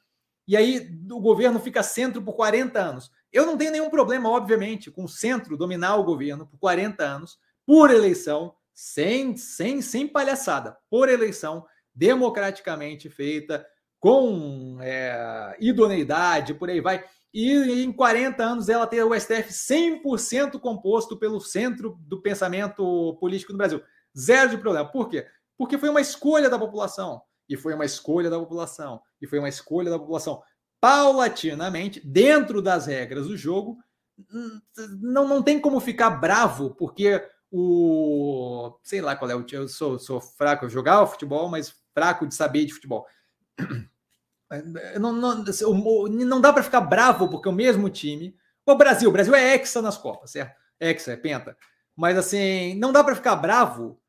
[SPEAKER 1] e aí o governo fica centro por 40 anos. Eu não tenho nenhum problema, obviamente, com o centro dominar o governo por 40 anos, por eleição, sem, sem, sem palhaçada, por eleição, democraticamente feita, com é, idoneidade, por aí vai. E em 40 anos ela ter o STF 100% composto pelo centro do pensamento político do Brasil. Zero de problema. Por quê? Porque foi uma escolha da população. E foi uma escolha da população. E foi uma escolha da população. Paulatinamente, dentro das regras do jogo, não, não tem como ficar bravo, porque o. Sei lá qual é o. Eu sou, sou fraco, eu jogava futebol, mas fraco de saber de futebol. Não, não, não dá para ficar bravo porque o mesmo time. O Brasil, o Brasil é hexa nas Copas, certo? Hexa, é penta. Mas assim, não dá para ficar bravo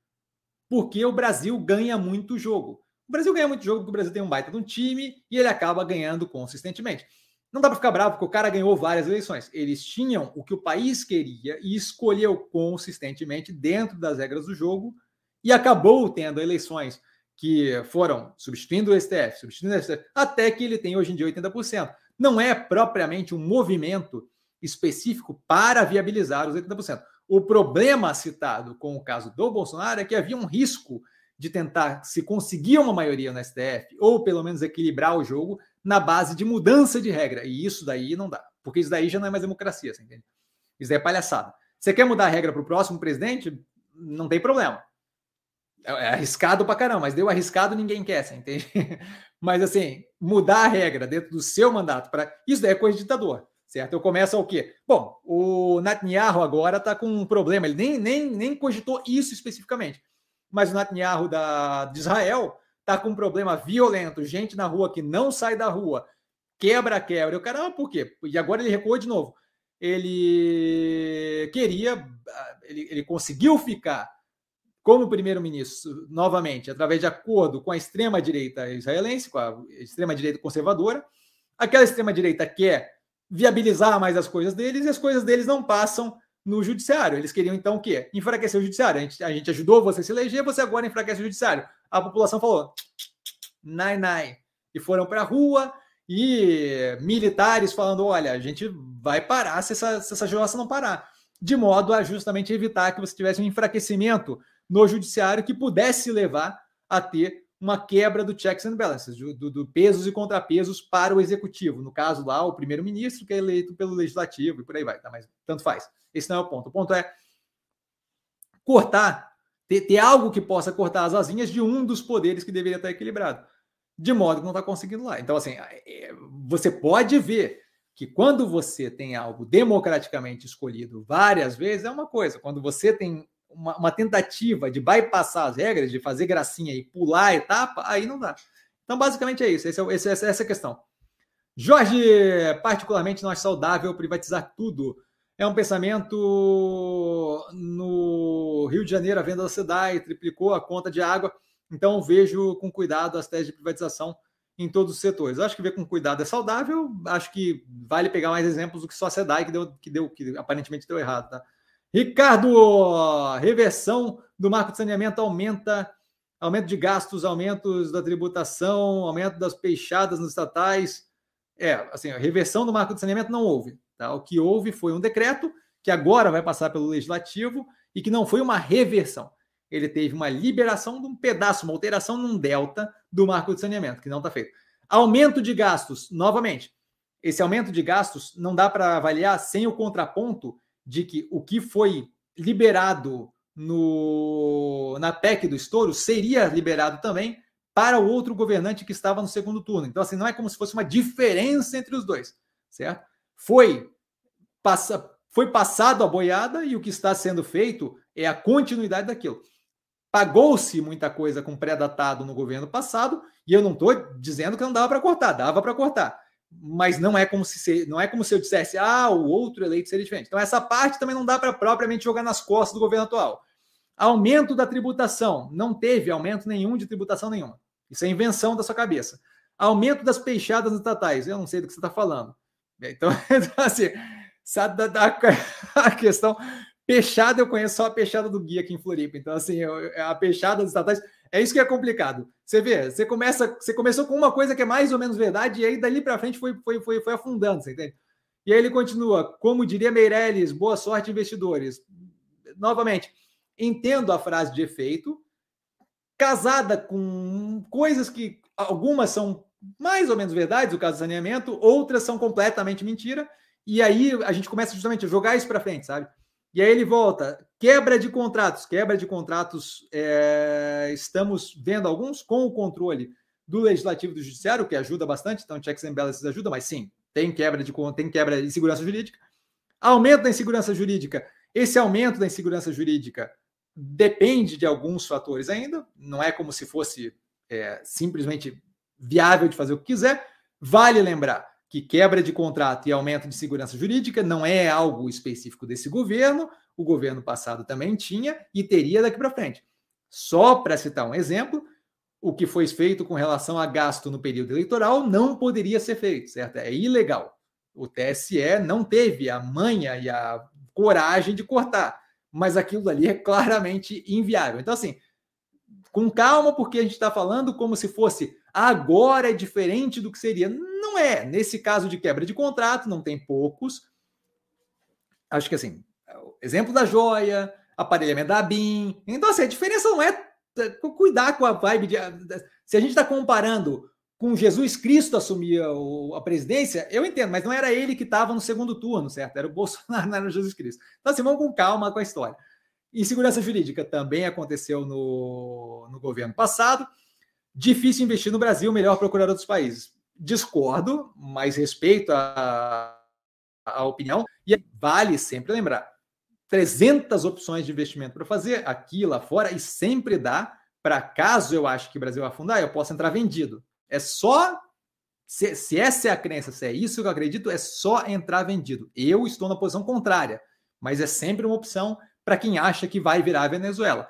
[SPEAKER 1] porque o Brasil ganha muito jogo. O Brasil ganha muito jogo porque o Brasil tem um baita de um time e ele acaba ganhando consistentemente. Não dá para ficar bravo porque o cara ganhou várias eleições. Eles tinham o que o país queria e escolheu consistentemente dentro das regras do jogo e acabou tendo eleições que foram substituindo o STF, substituindo o STF, até que ele tem hoje em dia 80%. Não é propriamente um movimento específico para viabilizar os 80%. O problema citado com o caso do Bolsonaro é que havia um risco de tentar se conseguir uma maioria no STF, ou pelo menos equilibrar o jogo, na base de mudança de regra. E isso daí não dá, porque isso daí já não é mais democracia, você entende? Isso daí é palhaçada. Você quer mudar a regra para o próximo presidente? Não tem problema. É, é arriscado para caramba, mas deu arriscado, ninguém quer, você entende? Mas assim, mudar a regra dentro do seu mandato para isso daí é coisa de ditador, certo? Eu começo ao quê? Bom, o Netanyahu agora está com um problema, ele nem, nem, nem cogitou isso especificamente, mas o Netanyahu da, de Israel está com um problema violento, gente na rua que não sai da rua, quebra, quebra. Eu, caramba, por quê? E agora ele recuou de novo. Ele queria, ele, ele conseguiu ficar como primeiro-ministro, novamente, através de acordo com a extrema-direita israelense, com a extrema-direita conservadora, aquela extrema-direita quer viabilizar mais as coisas deles e as coisas deles não passam no judiciário. Eles queriam, então, o quê? Enfraquecer o judiciário. A gente, a gente ajudou você a se eleger, você agora enfraquece o judiciário. A população falou, nai, nai. E foram para a rua e militares falando, olha, a gente vai parar se essa, se essa não parar. De modo a justamente evitar que você tivesse um enfraquecimento no judiciário que pudesse levar a ter uma quebra do checks and balances, do, do, pesos e contrapesos para o executivo. No caso lá, o primeiro-ministro que é eleito pelo legislativo e por aí vai, tá? Mas tanto faz. Esse não é o ponto. O ponto é cortar, ter, ter algo que possa cortar as asinhas de um dos poderes que deveria estar equilibrado, de modo que não está conseguindo lá. Então, assim, é, você pode ver que quando você tem algo democraticamente escolhido várias vezes, é uma coisa. Quando você tem uma, uma, tentativa de bypassar as regras, de fazer gracinha e pular a etapa, aí não dá. Então, basicamente é isso. Esse é, esse, essa é a questão. Jorge, particularmente, não acho saudável privatizar tudo. É um pensamento no Rio de Janeiro, a venda da SEDAI triplicou a conta de água. Então, vejo com cuidado as teses de privatização em todos os setores. Acho que ver com cuidado é saudável. Acho que vale pegar mais exemplos do que só a SEDAI, que deu, que deu, que aparentemente deu errado, tá? Ricardo, reversão do marco de saneamento aumenta, aumento de gastos, aumentos da tributação, aumento das peixadas nos estatais. É, assim, a reversão do marco de saneamento não houve. Tá? O que houve foi um decreto que agora vai passar pelo legislativo e que não foi uma reversão. Ele teve uma liberação de um pedaço, uma alteração num delta do marco de saneamento, que não está feito. Aumento de gastos, novamente. Esse aumento de gastos não dá para avaliar sem o contraponto de que o que foi liberado no, na PEC do estouro seria liberado também para o outro governante que estava no segundo turno. Então, assim, não é como se fosse uma diferença entre os dois, certo? foi, passa, foi passado a boiada e o que está sendo feito é a continuidade daquilo. Pagou-se muita coisa com pré-datado no governo passado, e eu não estou dizendo que não dava para cortar, dava para cortar. Mas não é como se não é como se eu dissesse, ah, o outro eleito seria diferente. Então, essa parte também não dá para propriamente jogar nas costas do governo atual. Aumento da tributação. Não teve aumento nenhum de tributação nenhuma. Isso é invenção da sua cabeça. Aumento das peixadas estatais. Eu não sei do que você está falando. Então, então, assim, sabe da, da, a questão. Peixada, eu conheço só a peixada do guia aqui em Floripa. Então, assim, a peixada das estatais. É isso que é complicado. Você vê, você começa, você começou com uma coisa que é mais ou menos verdade, e aí dali para frente foi, foi, foi, foi afundando, você entende? E aí ele continua, como diria Meirelles, boa sorte, investidores. Novamente, entendo a frase de efeito, casada com coisas que algumas são mais ou menos verdades, o caso do saneamento, outras são completamente mentira, e aí a gente começa justamente a jogar isso para frente, sabe? E aí ele volta, quebra de contratos, quebra de contratos, é, estamos vendo alguns com o controle do legislativo e do judiciário, que ajuda bastante, então checks and balances ajuda, mas sim, tem quebra de tem quebra de insegurança jurídica. Aumento da insegurança jurídica. Esse aumento da insegurança jurídica depende de alguns fatores ainda, não é como se fosse é, simplesmente viável de fazer o que quiser. Vale lembrar que quebra de contrato e aumento de segurança jurídica não é algo específico desse governo, o governo passado também tinha e teria daqui para frente. Só para citar um exemplo, o que foi feito com relação a gasto no período eleitoral não poderia ser feito, certo? É ilegal. O TSE não teve a manha e a coragem de cortar mas aquilo ali é claramente inviável. Então, assim, com calma, porque a gente está falando como se fosse agora é diferente do que seria. Não é. Nesse caso de quebra de contrato, não tem poucos. Acho que assim, exemplo da joia, aparelhamento da BIM. Então, assim, a diferença não é, cuidar com a vibe de. Se a gente está comparando com Jesus Cristo assumir a, presidência, eu entendo, mas não era ele que estava no segundo turno, certo? Era o Bolsonaro, não era o Jesus Cristo. Então, assim, vamos com calma com a história. Insegurança jurídica também aconteceu no, no governo passado. Difícil investir no Brasil, melhor procurar outros países. Discordo, mas respeito a, a opinião. E vale sempre lembrar: 300 opções de investimento para fazer aqui lá fora, e sempre dá para caso eu ache que o Brasil afundar, eu posso entrar vendido. É só. Se, se essa é a crença, se é isso que eu acredito, é só entrar vendido. Eu estou na posição contrária, mas é sempre uma opção para quem acha que vai virar a Venezuela.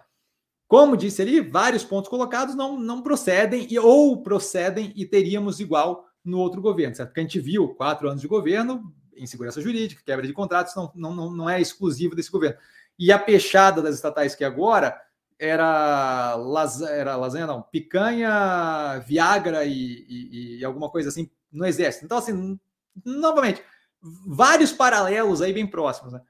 [SPEAKER 1] Como disse ali, vários pontos colocados não, não procedem, e, ou procedem e teríamos igual no outro governo, certo? Porque a gente viu quatro anos de governo, insegurança jurídica, quebra de contratos, não, não, não é exclusivo desse governo. E a peixada das estatais que agora era, las, era lasanha, não, picanha, Viagra e, e, e, alguma coisa assim no exército. Então, assim, novamente, vários paralelos aí bem próximos. Né?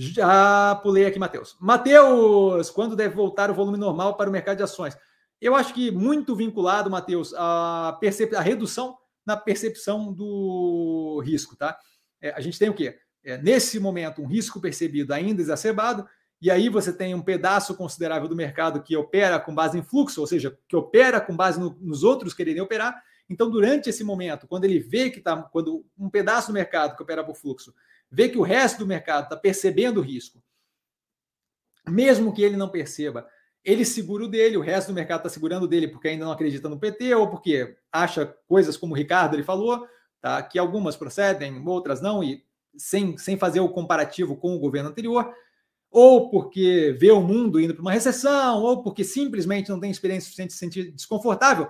[SPEAKER 1] Já pulei aqui, Matheus. Matheus, quando deve voltar o volume normal para o mercado de ações? Eu acho que muito vinculado, Matheus, à, à redução na percepção do risco, tá? É, a gente tem o quê? É, nesse momento, um risco percebido ainda exacerbado, e aí você tem um pedaço considerável do mercado que opera com base em fluxo, ou seja, que opera com base no, nos outros quererem operar. Então, durante esse momento, quando ele vê que está, quando um pedaço do mercado que opera por fluxo vê que o resto do mercado está percebendo o risco, mesmo que ele não perceba, ele segura o dele, o resto do mercado está segurando o dele porque ainda não acredita no PT ou porque acha coisas como o Ricardo ele falou, tá? que algumas procedem, outras não, e sem, sem fazer o comparativo com o governo anterior ou porque vê o mundo indo para uma recessão, ou porque simplesmente não tem experiência suficiente de se sentir desconfortável,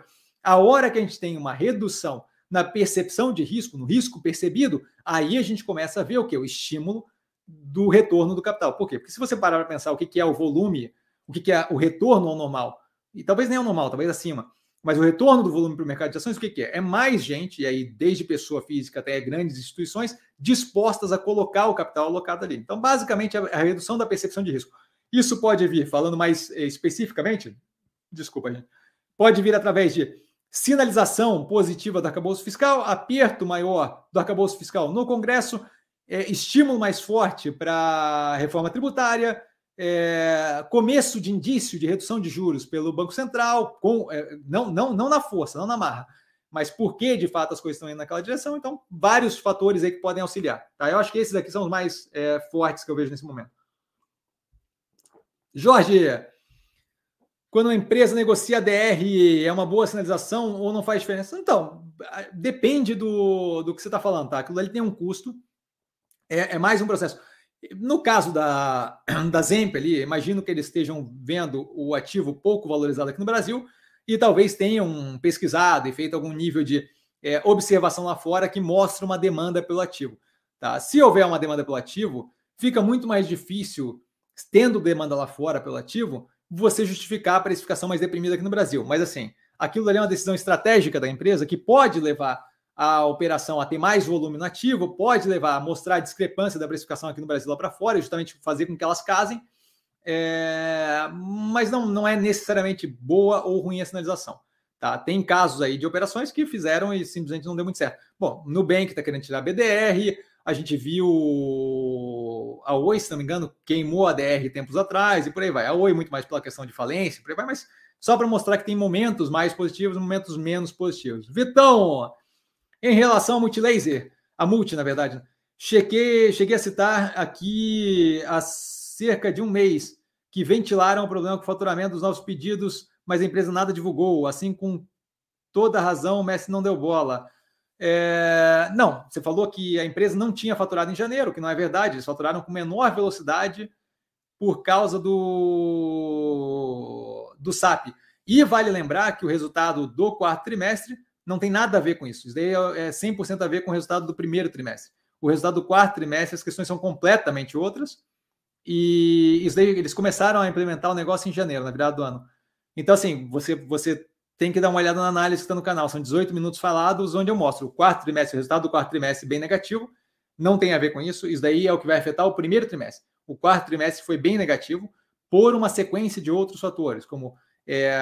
[SPEAKER 1] a hora que a gente tem uma redução na percepção de risco, no risco percebido, aí a gente começa a ver o que? O estímulo do retorno do capital. Por quê? Porque se você parar para pensar o que é o volume, o que é o retorno ao normal, e talvez nem ao normal, talvez acima, mas o retorno do volume para o mercado de ações, o que, é? É mais gente, e aí desde pessoa física até grandes instituições, dispostas a colocar o capital alocado ali. Então, basicamente, a, a redução da percepção de risco. Isso pode vir, falando mais eh, especificamente, desculpa, gente, pode vir através de sinalização positiva do arcabouço fiscal, aperto maior do arcabouço fiscal no Congresso, é, estímulo mais forte para a reforma tributária, é, começo de indício de redução de juros pelo Banco Central, com, é, não, não, não na força, não na marra, mas por que de fato as coisas estão indo naquela direção. Então, vários fatores aí que podem auxiliar. Tá? Eu acho que esses aqui são os mais é, fortes que eu vejo nesse momento. Jorge, quando uma empresa negocia DR, é uma boa sinalização ou não faz diferença? Então, depende do, do que você está falando, tá? Aquilo ali tem um custo, é, é, mais um processo. No caso da, da Zemp ali, imagino que eles estejam vendo o ativo pouco valorizado aqui no Brasil e talvez tenham pesquisado e feito algum nível de é, observação lá fora que mostra uma demanda pelo ativo. Tá? Se houver uma demanda pelo ativo, fica muito mais difícil, tendo demanda lá fora pelo ativo, você justificar a precificação mais deprimida aqui no Brasil. Mas assim, aquilo ali é uma decisão estratégica da empresa que pode levar a operação a ter mais volume no ativo, pode levar a mostrar a discrepância da precificação aqui no Brasil lá para fora, justamente fazer com que elas casem é, mas não, não é necessariamente boa ou ruim a sinalização. Tá? Tem casos aí de operações que fizeram e simplesmente não deu muito certo. Bom, Nubank está querendo tirar BDR, a gente viu a Oi, se não me engano, queimou a DR tempos atrás e por aí vai. A Oi muito mais pela questão de falência, por aí vai, mas só para mostrar que tem momentos mais positivos momentos menos positivos. Vitão, em relação ao Multilaser, a Multi, na verdade, cheguei, cheguei a citar aqui há cerca de um mês que ventilaram o problema com o faturamento dos novos pedidos, mas a empresa nada divulgou. Assim, com toda razão, o Messi não deu bola. É... Não, você falou que a empresa não tinha faturado em janeiro, que não é verdade. Eles faturaram com menor velocidade por causa do, do SAP. E vale lembrar que o resultado do quarto trimestre não tem nada a ver com isso. Isso daí é 100% a ver com o resultado do primeiro trimestre. O resultado do quarto trimestre, as questões são completamente outras. E isso daí, eles começaram a implementar o negócio em janeiro, na virada do ano. Então, assim, você, você tem que dar uma olhada na análise que está no canal. São 18 minutos falados, onde eu mostro o quarto trimestre, o resultado do quarto trimestre bem negativo. Não tem a ver com isso. Isso daí é o que vai afetar o primeiro trimestre. O quarto trimestre foi bem negativo por uma sequência de outros fatores, como é,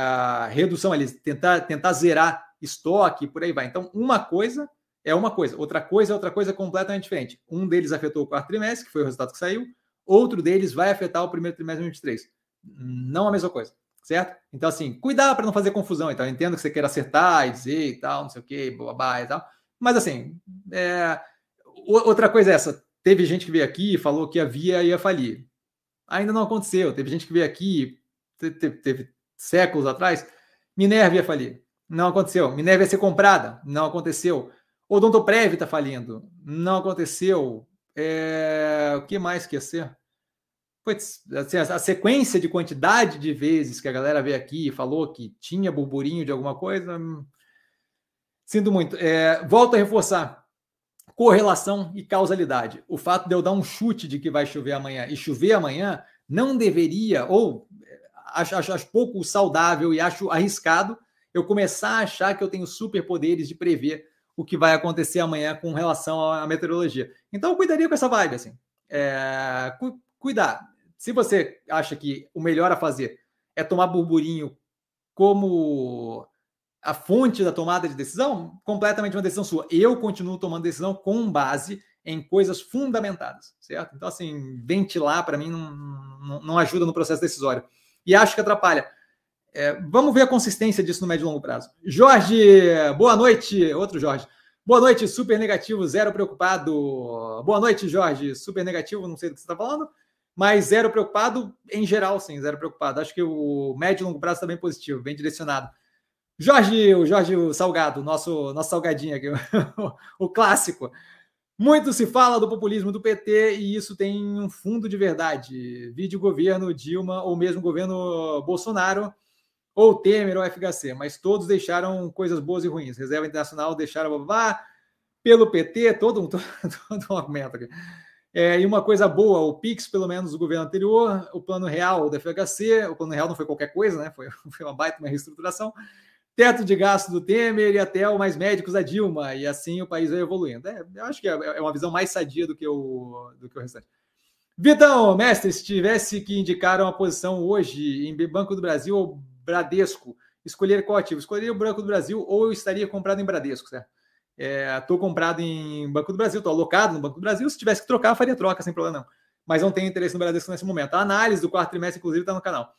[SPEAKER 1] redução ali, tentar, tentar zerar estoque, por aí vai. Então, uma coisa é uma coisa, outra coisa é outra coisa completamente diferente. Um deles afetou o quarto trimestre, que foi o resultado que saiu, outro deles vai afetar o primeiro trimestre de 2023. Não a mesma coisa, certo? Então, assim, cuidado para não fazer confusão. Então, eu entendo que você quer acertar e dizer e tal, não sei o quê, babá e tal. Mas, assim, é... outra coisa é essa. Teve gente que veio aqui e falou que a Via ia falir. Ainda não aconteceu. Teve gente que veio aqui, teve, teve séculos atrás, Minerva ia falir. Não aconteceu. Minerva ia ser comprada. Não aconteceu. Odontoprev está falindo. Não aconteceu. É, o que mais que ia ser? Assim, a, sequência de quantidade de vezes que a galera veio aqui e falou que tinha burburinho de alguma coisa. Hum, sinto muito. É, volto a reforçar. Correlação e causalidade. O fato de eu dar um chute de que vai chover amanhã e chover amanhã não deveria, ou é, acho, acho, acho pouco saudável e acho arriscado eu começar a achar que eu tenho superpoderes de prever o que vai acontecer amanhã com relação à meteorologia. Então, eu cuidaria com essa vibe, assim. É, cu cuidar. Se você acha que o melhor a fazer é tomar burburinho como a fonte da tomada de decisão, completamente uma decisão sua. Eu continuo tomando decisão com base em coisas fundamentadas, certo? Então, assim, ventilar para mim não, não, não, ajuda no processo decisório. E acho que atrapalha. É, vamos ver a consistência disso no médio e longo prazo. Jorge, boa noite. Outro Jorge. Boa noite, super negativo, zero preocupado. Boa noite, Jorge. Super negativo, não sei do que você está falando, mas zero preocupado em geral, sim, zero preocupado. Acho que o médio e longo prazo está bem positivo, bem direcionado. Jorge, o Jorge Salgado, nosso, nosso salgadinho aqui, o clássico. Muito se fala do populismo do PT e isso tem um fundo de verdade. Vídeo governo Dilma ou mesmo governo Bolsonaro ou Temer ou FHC, mas todos deixaram coisas boas e ruins. Reserva Internacional deixaram babá, pelo PT, todo um, todo um argumento aqui. É, e uma coisa boa, o PIX, pelo menos do governo anterior, o plano real da FHC, o plano real não foi qualquer coisa, né? Foi, foi uma baita uma reestruturação. Teto de gasto do Temer e até o mais médicos da Dilma, e assim o país vai evoluindo. É, eu acho que é, é uma visão mais sadia do que o, do que o restante. Vitão, mestre, se tivesse que indicar uma posição hoje em Banco do Brasil ou Bradesco, escolher qual ativo? Escolheria o Banco do Brasil ou eu estaria comprado em Bradesco, certo? Estou é, comprado em Banco do Brasil, estou alocado no Banco do Brasil. Se tivesse que trocar, faria troca sem problema não. Mas não tenho interesse no Bradesco nesse momento. A análise do quarto trimestre, inclusive, está no canal.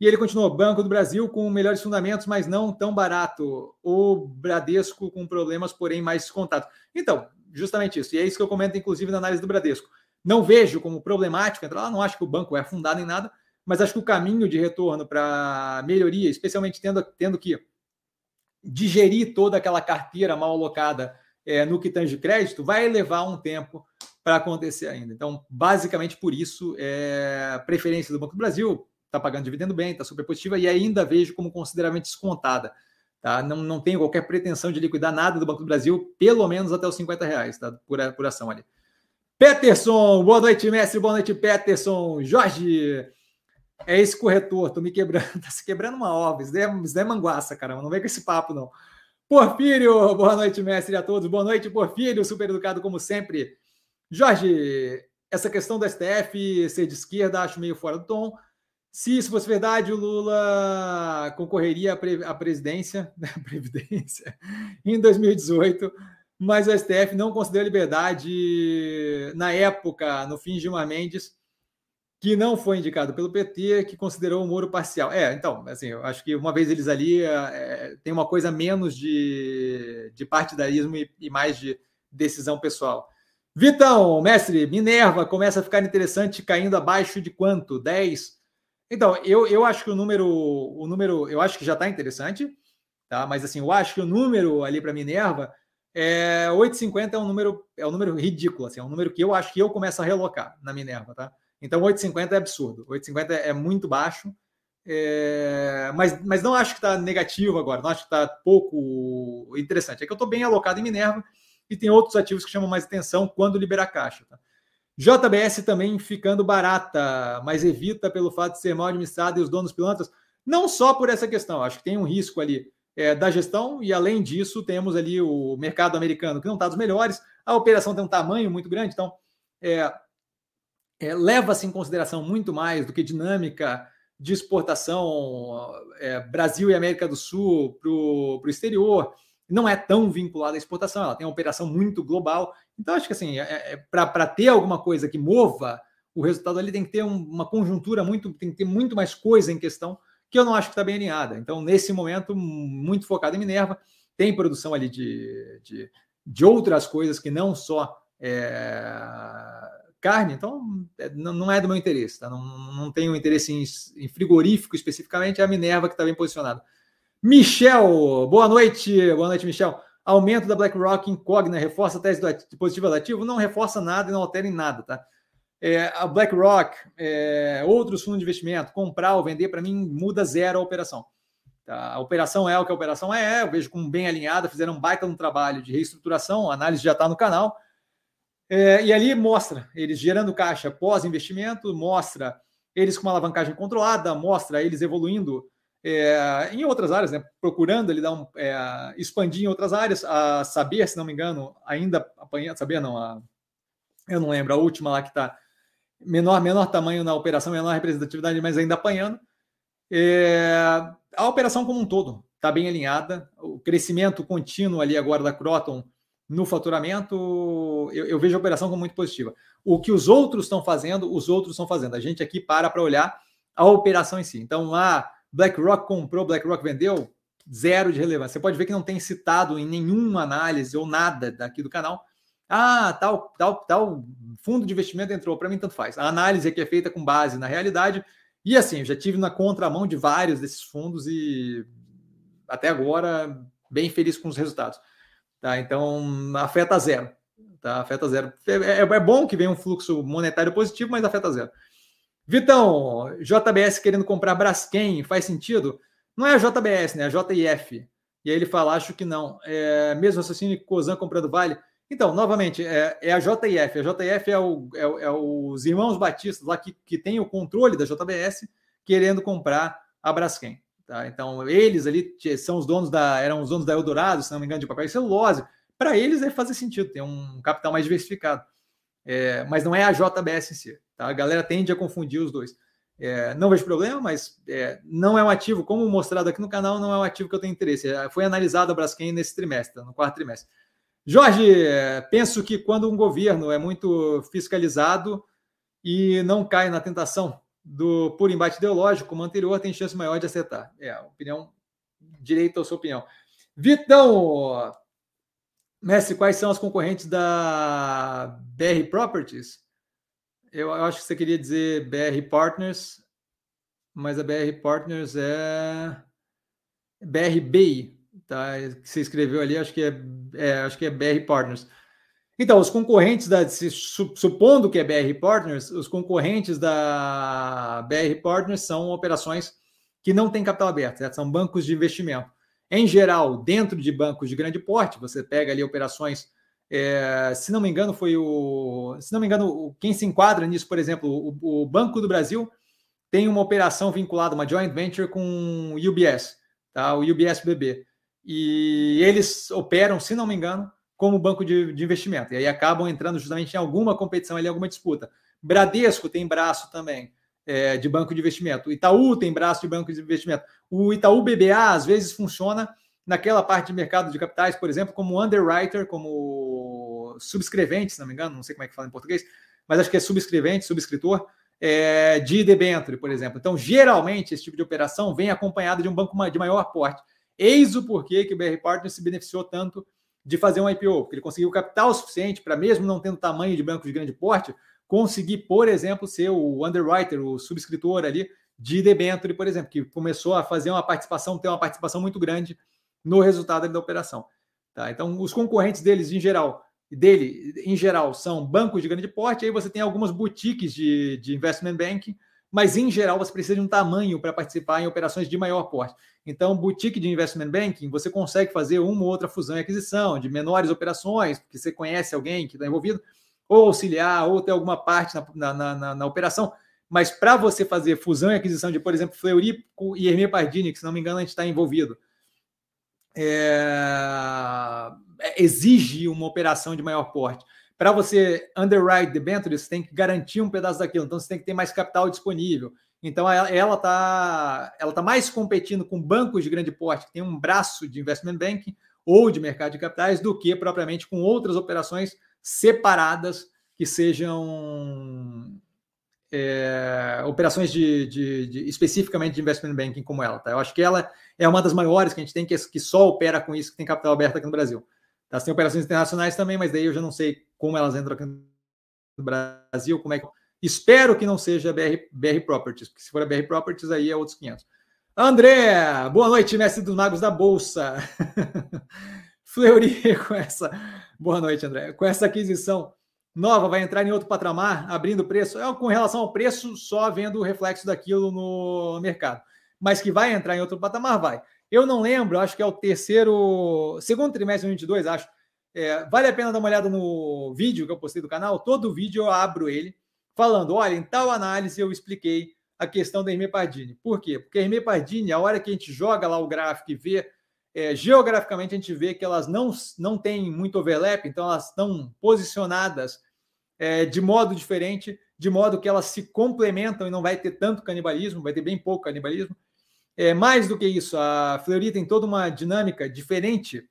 [SPEAKER 1] E ele continuou: Banco do Brasil com melhores fundamentos, mas não tão barato. O Bradesco com problemas, porém mais descontado. Então, justamente isso. E é isso que eu comento, inclusive, na análise do Bradesco. Não vejo como problemático entrar lá, não acho que o banco é fundado em nada, mas acho que o caminho de retorno para melhoria, especialmente tendo, tendo que digerir toda aquela carteira mal alocada é, no que tange crédito, vai levar um tempo para acontecer ainda. Então, basicamente por isso, é, preferência do Banco do Brasil está pagando dividendo bem, está super positiva e ainda vejo como consideravelmente descontada. Tá? Não, não tenho qualquer pretensão de liquidar nada do Banco do Brasil, pelo menos até os 50 reais tá? por, por ação ali. Peterson, boa noite, mestre, boa noite, Peterson. Jorge, é esse corretor, tô me quebrando, tá se quebrando uma obra, isso daí é, manguaça, caramba, não vem com esse papo, não. Porfírio, boa noite, mestre, a todos, boa noite, Porfírio, super educado como sempre. Jorge, essa questão do STF ser de esquerda, acho meio fora do tom. Se isso fosse verdade, o Lula concorreria à presidência, à previdência, em 2018, mas o STF não concedeu liberdade na época, no fim de Gilmar Mendes, que não foi indicado pelo PT, que considerou o Moro parcial. É, então, assim, eu acho que uma vez eles ali é, tem uma coisa menos de, de partidarismo e, e mais de decisão pessoal. Vitão, mestre, Minerva começa a ficar interessante caindo abaixo de quanto? 10? Então, eu, eu acho que o número, o número, eu acho que já está interessante, tá? Mas assim, eu acho que o número ali para Minerva é 8,50 é um número, é um número ridículo, assim, é um número que eu acho que eu começo a relocar na Minerva, tá? Então, 8,50 é absurdo, 8,50 é muito baixo, é, mas, mas não acho que está negativo agora, não acho que está pouco interessante. É que eu estou bem alocado em Minerva e tem outros ativos que chamam mais atenção quando liberar caixa. Tá? JBS também ficando barata, mas evita pelo fato de ser mal administrada e os donos pilantras, não só por essa questão, acho que tem um risco ali é, da gestão, e além disso, temos ali o mercado americano que não está dos melhores, a operação tem um tamanho muito grande, então é, é, leva-se em consideração muito mais do que dinâmica de exportação é, Brasil e América do Sul para o exterior não é tão vinculada à exportação, ela tem uma operação muito global. Então, acho que assim, é, é, para ter alguma coisa que mova o resultado ali, tem que ter um, uma conjuntura muito, tem que ter muito mais coisa em questão, que eu não acho que está bem alinhada. Então, nesse momento, muito focado em Minerva, tem produção ali de, de, de outras coisas que não só é, carne, então é, não é do meu interesse, tá? não, não tenho interesse em, em frigorífico especificamente, é a Minerva que está bem posicionada. Michel, boa noite. Boa noite, Michel. Aumento da BlackRock Cogna reforça a tese do positivo ativo? Não reforça nada e não altera em nada, tá? É, a BlackRock, é, outros fundos de investimento, comprar ou vender, para mim, muda zero a operação. Tá? A operação é o que a operação é, eu vejo como bem alinhada, fizeram um baita um trabalho de reestruturação, a análise já está no canal. É, e ali mostra eles gerando caixa pós-investimento, mostra eles com uma alavancagem controlada, mostra eles evoluindo é, em outras áreas, né, procurando ele dar um, é, expandir em outras áreas, a saber, se não me engano, ainda apanhando, saber não, a, eu não lembro, a última lá que está menor, menor tamanho na operação, menor representatividade, mas ainda apanhando. É, a operação como um todo está bem alinhada, o crescimento contínuo ali agora da Croton no faturamento, eu, eu vejo a operação como muito positiva. O que os outros estão fazendo, os outros estão fazendo. A gente aqui para para olhar a operação em si. Então, lá BlackRock comprou, BlackRock vendeu, zero de relevância. Você pode ver que não tem citado em nenhuma análise ou nada daqui do canal. Ah, tal, tal, tal fundo de investimento entrou. Para mim, tanto faz. A análise aqui é feita com base na realidade. E assim, eu já tive na contramão de vários desses fundos e até agora bem feliz com os resultados. Tá? Então, afeta zero. Tá? Afeta zero. É, é, é bom que venha um fluxo monetário positivo, mas afeta zero. Vitão, JBS querendo comprar Braskem, faz sentido? Não é a JBS, né? A JIF. E aí ele fala, acho que não. É, mesmo raciocínio que Cozan comprando Vale. Então, novamente, é, é a JIF. A JIF é, o, é, é, os irmãos batistas lá que, que tem o controle da JBS querendo comprar a Braskem. Tá? Então, eles ali são os donos da. eram os donos da Eldorado, se não me engano, de papel e celulose. Para eles deve fazer sentido, ter um capital mais diversificado. É, mas não é a JBS em si. Tá? A galera tende a confundir os dois. É, não vejo problema, mas é, não é um ativo, como mostrado aqui no canal, não é um ativo que eu tenho interesse. É, foi analisado a Braskem nesse trimestre, no quarto trimestre. Jorge, penso que quando um governo é muito fiscalizado e não cai na tentação do por embate ideológico, como anterior, tem chance maior de acertar. É, opinião, direito à sua opinião. Vitão, Messi, quais são as concorrentes da BR Properties? Eu, eu acho que você queria dizer BR Partners, mas a BR Partners é BRBI, tá? Que você escreveu ali, acho que é, é acho que é BR Partners. Então, os concorrentes da, supondo que é BR Partners, os concorrentes da BR Partners são operações que não têm capital aberto, certo? são bancos de investimento. Em geral, dentro de bancos de grande porte, você pega ali operações, é, se não me engano, foi o. Se não me engano, quem se enquadra nisso, por exemplo, o, o Banco do Brasil tem uma operação vinculada, uma joint venture com o UBS, tá? o UBS BB. E eles operam, se não me engano, como banco de, de investimento. E aí acabam entrando justamente em alguma competição, ali, alguma disputa. Bradesco tem braço também é, de banco de investimento. Itaú tem braço de banco de investimento. O Itaú BBA, às vezes, funciona naquela parte de mercado de capitais, por exemplo, como underwriter, como subscrevente, se não me engano, não sei como é que fala em português, mas acho que é subscrevente, subscritor, é, de debenture, por exemplo. Então, geralmente, esse tipo de operação vem acompanhado de um banco de maior porte. Eis o porquê que o BR Partners se beneficiou tanto de fazer um IPO, porque ele conseguiu capital suficiente para, mesmo não tendo tamanho de banco de grande porte, conseguir, por exemplo, ser o underwriter, o subscritor ali de debenture, por exemplo, que começou a fazer uma participação, ter uma participação muito grande no resultado da operação. Tá? Então, os concorrentes deles, em geral, dele, em geral, são bancos de grande porte, aí você tem algumas boutiques de, de investment banking, mas em geral você precisa de um tamanho para participar em operações de maior porte. Então, boutique de investment banking, você consegue fazer uma ou outra fusão e aquisição de menores operações, porque você conhece alguém que está envolvido, ou auxiliar, ou ter alguma parte na, na, na, na operação. Mas para você fazer fusão e aquisição de, por exemplo, Fleury e Hermé Pardini, que se não me engano a gente está envolvido, é... exige uma operação de maior porte para você underwrite debentures, você tem que garantir um pedaço daquilo, então você tem que ter mais capital disponível. Então ela está ela tá mais competindo com bancos de grande porte que tem um braço de investment banking ou de mercado de capitais do que propriamente com outras operações separadas que sejam é, operações de, de, de, especificamente de investment banking como ela. Tá? Eu acho que ela é uma das maiores que a gente tem que, que só opera com isso, que tem capital aberto aqui no Brasil. Tá? Tem operações internacionais também, mas daí eu já não sei como elas entram aqui no Brasil, como é que. Espero que não seja BR, BR Properties, porque se for a BR Properties, aí é outros 500. André, boa noite, mestre dos magos da Bolsa. Fleury, com essa. Boa noite, André. Com essa aquisição nova, vai entrar em outro patamar, abrindo preço. É, com relação ao preço, só vendo o reflexo daquilo no mercado. Mas que vai entrar em outro patamar, vai. Eu não lembro, acho que é o terceiro, segundo trimestre de 2022, acho. É, vale a pena dar uma olhada no vídeo que eu postei do canal. Todo vídeo eu abro ele falando: olha, em tal análise eu expliquei a questão da Hermé Pardini. Por quê? Porque a Hermé Pardini, a hora que a gente joga lá o gráfico e vê, é, geograficamente a gente vê que elas não, não têm muito overlap, então elas estão posicionadas é, de modo diferente, de modo que elas se complementam e não vai ter tanto canibalismo, vai ter bem pouco canibalismo. É, mais do que isso, a Fleury tem toda uma dinâmica diferente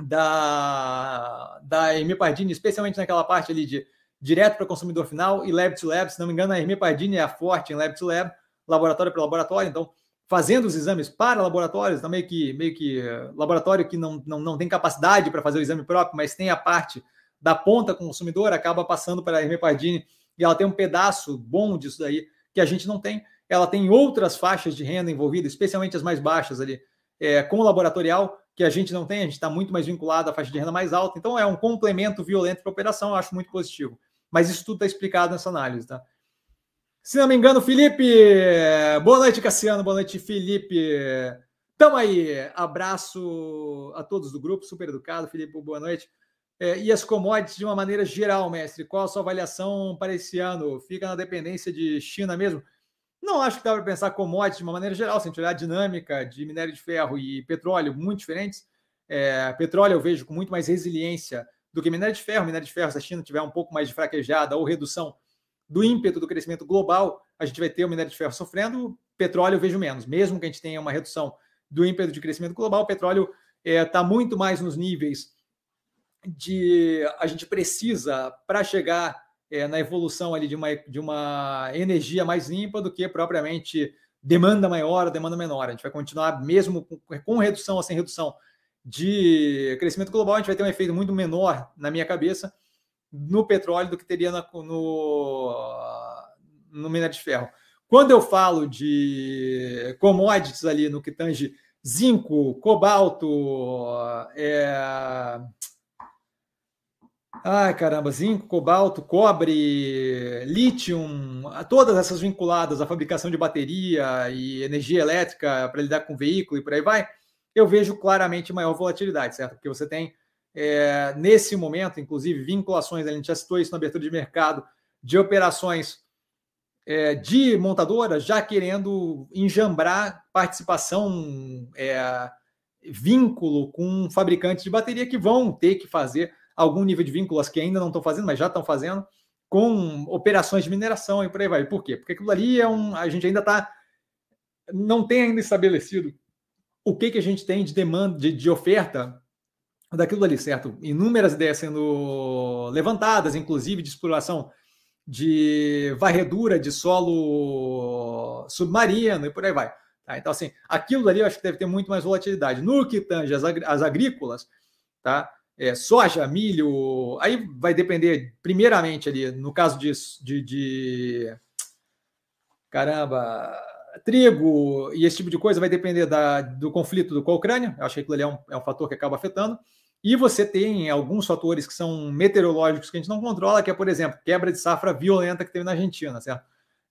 [SPEAKER 1] da, da Hermé Pardini, especialmente naquela parte ali de direto para consumidor final e lab to lab. Se não me engano, a Hermé Pardini é a forte em lab to lab, laboratório para laboratório. Então, fazendo os exames para laboratórios, então meio que, meio que eh, laboratório que não, não, não tem capacidade para fazer o exame próprio, mas tem a parte da ponta consumidor, acaba passando para a Hermé Pardini e ela tem um pedaço bom disso daí que a gente não tem ela tem outras faixas de renda envolvidas, especialmente as mais baixas ali, é, com o laboratorial, que a gente não tem, a gente está muito mais vinculado à faixa de renda mais alta. Então, é um complemento violento para a operação, eu acho muito positivo. Mas isso tudo está explicado nessa análise, tá? Se não me engano, Felipe. Boa noite, Cassiano. Boa noite, Felipe. Tamo aí. Abraço a todos do grupo, super educado. Felipe, boa noite. É, e as commodities de uma maneira geral, mestre. Qual a sua avaliação para esse ano? Fica na dependência de China mesmo? Não acho que dá para pensar commodities de uma maneira geral, se a gente olhar a dinâmica de minério de ferro e petróleo muito diferentes. É, petróleo eu vejo com muito mais resiliência do que minério de ferro. Minério de ferro, se a China tiver um pouco mais de fraquejada ou redução do ímpeto do crescimento global, a gente vai ter o minério de ferro sofrendo. Petróleo eu vejo menos. Mesmo que a gente tenha uma redução do ímpeto de crescimento global, o petróleo está é, tá muito mais nos níveis de a gente precisa para chegar é, na evolução ali de uma, de uma energia mais limpa do que propriamente demanda maior demanda menor. A gente vai continuar mesmo com, com redução ou sem redução de crescimento global, a gente vai ter um efeito muito menor, na minha cabeça, no petróleo do que teria na, no, no minério de ferro. Quando eu falo de commodities ali no que tange zinco, cobalto, é... Ai, caramba, zinco, cobalto, cobre, lítio, todas essas vinculadas à fabricação de bateria e energia elétrica para lidar com veículo e por aí vai, eu vejo claramente maior volatilidade, certo? Porque você tem, é, nesse momento, inclusive, vinculações, a gente já citou isso na abertura de mercado, de operações é, de montadoras já querendo enjambrar participação, é, vínculo com fabricantes de bateria que vão ter que fazer algum nível de vínculos que ainda não estão fazendo, mas já estão fazendo, com operações de mineração e por aí vai. Por quê? Porque aquilo ali é um. A gente ainda está. Não tem ainda estabelecido o que, que a gente tem de demanda, de, de oferta daquilo ali, certo? Inúmeras ideias sendo levantadas, inclusive de exploração de varredura de solo submarino e por aí vai. Tá? Então, assim, aquilo ali eu acho que deve ter muito mais volatilidade. No que tange as, as agrícolas, tá? É, soja, milho, aí vai depender, primeiramente, ali, no caso de, de, de caramba, trigo e esse tipo de coisa vai depender da, do conflito com a Ucrânia. Eu acho que aquilo ali é um, é um fator que acaba afetando. E você tem alguns fatores que são meteorológicos que a gente não controla, que é, por exemplo, quebra de safra violenta que teve na Argentina, certo?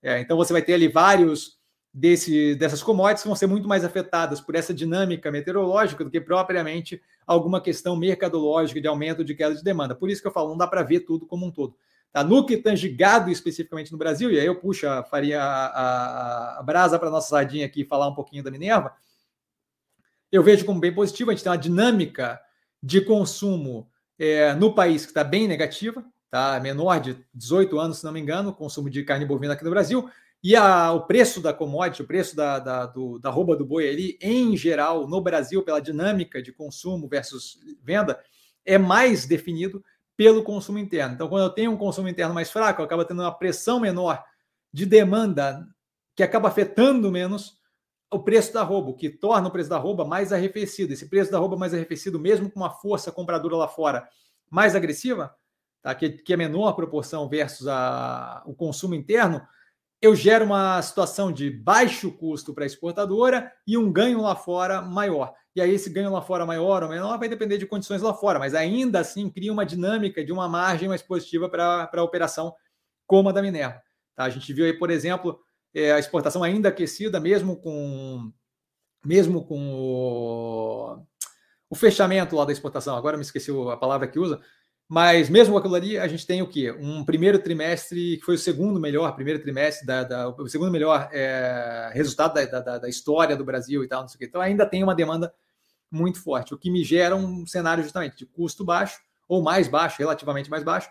[SPEAKER 1] É, então você vai ter ali vários desse, dessas commodities vão ser muito mais afetadas por essa dinâmica meteorológica do que propriamente alguma questão mercadológica de aumento de queda de demanda. Por isso que eu falo, não dá para ver tudo como um todo. Tá? No que tange gado especificamente no Brasil, e aí eu puxo, faria a, a, a brasa para nossa sardinha aqui e falar um pouquinho da Minerva, eu vejo como bem positivo, a gente tem uma dinâmica de consumo é, no país que está bem negativa, tá? menor de 18 anos, se não me engano, consumo de carne bovina aqui no Brasil, e a, o preço da commodity, o preço da, da, do, da rouba do boi ali, em geral, no Brasil, pela dinâmica de consumo versus venda, é mais definido pelo consumo interno. Então, quando eu tenho um consumo interno mais fraco, eu acabo tendo uma pressão menor de demanda que acaba afetando menos o preço da roupa, o que torna o preço da roupa mais arrefecido. Esse preço da roupa mais arrefecido, mesmo com uma força compradora lá fora mais agressiva, tá? que, que é menor proporção versus a, o consumo interno, eu gero uma situação de baixo custo para a exportadora e um ganho lá fora maior. E aí, esse ganho lá fora maior ou menor vai depender de condições lá fora, mas ainda assim cria uma dinâmica de uma margem mais positiva para a operação como a da Minerva. Tá? A gente viu aí, por exemplo, é, a exportação ainda aquecida, mesmo com mesmo com o, o, fechamento lá da exportação, agora me esqueci a palavra que usa, mas mesmo aquilo ali, a gente tem o quê? Um primeiro trimestre que foi o segundo melhor, primeiro trimestre, da, da o segundo melhor é, resultado da, da, da, história do Brasil e tal, não sei o quê. Então ainda tem uma demanda muito forte, o que me gera um cenário justamente de custo baixo, ou mais baixo, relativamente mais baixo,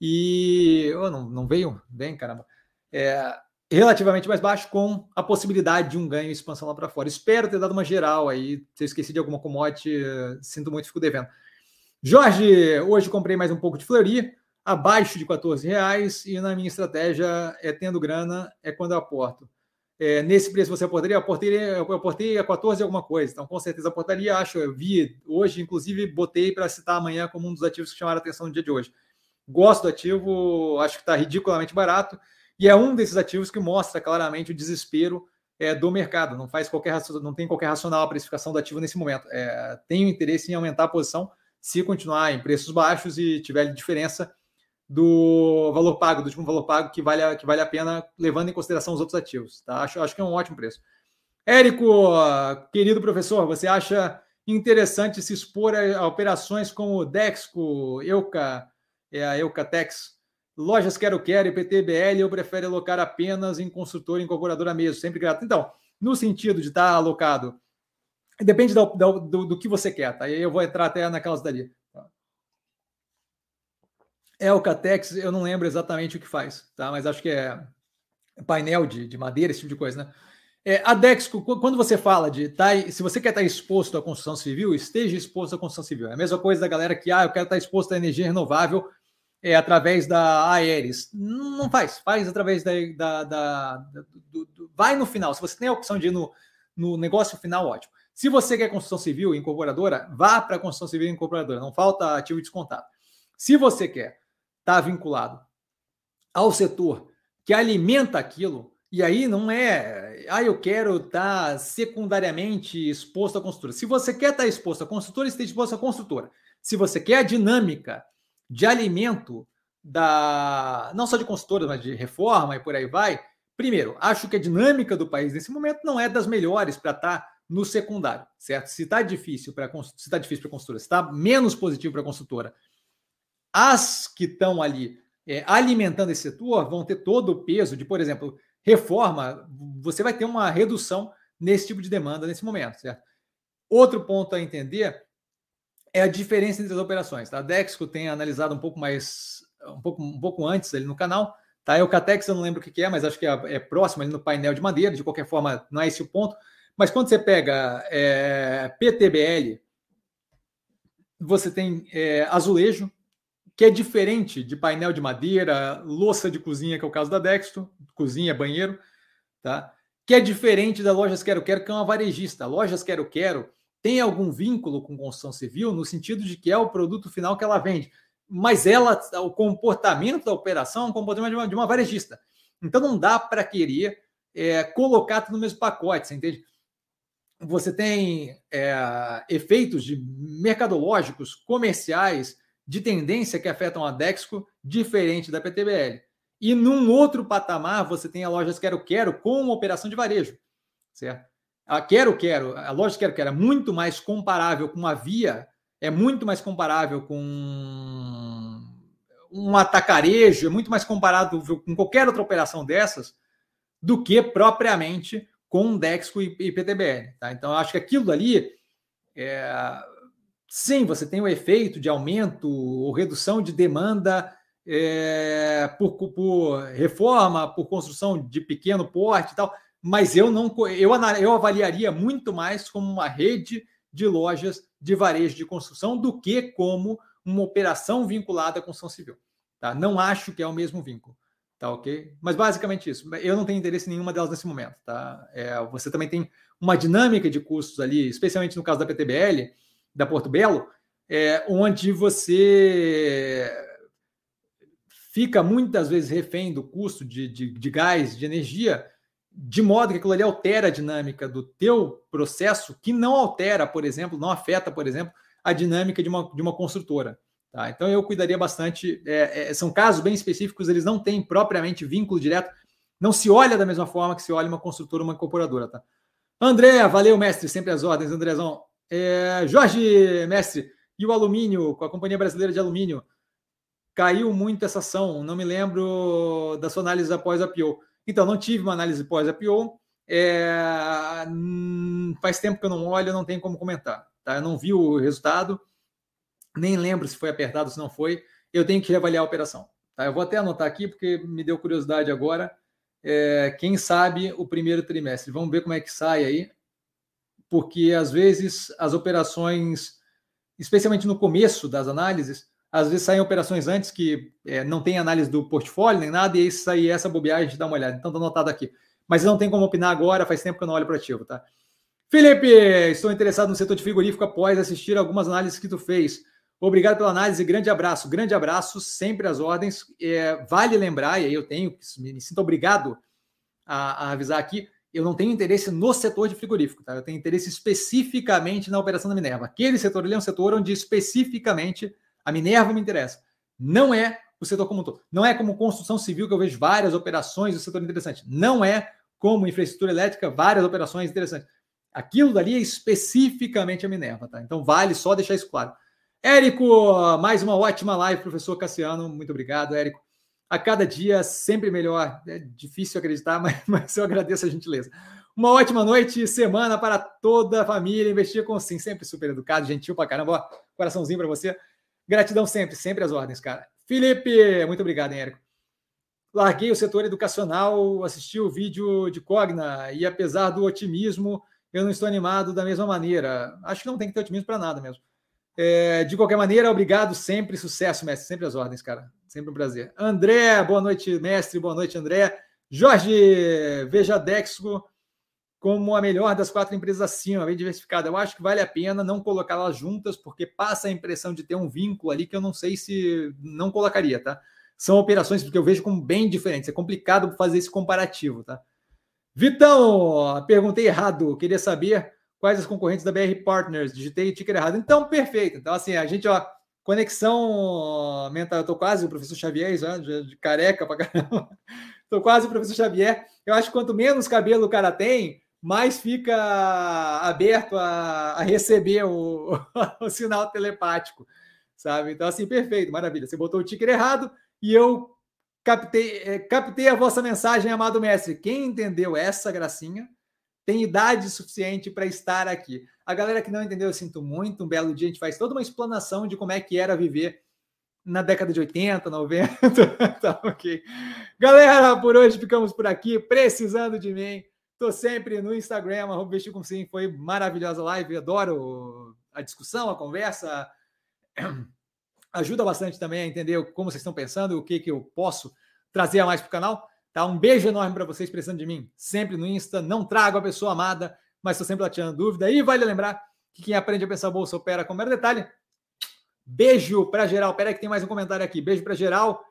[SPEAKER 1] e oh, não, não veio bem, caramba. É, relativamente mais baixo, com a possibilidade de um ganho e expansão lá para fora. Espero ter dado uma geral aí. Se eu esqueci de alguma commodity, sinto muito, fico devendo. Jorge, hoje comprei mais um pouco de Fleury, abaixo de 14 reais, e na minha estratégia é tendo grana, é quando eu aporto. É, nesse preço você aportaria? Eu aportei, a 14 alguma coisa, então com certeza aportaria, acho, eu vi hoje, inclusive botei para citar amanhã como um dos ativos que chamaram a atenção no dia de hoje. Gosto do ativo, acho que está ridiculamente barato, e é um desses ativos que mostra claramente o desespero é, do mercado. Não faz qualquer não tem qualquer racional a precificação do ativo nesse momento. É, tenho interesse em aumentar a posição se continuar em preços baixos e tiver diferença do valor pago, do último valor pago que vale a, que vale a pena, levando em consideração os outros ativos. Tá? Acho, acho que é um ótimo preço. Érico, querido professor, você acha interessante se expor a, operações como Dexco, Euca, é a Eucatex, Lojas Quero Quero e PTBL, eu prefiro alocar apenas em construtor e incorporadora mesmo, sempre grato. Então, no sentido de estar alocado, depende do, do, do que você quer, tá? Eu vou entrar até naquelas dali. É o Catex, eu não lembro exatamente o que faz, tá? Mas acho que é painel de, de madeira, esse tipo de coisa, né? É, a Dexco, quando você fala de tá, se você quer estar exposto à construção civil, esteja exposto à construção civil. É a mesma coisa da galera que, ah, eu quero estar exposto à energia renovável é, através da Aeres. Não faz, faz através da. da, da do, do, vai no final. Se você tem a opção de ir no, no negócio final, ótimo. Se você quer construção civil incorporadora, vá para a construção civil incorporadora. Não falta ativo descontado. Se você quer estar tá vinculado ao setor que alimenta aquilo, e aí não é, ah, eu quero estar tá secundariamente exposto à construtora. Se você quer estar tá exposto à construtora, esteja exposto à construtora. Se você quer a dinâmica de alimento da não só de consultoras, mas de reforma e por aí vai. Primeiro, acho que a dinâmica do país nesse momento não é das melhores para estar tá no secundário, certo? Se está difícil para se está difícil para consultora, se está menos positivo para a consultora, as que estão ali é, alimentando esse setor vão ter todo o peso de, por exemplo, reforma. Você vai ter uma redução nesse tipo de demanda nesse momento, certo? Outro ponto a entender é a diferença entre as operações. Tá? A Dexco tem analisado um pouco mais, um pouco, um pouco antes ali no canal. Tá? O Catex eu não lembro o que é, mas acho que é, é, próximo ali no painel de madeira. De qualquer forma, não é esse o ponto. Mas quando você pega é, PTBL, você tem é, azulejo, que é diferente de painel de madeira, louça de cozinha, que é o caso da Dexto, cozinha, banheiro, tá? que é diferente da Lojas Quero Quero, que é uma varejista. Lojas Quero Quero tem algum vínculo com construção civil no sentido de que é o produto final que ela vende, mas ela, o comportamento da operação é um comportamento de uma, de uma varejista. Então não dá para querer é, colocar tudo no mesmo pacote, você entende? Você tem é, efeitos de mercadológicos, comerciais, de tendência que afetam a Dexco, diferente da PTBL. E num outro patamar, você tem a lojas Quero Quero com uma operação de varejo, certo? A Quero Quero, a loja Quero Quero é muito mais comparável com a Via, é muito mais comparável com um atacarejo, é muito mais comparável com qualquer outra operação dessas do que propriamente com Dexco e, e PTBL. Tá? Então, acho que aquilo ali, é... sim, você tem o efeito de aumento ou redução de demanda é... por, por reforma, por construção de pequeno porte e tal, mas eu não eu, eu avaliaria muito mais como uma rede de lojas de varejo de construção do que como uma operação vinculada à construção civil. Tá? Não acho que é o mesmo vínculo. Tá ok? Mas basicamente isso. Eu não tenho interesse em nenhuma delas nesse momento. Tá? É, você também tem uma dinâmica de custos ali, especialmente no caso da PTBL, da Porto Belo, é, onde você fica muitas vezes refém do custo de, de, de gás, de energia, de modo que aquilo ali altera a dinâmica do teu processo, que não altera, por exemplo, não afeta, por exemplo, a dinâmica de uma, de uma construtora. Tá? Então eu cuidaria bastante. É, é, são casos bem específicos, eles não têm propriamente vínculo direto, não se olha da mesma forma que se olha uma construtora uma incorporadora. Tá? André, valeu, mestre, sempre as ordens, Andrezão. É, Jorge, mestre, e o alumínio, com a Companhia Brasileira de Alumínio, caiu muito essa ação, não me lembro da sua análise após a PO. Então, não tive uma análise pós-IPO. É, hum, faz tempo que eu não olho, não tenho como comentar. Tá? Eu não vi o resultado, nem lembro se foi apertado se não foi. Eu tenho que reavaliar a operação. Tá? Eu vou até anotar aqui, porque me deu curiosidade agora. É, quem sabe o primeiro trimestre. Vamos ver como é que sai aí, porque às vezes as operações, especialmente no começo das análises, às vezes saem operações antes que é, não tem análise do portfólio nem nada, e aí sair essa bobeagem, a gente dá uma olhada. Então, tá anotado aqui. Mas não tem como opinar agora, faz tempo que eu não olho para ativo, tá? Felipe, estou interessado no setor de frigorífico após assistir algumas análises que tu fez. Obrigado pela análise, grande abraço. Grande abraço, sempre às ordens. É, vale lembrar, e aí eu tenho, me sinto obrigado a, a, avisar aqui, eu não tenho interesse no setor de frigorífico, tá? Eu tenho interesse especificamente na operação da Minerva. Aquele setor ali é um setor onde especificamente a Minerva me interessa. Não é o setor como um todo. Não é como construção civil, que eu vejo várias operações do setor interessante. Não é como infraestrutura elétrica, várias operações interessantes. Aquilo dali é especificamente a Minerva, tá? Então vale só deixar isso claro. Érico, mais uma ótima live, professor Cassiano. Muito obrigado, Érico. A cada dia sempre melhor. É difícil acreditar, mas, mas eu agradeço a gentileza. Uma ótima noite e semana para toda a família. Investir com sim, sempre super educado, gentil pra caramba. coraçãozinho para você. Gratidão sempre, sempre às ordens, cara. Felipe, muito obrigado, hein, Érico. Larguei o setor educacional, assisti o vídeo de Cogna e, apesar do otimismo, eu não estou animado da mesma maneira. Acho que não tem que ter otimismo para nada mesmo. É, de qualquer maneira, obrigado sempre, sucesso, mestre, sempre às ordens, cara. Sempre um prazer. André, boa noite, mestre. Boa noite, André. Jorge, veja Dexco como a melhor das quatro empresas acima, bem diversificada. Eu acho que vale a pena não colocá-las juntas, porque passa a impressão de ter um vínculo ali que eu não sei se não colocaria, tá? São operações que eu vejo como bem diferentes. É complicado fazer esse comparativo, tá? Vitão, perguntei errado. Queria saber quais as concorrentes da BR Partners. Digitei o ticker errado. Então, perfeito. Então, assim, a gente, ó, conexão mental. Eu tô quase o professor Xavier, já, de careca pra caramba. tô quase o professor Xavier. Eu acho que quanto menos cabelo o cara tem, mais fica aberto a, a receber o, o, sinal telepático, sabe? Então, assim, perfeito, maravilha. Você botou o ticker errado e eu captei, é, captei a vossa mensagem, amado mestre. Quem entendeu essa gracinha tem idade suficiente para estar aqui. A galera que não entendeu, eu sinto muito. Um belo dia a gente faz toda uma explanação de como é que era viver na década de 80, 90. tá ok. Galera, por hoje ficamos por aqui. Precisando de mim, Estou sempre no Instagram, arroba com sim. Foi maravilhosa live, adoro a discussão, a conversa. Ajuda bastante também a entender como vocês estão pensando, o que, que eu posso trazer a mais para o canal. Tá? Um beijo enorme para vocês precisando de mim, sempre no Insta. Não trago a pessoa amada, mas estou sempre lá tirando dúvida. E vale lembrar que quem aprende a pensar bolsa opera com mero detalhe. Beijo para geral. Pera aí que tem mais um comentário aqui. Beijo para geral.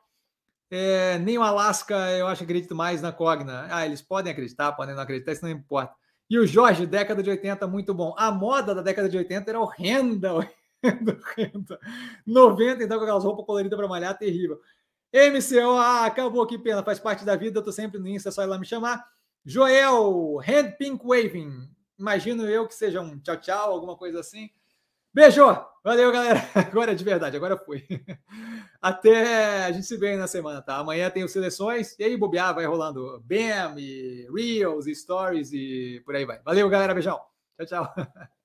[SPEAKER 1] É, nem o Alasca, eu acho acredito mais na Cogna. Ah, eles podem acreditar, podem não acreditar, isso não importa. E o Jorge, década de 80, muito bom. A moda da década de 80 era horrenda, horrenda, 90, então, com aquelas roupas coloridas para malhar, terrível. MCO, ah, acabou, que pena, faz parte da vida, eu tô sempre no Insta, é só ir lá me chamar. Joel, Hand Pink Waving, imagino eu que seja um tchau, tchau, alguma coisa assim. Beijo! Valeu, galera. Agora é de verdade, agora foi. Até a gente se vê na semana, tá? Amanhã tem os seleções e aí bobear, vai rolando BAM, e Reels, e Stories e por aí vai. Valeu, galera. Beijão. Tchau, tchau.